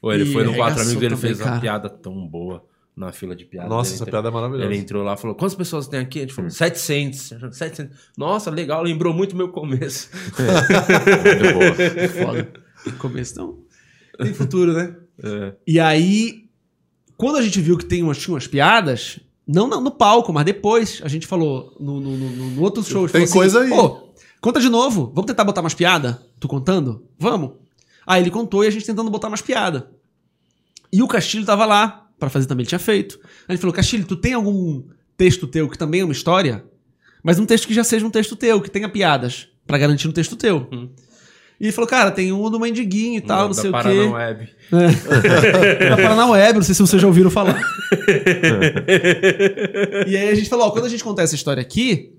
Ou ele E foi no Quatro arregaçou Amigos e ele fez cara. uma piada tão boa na fila de piada. Nossa, essa entrou- piada é maravilhosa. Ele entrou lá e falou: Quantas pessoas tem aqui? A gente falou: 700. 700. Nossa, legal, lembrou muito meu começo. Muito boa. Foda. Começo, então. Tem futuro, né? É. E aí, quando a gente viu que tem umas, tinha umas piadas, não, não no palco, mas depois, a gente falou no, no, no- no outro show. a gente Tem falou coisa aí. Pô, conta de novo. Vamos tentar botar mais piada? Tu contando? Vamos. Aí ele contou e a gente tentando botar mais piada. E o Castilho tava lá pra fazer também, ele tinha feito. Aí ele falou: Castilho, tu tem algum texto teu que também é uma história? Mas um texto que já seja um texto teu, que tenha piadas, Pra garantir um texto teu. E ele falou, cara, tem um do Mandiguinho e tal, não da sei o Paraná quê. Web. da Paraná Web, não sei se vocês já ouviram falar. e aí a gente falou, ó, quando a gente contar essa história aqui,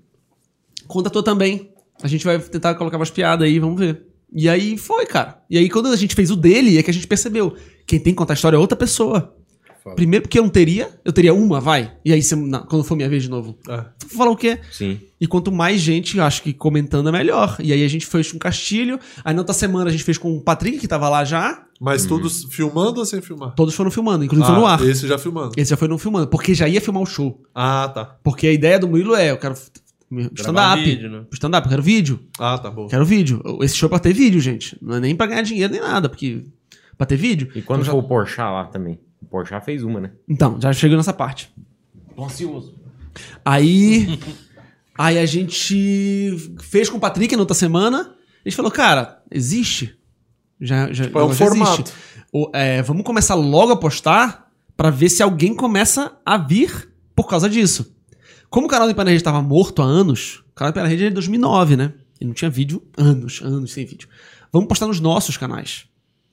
conta a tua também. A gente vai tentar colocar umas piadas aí, vamos ver. E aí foi, cara. E aí quando a gente fez o dele, é que a gente percebeu. Quem tem que contar a história é outra pessoa. Foda. Primeiro porque eu não teria, eu teria uma, vai. E aí, se- na- quando for minha vez de novo, É. vou falar o quê? Sim. E quanto mais gente, acho que comentando é melhor. E aí a gente fez com o Castilho. Aí na outra semana a gente fez com o Patrick, que tava lá já. Mas tudo filmando ou sem filmar? Todos foram filmando, inclusive ah, foi no ar. Esse já filmando. Esse já foi no filmando, porque já ia filmar o show. Ah, tá. Porque a ideia do Murilo é, eu quero stand-up. né? Stand-up, eu quero vídeo. Ah, tá bom. Quero vídeo. Esse show é pra ter vídeo, gente. Não é nem pra ganhar dinheiro nem nada, porque pra ter vídeo. E quando Então for o Porchat lá também? O Porchat fez uma, né? Então, já chegou nessa parte. Tô ansioso. Aí. aí a gente fez com o Patrick na outra semana. A gente falou, cara, existe. Já, já, Tipo, é um já formato. O- é, vamos começar logo a postar pra ver se alguém começa a vir por causa disso. Como o canal do Empana Rede estava morto há anos, o canal do Empana Rede é de 2009, né? E não tinha vídeo anos, anos sem vídeo. Vamos postar nos nossos canais.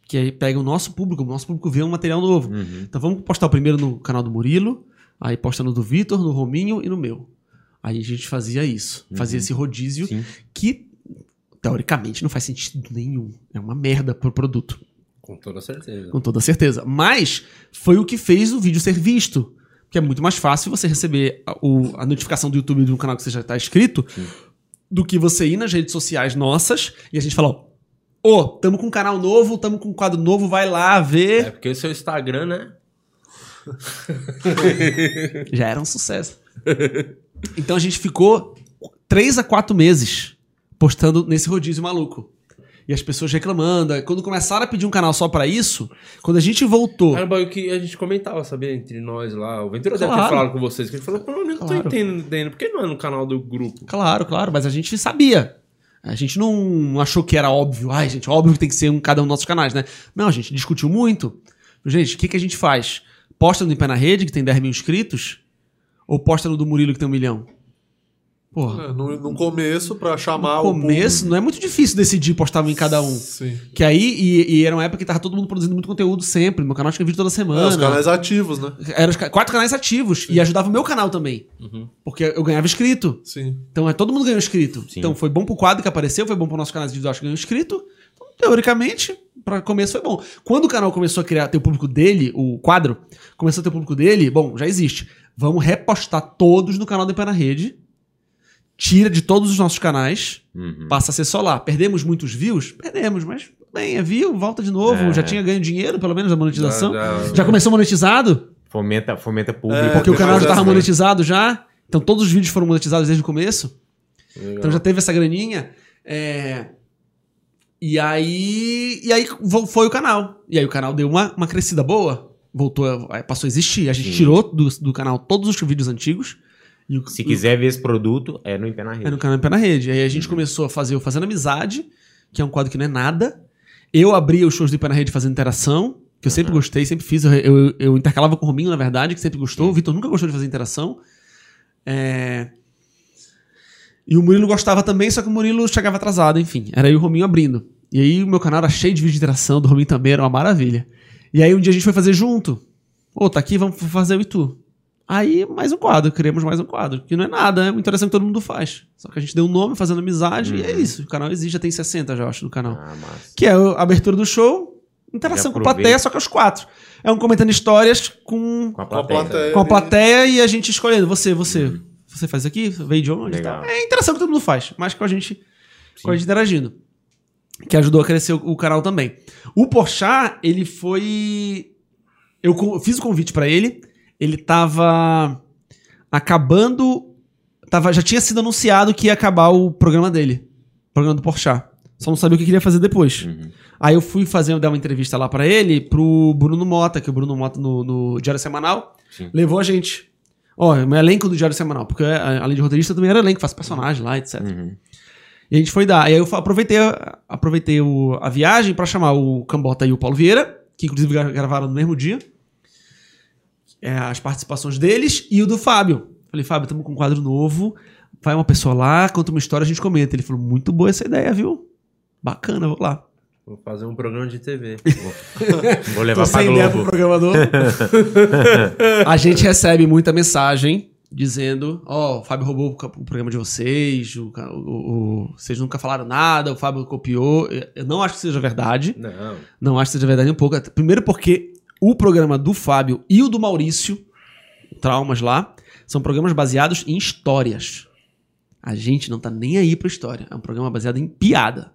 Que aí pega o nosso público, o nosso público vê um material novo. Então vamos postar o primeiro no canal do Murilo, aí posta no do Vitor, no Rominho e no meu. Aí a gente fazia isso. Fazia esse rodízio Sim. que, teoricamente, não faz sentido nenhum. É uma merda pro produto. Com toda certeza. Com toda certeza. Mas foi o que fez o vídeo ser visto. Porque é muito mais fácil você receber a, o- a notificação do YouTube de um canal que você já está inscrito do que você ir nas redes sociais nossas e a gente falar: Ô, tamo com um canal novo, tamo com um quadro novo, vai lá É ver. porque o seu Instagram, né? Já era um sucesso. Então a gente ficou três a quatro meses postando nesse rodízio maluco. E as pessoas reclamando. Quando começaram a pedir um canal só pra isso, quando a gente voltou. Era um bagulho que a gente comentava, sabia? Entre nós lá. O Ventura deve Claro. ter falado com vocês. Que a gente falou, pô, eu não tô Claro. entendendo. Por que não é no canal do grupo? Claro, claro, mas a gente sabia. A gente não achou que era óbvio. Ai, gente, óbvio que tem que ser um cada um dos nossos canais, né? Não, a gente discutiu muito. Gente, o que, que a gente faz? Posta no Em Pé na Rede, que tem 10 mil inscritos? Ou posta no do Murilo, que tem um milhão? Porra. É, no, no começo, pra chamar No o começo, não é muito difícil decidir postar um em cada um. Sim. Que aí, e, e era uma época que tava todo mundo produzindo muito conteúdo sempre. No meu canal tinha vídeo toda É, semana. os canais ativos, né? Eram quatro canais ativos. E ajudava o meu canal também. Porque eu ganhava inscrito. Sim. Então é, todo mundo ganhou inscrito. Sim. Então foi bom pro quadro que apareceu, foi bom pro nosso canal de vídeos que ganhou inscrito. Então, teoricamente, pra começo foi bom. Quando o canal começou a criar ter o público dele, o quadro, começou a ter o público dele, bom, já existe. Vamos repostar todos no canal do Pé na Rede. Tira de todos os nossos canais, Uhum. passa a ser só lá. Perdemos muitos views? Perdemos, mas bem, é view, volta de novo. É. Já tinha ganho dinheiro, pelo menos, a monetização. Já- Já, já- começou monetizado? Fomenta, fomenta público. É, Porque o canal já estava monetizado já. Então todos os vídeos foram monetizados desde o começo. Então já teve essa graninha. É, E aí. E aí foi o canal. E aí o canal deu uma, uma crescida boa. Voltou, a- passou a existir. A gente Sim. tirou do, do canal todos os vídeos antigos. O, Se quiser ver esse produto, é no Em Pé na É no Rede. canal Em Pé na Rede. Aí a gente começou a fazer o Fazendo Amizade, que é um quadro que não é nada. Eu abria os shows do Em Pé na Rede fazendo interação, que eu sempre gostei, sempre fiz. Eu, eu, eu intercalava com o Rominho, na verdade, que sempre gostou. O Vitor nunca gostou de fazer interação. É... E o Murilo gostava também, só que o Murilo chegava atrasado, enfim. Era aí o Rominho abrindo. E aí o meu canal era cheio de vídeo de interação, do Rominho também, era uma maravilha. E aí um dia a gente foi fazer junto. Ô, tá aqui, vamos fazer o Itu. Aí, mais um quadro, criamos mais um quadro. Que não é nada, é uma interação que todo mundo faz. Só que a gente deu um nome, fazendo amizade, e é isso. O canal existe, já tem 60 já, acho, no canal. Ah, massa. Que é a abertura do show, interação com a plateia, só que aos quatro. É um comentando histórias com, Com a Com a plateia. plateia. com a plateia e a gente escolhendo. Você, você, você faz isso aqui? Veio de onde? tal. É a interação que todo mundo faz, mas com a gente, com a gente interagindo. Que ajudou a crescer o, o canal também. O Porchat, ele foi. Eu fiz o convite pra ele. Ele tava acabando. Tava, já tinha sido anunciado que ia acabar o programa dele. O programa do Porchat. Só não sabia o que queria fazer depois. Uhum. Aí eu fui fazer, dar uma entrevista lá pra ele, pro Bruno Mota, que o Bruno Mota no, no Diário Semanal Sim. levou a gente. Ó, é o meu elenco do Diário Semanal, porque além de roteirista, também era elenco, faço personagem lá, etc. Uhum. E a gente foi dar. E aí eu aproveitei, a- aproveitei o- a viagem pra chamar o Cambota e o Paulo Vieira, que inclusive gra- gravaram no mesmo dia. É, as participações deles e o do Fábio. Falei, Fábio, estamos com um quadro novo. Vai uma pessoa lá, conta uma história, a gente comenta. Ele falou, muito boa essa ideia, viu? Bacana, vou lá. Vou fazer um programa de TV. Vou Tô levar pra sem ideia pro Globo. programador. a gente recebe muita mensagem dizendo: Ó, o Fábio roubou o programa de vocês, o, o- o- vocês nunca falaram nada, o Fábio copiou. Eu- não acho que seja verdade. Não. Não acho que seja verdade um pouco. Primeiro porque o programa do Fábio e o do Maurício, Traumas lá, são programas baseados em histórias. A gente não tá nem aí pra história. É um programa baseado em piada.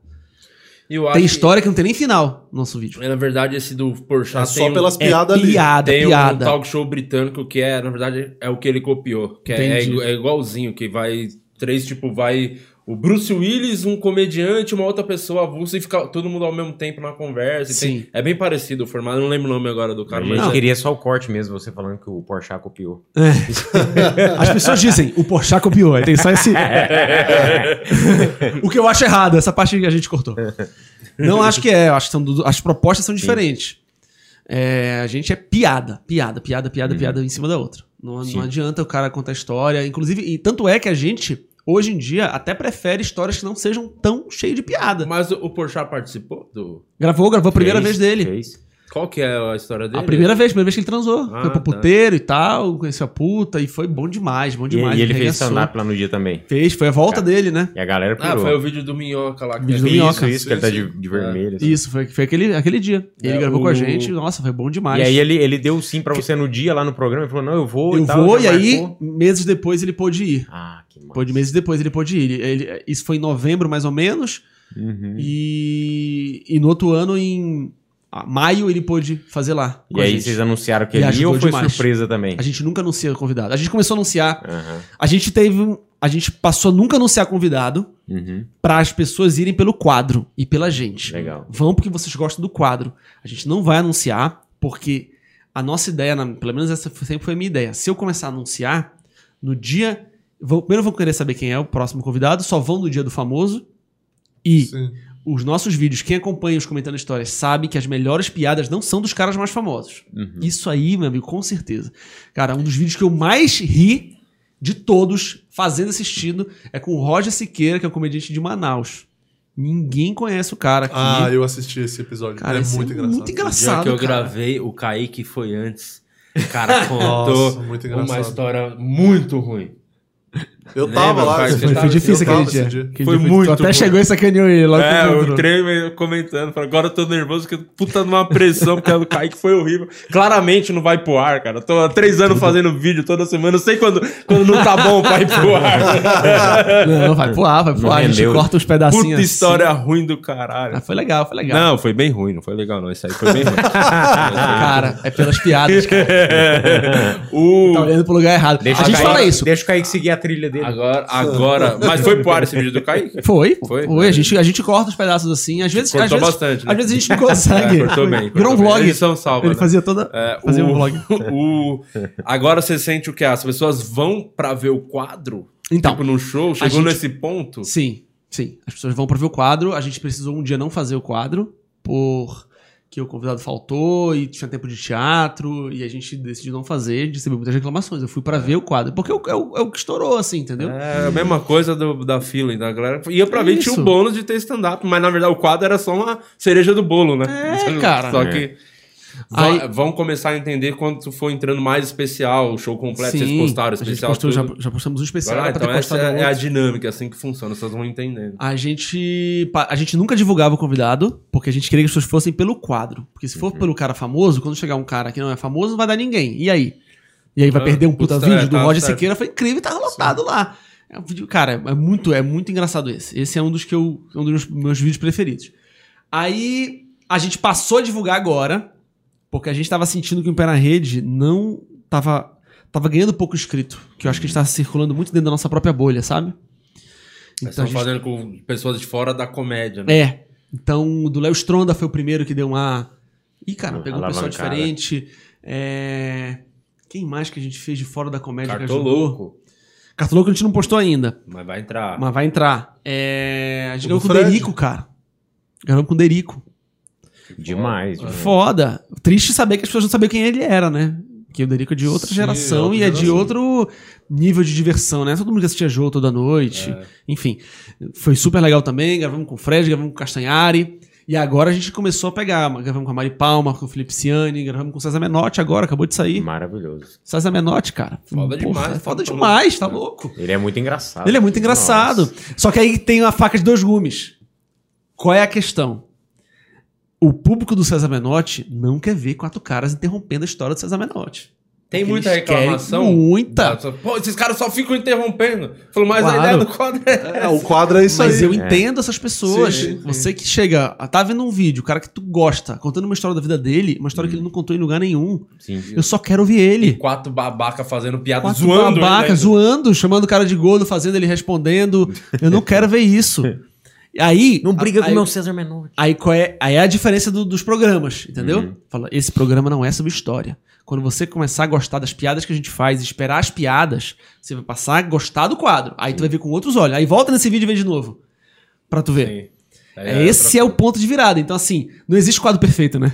Tem que- história que não tem nem final no nosso vídeo. Na verdade, esse do Porchat É tem só um- pelas É piadas ali. piada, Tem piada. um talk show britânico que é, na verdade, é o que ele copiou. Que é, é é igualzinho, que vai. Três, tipo, vai. O Bruce Willis, um comediante, uma outra pessoa avulsa e fica todo mundo ao mesmo tempo na conversa. e tem- Sim. é bem parecido o formato, eu não lembro o nome agora do cara, mas. é- queria só o corte mesmo, você falando que o Porchat copiou. As pessoas dizem, o Porchat copiou. Aí tem só esse. o que eu acho errado, essa parte que a gente cortou. Não acho que é, eu acho que são as propostas são diferentes. É, a gente é piada, piada, piada, piada, piada em cima da outra. Não, Sim. não adianta o cara contar história. Inclusive, e tanto é que a gente, hoje em dia, até prefere histórias que não sejam tão cheias de piada. Mas o o Porchat participou do. Gravou, gravou a primeira Fez, vez dele. fez. Qual que é a história dele? A primeira vez, primeira vez que ele transou. Ah, foi pro tá. puteiro e tal, conheceu a puta e foi bom demais, bom E, demais. e ele fez stand-up lá no dia também. Fez, foi a volta Cara. dele, né? E a galera Ah, pirou. foi o vídeo do Minhoca lá. Que Vídeo do. Isso, Minhoca. isso, que ele tá de, de vermelho. assim. Isso, foi, foi aquele, aquele dia. Ele É, gravou com a o- gente, nossa, foi bom demais. E aí ele, ele deu sim pra você no dia lá no programa. Ele falou, não, eu vou eu e tal. vou e aí, marcou. meses depois, ele pôde ir. Ah, que massa. Pôde, meses depois ele pôde ir. Ele, ele- isso foi em novembro, mais ou menos. Uhum. E, e no outro ano, em ah, maio, ele pôde fazer lá. E aí gente. vocês anunciaram que E ele ia ou foi demais. surpresa também? A gente nunca anuncia convidado. A gente começou a anunciar. Aham. A gente teve. um- A gente passou a nunca anunciar convidado Uhum. para as pessoas irem pelo quadro e pela gente. Legal. Vão porque vocês gostam do quadro. A gente não vai anunciar, porque a nossa ideia, na- pelo menos essa sempre foi a minha ideia. Se eu começar a anunciar, no dia. Vou, primeiro vão querer saber quem é o próximo convidado, só vão no dia do famoso. E Sim. Os nossos vídeos, quem acompanha os comentando histórias, sabe que as melhores piadas não são dos caras mais famosos. Uhum. Isso aí, meu amigo, com certeza. Cara, um dos vídeos que eu mais ri de todos fazendo assistindo é com o Roger Siqueira, que é um comediante de Manaus. Ninguém conhece o cara aqui. Ah, eu assisti esse episódio. Cara, é esse muito é engraçado. muito engraçado. O dia que eu cara. gravei, o Kaique foi antes. O cara contou Nossa, muito uma história muito ruim. Eu Lembra, tava lá. pai, esse Foi, foi difícil aquele dia. esse Aquele Foi dia muito Tu até bom. chegou e sacaneou ele logo É, eu entrei comentando, falei, agora eu tô nervoso, porque puta numa pressão, porque o Kaique foi horrível. Claramente não vai pro ar, cara. Tô há três anos fazendo vídeo toda semana, eu sei quando, quando não tá bom pra ir pro ar. Não, vai pro ar, vai pro ar. A gente rendeu. corta uns pedacinhos. Puta assim. história ruim do caralho. Ah, foi legal, foi legal. Não, foi bem ruim, não foi legal não, isso aí foi bem ruim. Cara, é pelas piadas, cara. o... Tá olhando pro lugar errado. Deixa a gente Kaique- fala isso. Deixa o Kaique seguir a trilha dele. Agora, agora... Mas foi pro ar esse vídeo do Kaique? Foi, Foi? foi. A, gente, a gente corta os pedaços assim. Às vezes, Cortou às vezes, bastante, né? Às vezes a gente não consegue. É, cortou bem, Virou um cortou bem. vlog. Edição salva, Ele né? fazia toda. É, fazia o, um vlog. o- agora você sente o que? As pessoas vão pra ver o quadro? Então, tipo, no show? Chegou gente- nesse ponto? Sim, sim. As pessoas vão pra ver o quadro. A gente precisou um dia não fazer o quadro por que o convidado faltou e tinha tempo de teatro e a gente decidiu não fazer. A gente recebeu muitas reclamações. Eu fui pra ver o quadro. Porque é o, é o- é o que estourou, assim, entendeu? É a mesma coisa do, da feeling da galera. Ia pra ver, tinha o bônus de ter stand-up, mas na verdade o quadro era só uma cereja do bolo, né? É, cara. Só É. que. Aí- va- vão começar a entender quando for entrando mais especial, o show completo, vocês postaram especial. postou, já, já postamos um especial. Pra então essa é, é a dinâmica, assim que funciona, vocês vão entendendo. A gente, a gente nunca divulgava o convidado, porque a gente queria que as pessoas fossem pelo quadro. Porque se for Uhum. pelo cara famoso, quando chegar um cara que não é famoso, não vai dar ninguém. E aí? E aí vai Ah, perder um puta vídeo é, do tá Roger certo. Siqueira, foi incrível e tava lotado lá. É um vídeo, cara, é muito, é muito engraçado esse. Esse é um dos que eu, um dos meus, meus vídeos preferidos. Aí a gente passou a divulgar agora, porque a gente tava sentindo que o Pé na Rede não tava tava ganhando pouco inscrito, que eu acho que a gente tava circulando muito dentro da nossa própria bolha, sabe? Então, gente- fazendo com pessoas de fora da comédia, né? é. Então, o do Léo Stronda foi o primeiro que deu uma. Ih, cara, pegou um pessoal diferente. É... Quem mais que a gente fez de fora da comédia Cartoloco. Cartoloco a gente não postou ainda, Mas vai entrar. mas vai entrar. É... A gente O ganhou com o? Derico, cara. Ganhamos com o Derico. Demais. demais. Foda. Triste saber que as pessoas não sabiam quem ele era, né? Que o Derico é de outra Sim, geração outra e é de geração. outro nível de diversão, né? Todo mundo que assistia jogo toda noite. É. Enfim, foi super legal também. Gravamos com o Fred, gravamos com o Castanhari. E agora a gente começou a pegar. Gravamos com a Mari Palma, com o Felipe Ciani, gravamos com o César Menotti agora, acabou de sair. Maravilhoso. César Menotti, cara. Foda demais, é Foda tá demais, tá louco. Ele é muito engraçado. Ele é muito engraçado. Nossa. Só que aí tem a faca de dois gumes. Qual é a questão? O público do César Menotti não quer ver quatro caras interrompendo a história do César Menotti. Tem muita reclamação. Muita. Pô, esses caras só ficam interrompendo. Falou, mas a Claro. ideia do quadro é. É, o quadro é isso Mas aí. eu entendo essas pessoas. Sim, sim. Você que chega, tá vendo um vídeo, o cara que tu gosta, contando uma história da vida dele, uma história que ele não contou em lugar nenhum. Sim. Eu só quero ouvir ele. Quatro babaca fazendo piada, Quatro zoando. babaca, ele ainda. zoando, chamando o cara de gordo, fazendo ele respondendo. Eu não quero ver isso. Aí. Não briga aí, com o meu César Menotti. Aí, qual é, aí é a diferença do- dos programas, entendeu? Uhum. Fala, esse programa não é sobre história. Quando você começar a gostar das piadas que a gente faz, esperar as piadas, você vai passar a gostar do quadro. Aí tu vai ver com outros olhos. Aí volta nesse vídeo e vê de novo. Pra tu ver. Sim. É, esse é o ponto de virada. Então, assim, não existe quadro perfeito, né?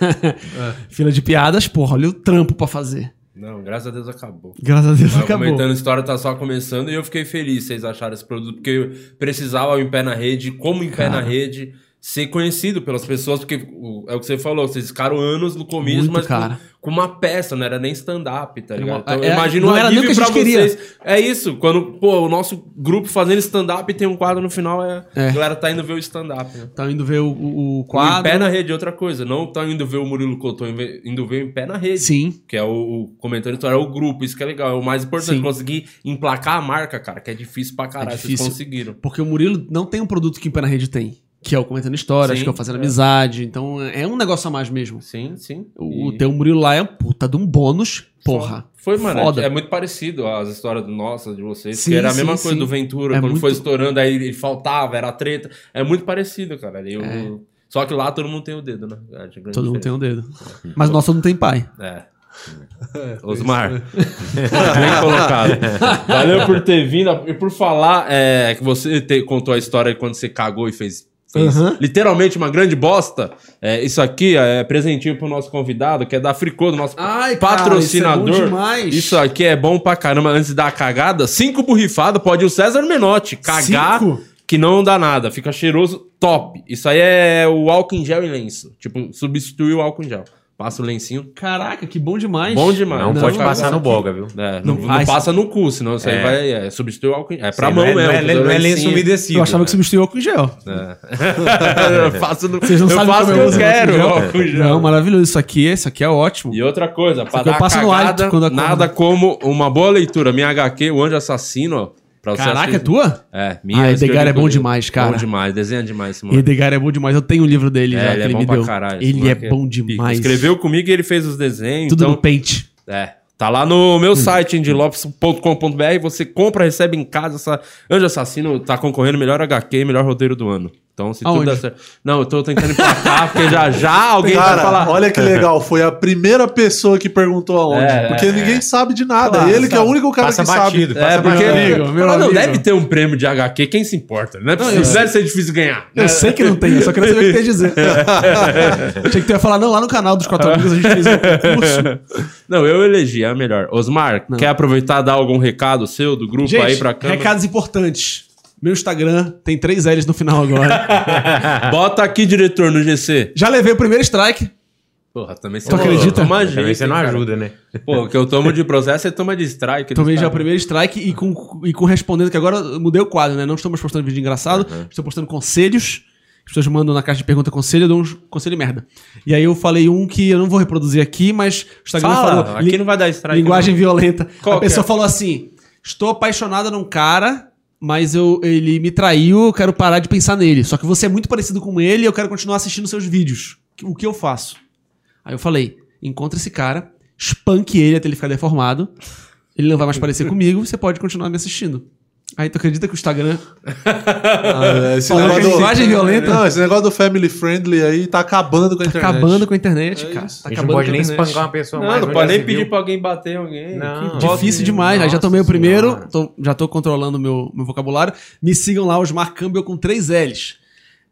Fila de piadas, porra, olha o trampo pra fazer. Não, graças a Deus acabou. Graças a Deus Mas acabou. comentando a história tá só começando e eu fiquei feliz vocês acharam esse produto, porque eu precisava o Em Pé na Rede, como Em Pé na Rede, ser conhecido pelas pessoas, porque o- é o que você falou, vocês ficaram anos no começo, Muito, mas com, com uma peça, não era nem stand-up, tá ligado? Então, é, imagina não um era nem o que a gente queria. vocês. É isso, quando, pô, o nosso grupo fazendo stand-up e tem um quadro no final, é, É. a galera tá indo ver o stand-up, né? Tá indo ver o, o, o O quadro. Em pé na rede é outra coisa, não tá indo ver o Murilo Couto, indo ver em pé na rede. Sim. Que é o, comentário editorial, é o grupo, isso que é legal. É o mais importante, Sim. conseguir emplacar a marca, cara, que é difícil pra caralho. Vocês difícil. conseguiram. Porque o Murilo não tem um produto que em pé na rede tem. Que é o Comentando Histórias, Sim, que é o Fazendo é. Amizade. Então é um negócio a mais mesmo. Sim, sim. O E- teu Murilo lá é um puta de um bônus. Porra. Foi, mano. Foda. É muito parecido às histórias nossas, de vocês. Sim, que era a sim, mesma coisa sim. do Ventura, É quando muito- foi estourando, aí ele faltava, era treta. É muito parecido, cara. Eu... É. Só que lá todo mundo tem o dedo, né? É, Todo mundo tem diferença. um dedo. Mas o nosso não tem pai. É. Osmar, bem colocado. Valeu por ter vindo. E por falar é, que você te- contou a história quando você cagou e fez, fez Aham. literalmente uma grande bosta. É, isso aqui é presentinho pro nosso convidado, que é da Fricô, do nosso Ai, cara, patrocinador. isso é. Isso aqui é bom pra caramba. Antes de dar a cagada, cinco borrifadas, pode o César Menotti. Cagar Cinco? que não dá nada. Fica cheiroso, top. Isso aí é o álcool em gel e lenço. Tipo, substitui o álcool em gel. Passa o lencinho. Caraca, que bom demais. Bom demais. Não, Não, pode passar no aqui- boga, viu? É, não, Não não passa no cu, senão isso aí É. vai é, substituir o álcool. em- É pra Sei, mão não é, mesmo. Não é, é lenço umedecido. Eu achava que substituiu álcool em gel. É. eu faço, no, Vocês não eu sabem faço o como que eu eu quero. álcool gel? Não, maravilhoso. Isso aqui, isso aqui é ótimo. E outra coisa, pra aqui eu dar passo no cagada, hálito quando nada como uma boa leitura. Minha HQ, O Anjo Assassino, ó. Pra você Caraca, é tua? É, Ah, minha. eu Edgar escrevi é bom demais, cara. Bom demais, desenha demais esse mano. Edgar é bom demais. Eu tenho um livro dele É, já, ele que é ele bom me pra deu. caralho. Ele é moleque bom demais. Escreveu comigo e ele fez os desenhos. Tudo então, no Paint. É. Tá lá no meu site, indilopes.com.br. Você compra, recebe em casa essa. Anjo Assassino tá concorrendo melhor HQ e melhor roteiro do ano. Então, se tudo Aonde? der certo. Não, eu tô tentando emplacar, porque já já alguém vai Cara, falar. olha que legal. Foi a primeira pessoa que perguntou aonde. É, porque é, ninguém sabe de nada. Claro, ele que é o único cara Passa que batido, sabe. É, porque. amigo, meu não amigo. deve ter um prêmio de HQ, quem se importa? Não é Não, deve ser difícil ganhar. Eu sei que não tem, eu só queria saber o que tem a dizer. Achei que ia falar, não, lá no canal dos quatro amigos a gente fez um concurso. Não, eu elegi, é a melhor. Osmar, quer aproveitar e dar algum recado seu do grupo aí pra câmera? recados importantes. Meu Instagram tem três L's no final agora. Bota aqui, diretor, no GC. Já levei o primeiro strike. Porra, também você Tu acredita? Toma Também jeito, você não cara. ajuda, né? Pô, o que eu tomo de processo, você toma de strike. Tomei já o primeiro strike e com, e com respondendo, que agora mudei o quadro, né? Não estamos postando vídeo engraçado, estou postando conselhos. As pessoas mandam na caixa de pergunta conselho, eu dou um conselho merda. E aí eu falei um que eu não vou reproduzir aqui, mas o Instagram Fala, falou. aqui não vai dar strike. linguagem violenta. Qual a pessoa é? falou assim: estou apaixonada num cara, mas eu, ele me traiu, eu quero parar de pensar nele. Só que você é muito parecido com ele e eu quero continuar assistindo seus vídeos. O que eu faço? Aí eu falei: encontre esse cara, espanque ele até ele ficar deformado. Ele não vai mais parecer comigo, você pode continuar me assistindo. Aí tu acredita que o Instagram. Ah, esse Falando negócio do- linguagem violenta. Não, esse negócio do family friendly aí tá acabando com a Tá internet. acabando com a internet, cara. É isso. Tá A não pode nem internet. espancar uma pessoa Não, mais. não pode nem pedir pra alguém bater alguém. Não. Difícil demais. Aí já Nossa tomei o primeiro, tô- já tô controlando meu, meu vocabulário. Me sigam lá, Osmar Campbell com três L's.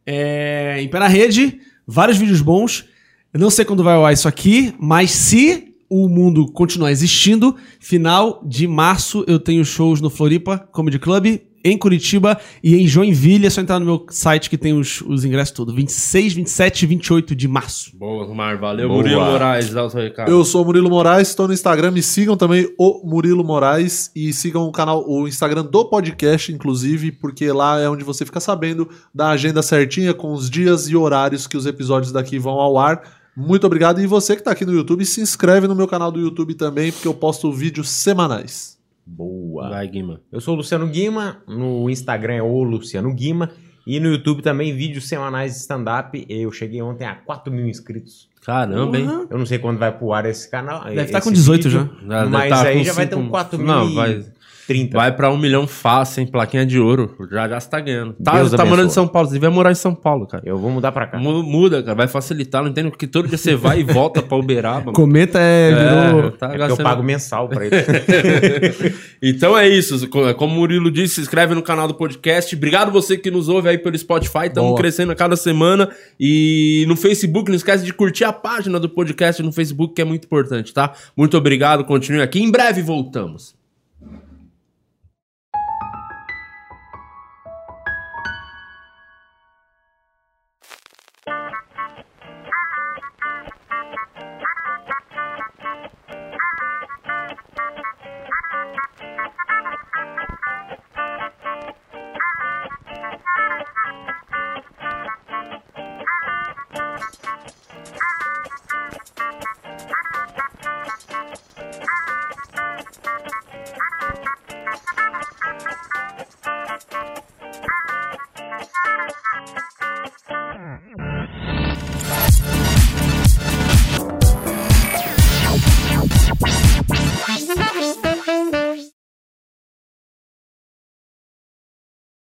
É, em pé na rede, vários vídeos bons. Eu não sei quando vai ao ar isso aqui, mas se o mundo continuar existindo, final de março eu tenho shows no Floripa Comedy Club, em Curitiba e em Joinville. É só entrar no meu site que tem os, os ingressos tudo. 26, 27 e 28 de março. Boa, Osmar, valeu. Boa. Murilo Moraes, dá o seu recado. Eu sou o Murilo Moraes, estou no Instagram, me sigam também o Murilo Moraes e sigam o canal, o Instagram do podcast, inclusive, porque lá é onde você fica sabendo da agenda certinha com os dias e horários que os episódios daqui vão ao ar. Muito obrigado. E você que está aqui no YouTube, se inscreve no meu canal do YouTube também, porque eu posto vídeos semanais. Boa. Vai, Guima. Eu sou o Luciano Guima, no Instagram é o Luciano Guima. E no YouTube também, vídeos semanais de stand-up. Eu cheguei ontem a 4 mil inscritos. Caramba, hein? Eu não sei quando vai pro ar esse canal. Deve estar com 18 vídeo, já. Deve Mas tá aí com já vai ter um cinco- 4 mil. Não, vai- 30. Vai pra um milhão fácil, hein? Plaquinha de ouro. Já já você tá ganhando. Tá, Deus tá morando em. São Paulo. Você devia morar em São Paulo, cara. Eu vou mudar pra cá. Mu- Muda, cara. Vai facilitar. Não entendo que todo dia você vai e volta pra Uberaba. mano. Comenta é, virou. É, tá É porque eu gastando- pago mensal pra ele. então é isso. Co- Como o Murilo disse, se inscreve no canal do podcast. Obrigado você que nos ouve aí pelo Spotify. Estamos Boa. crescendo a cada semana. E no Facebook, não esquece de curtir a página do podcast no Facebook, que é muito importante, tá? Muito obrigado. Continue aqui. Em breve voltamos.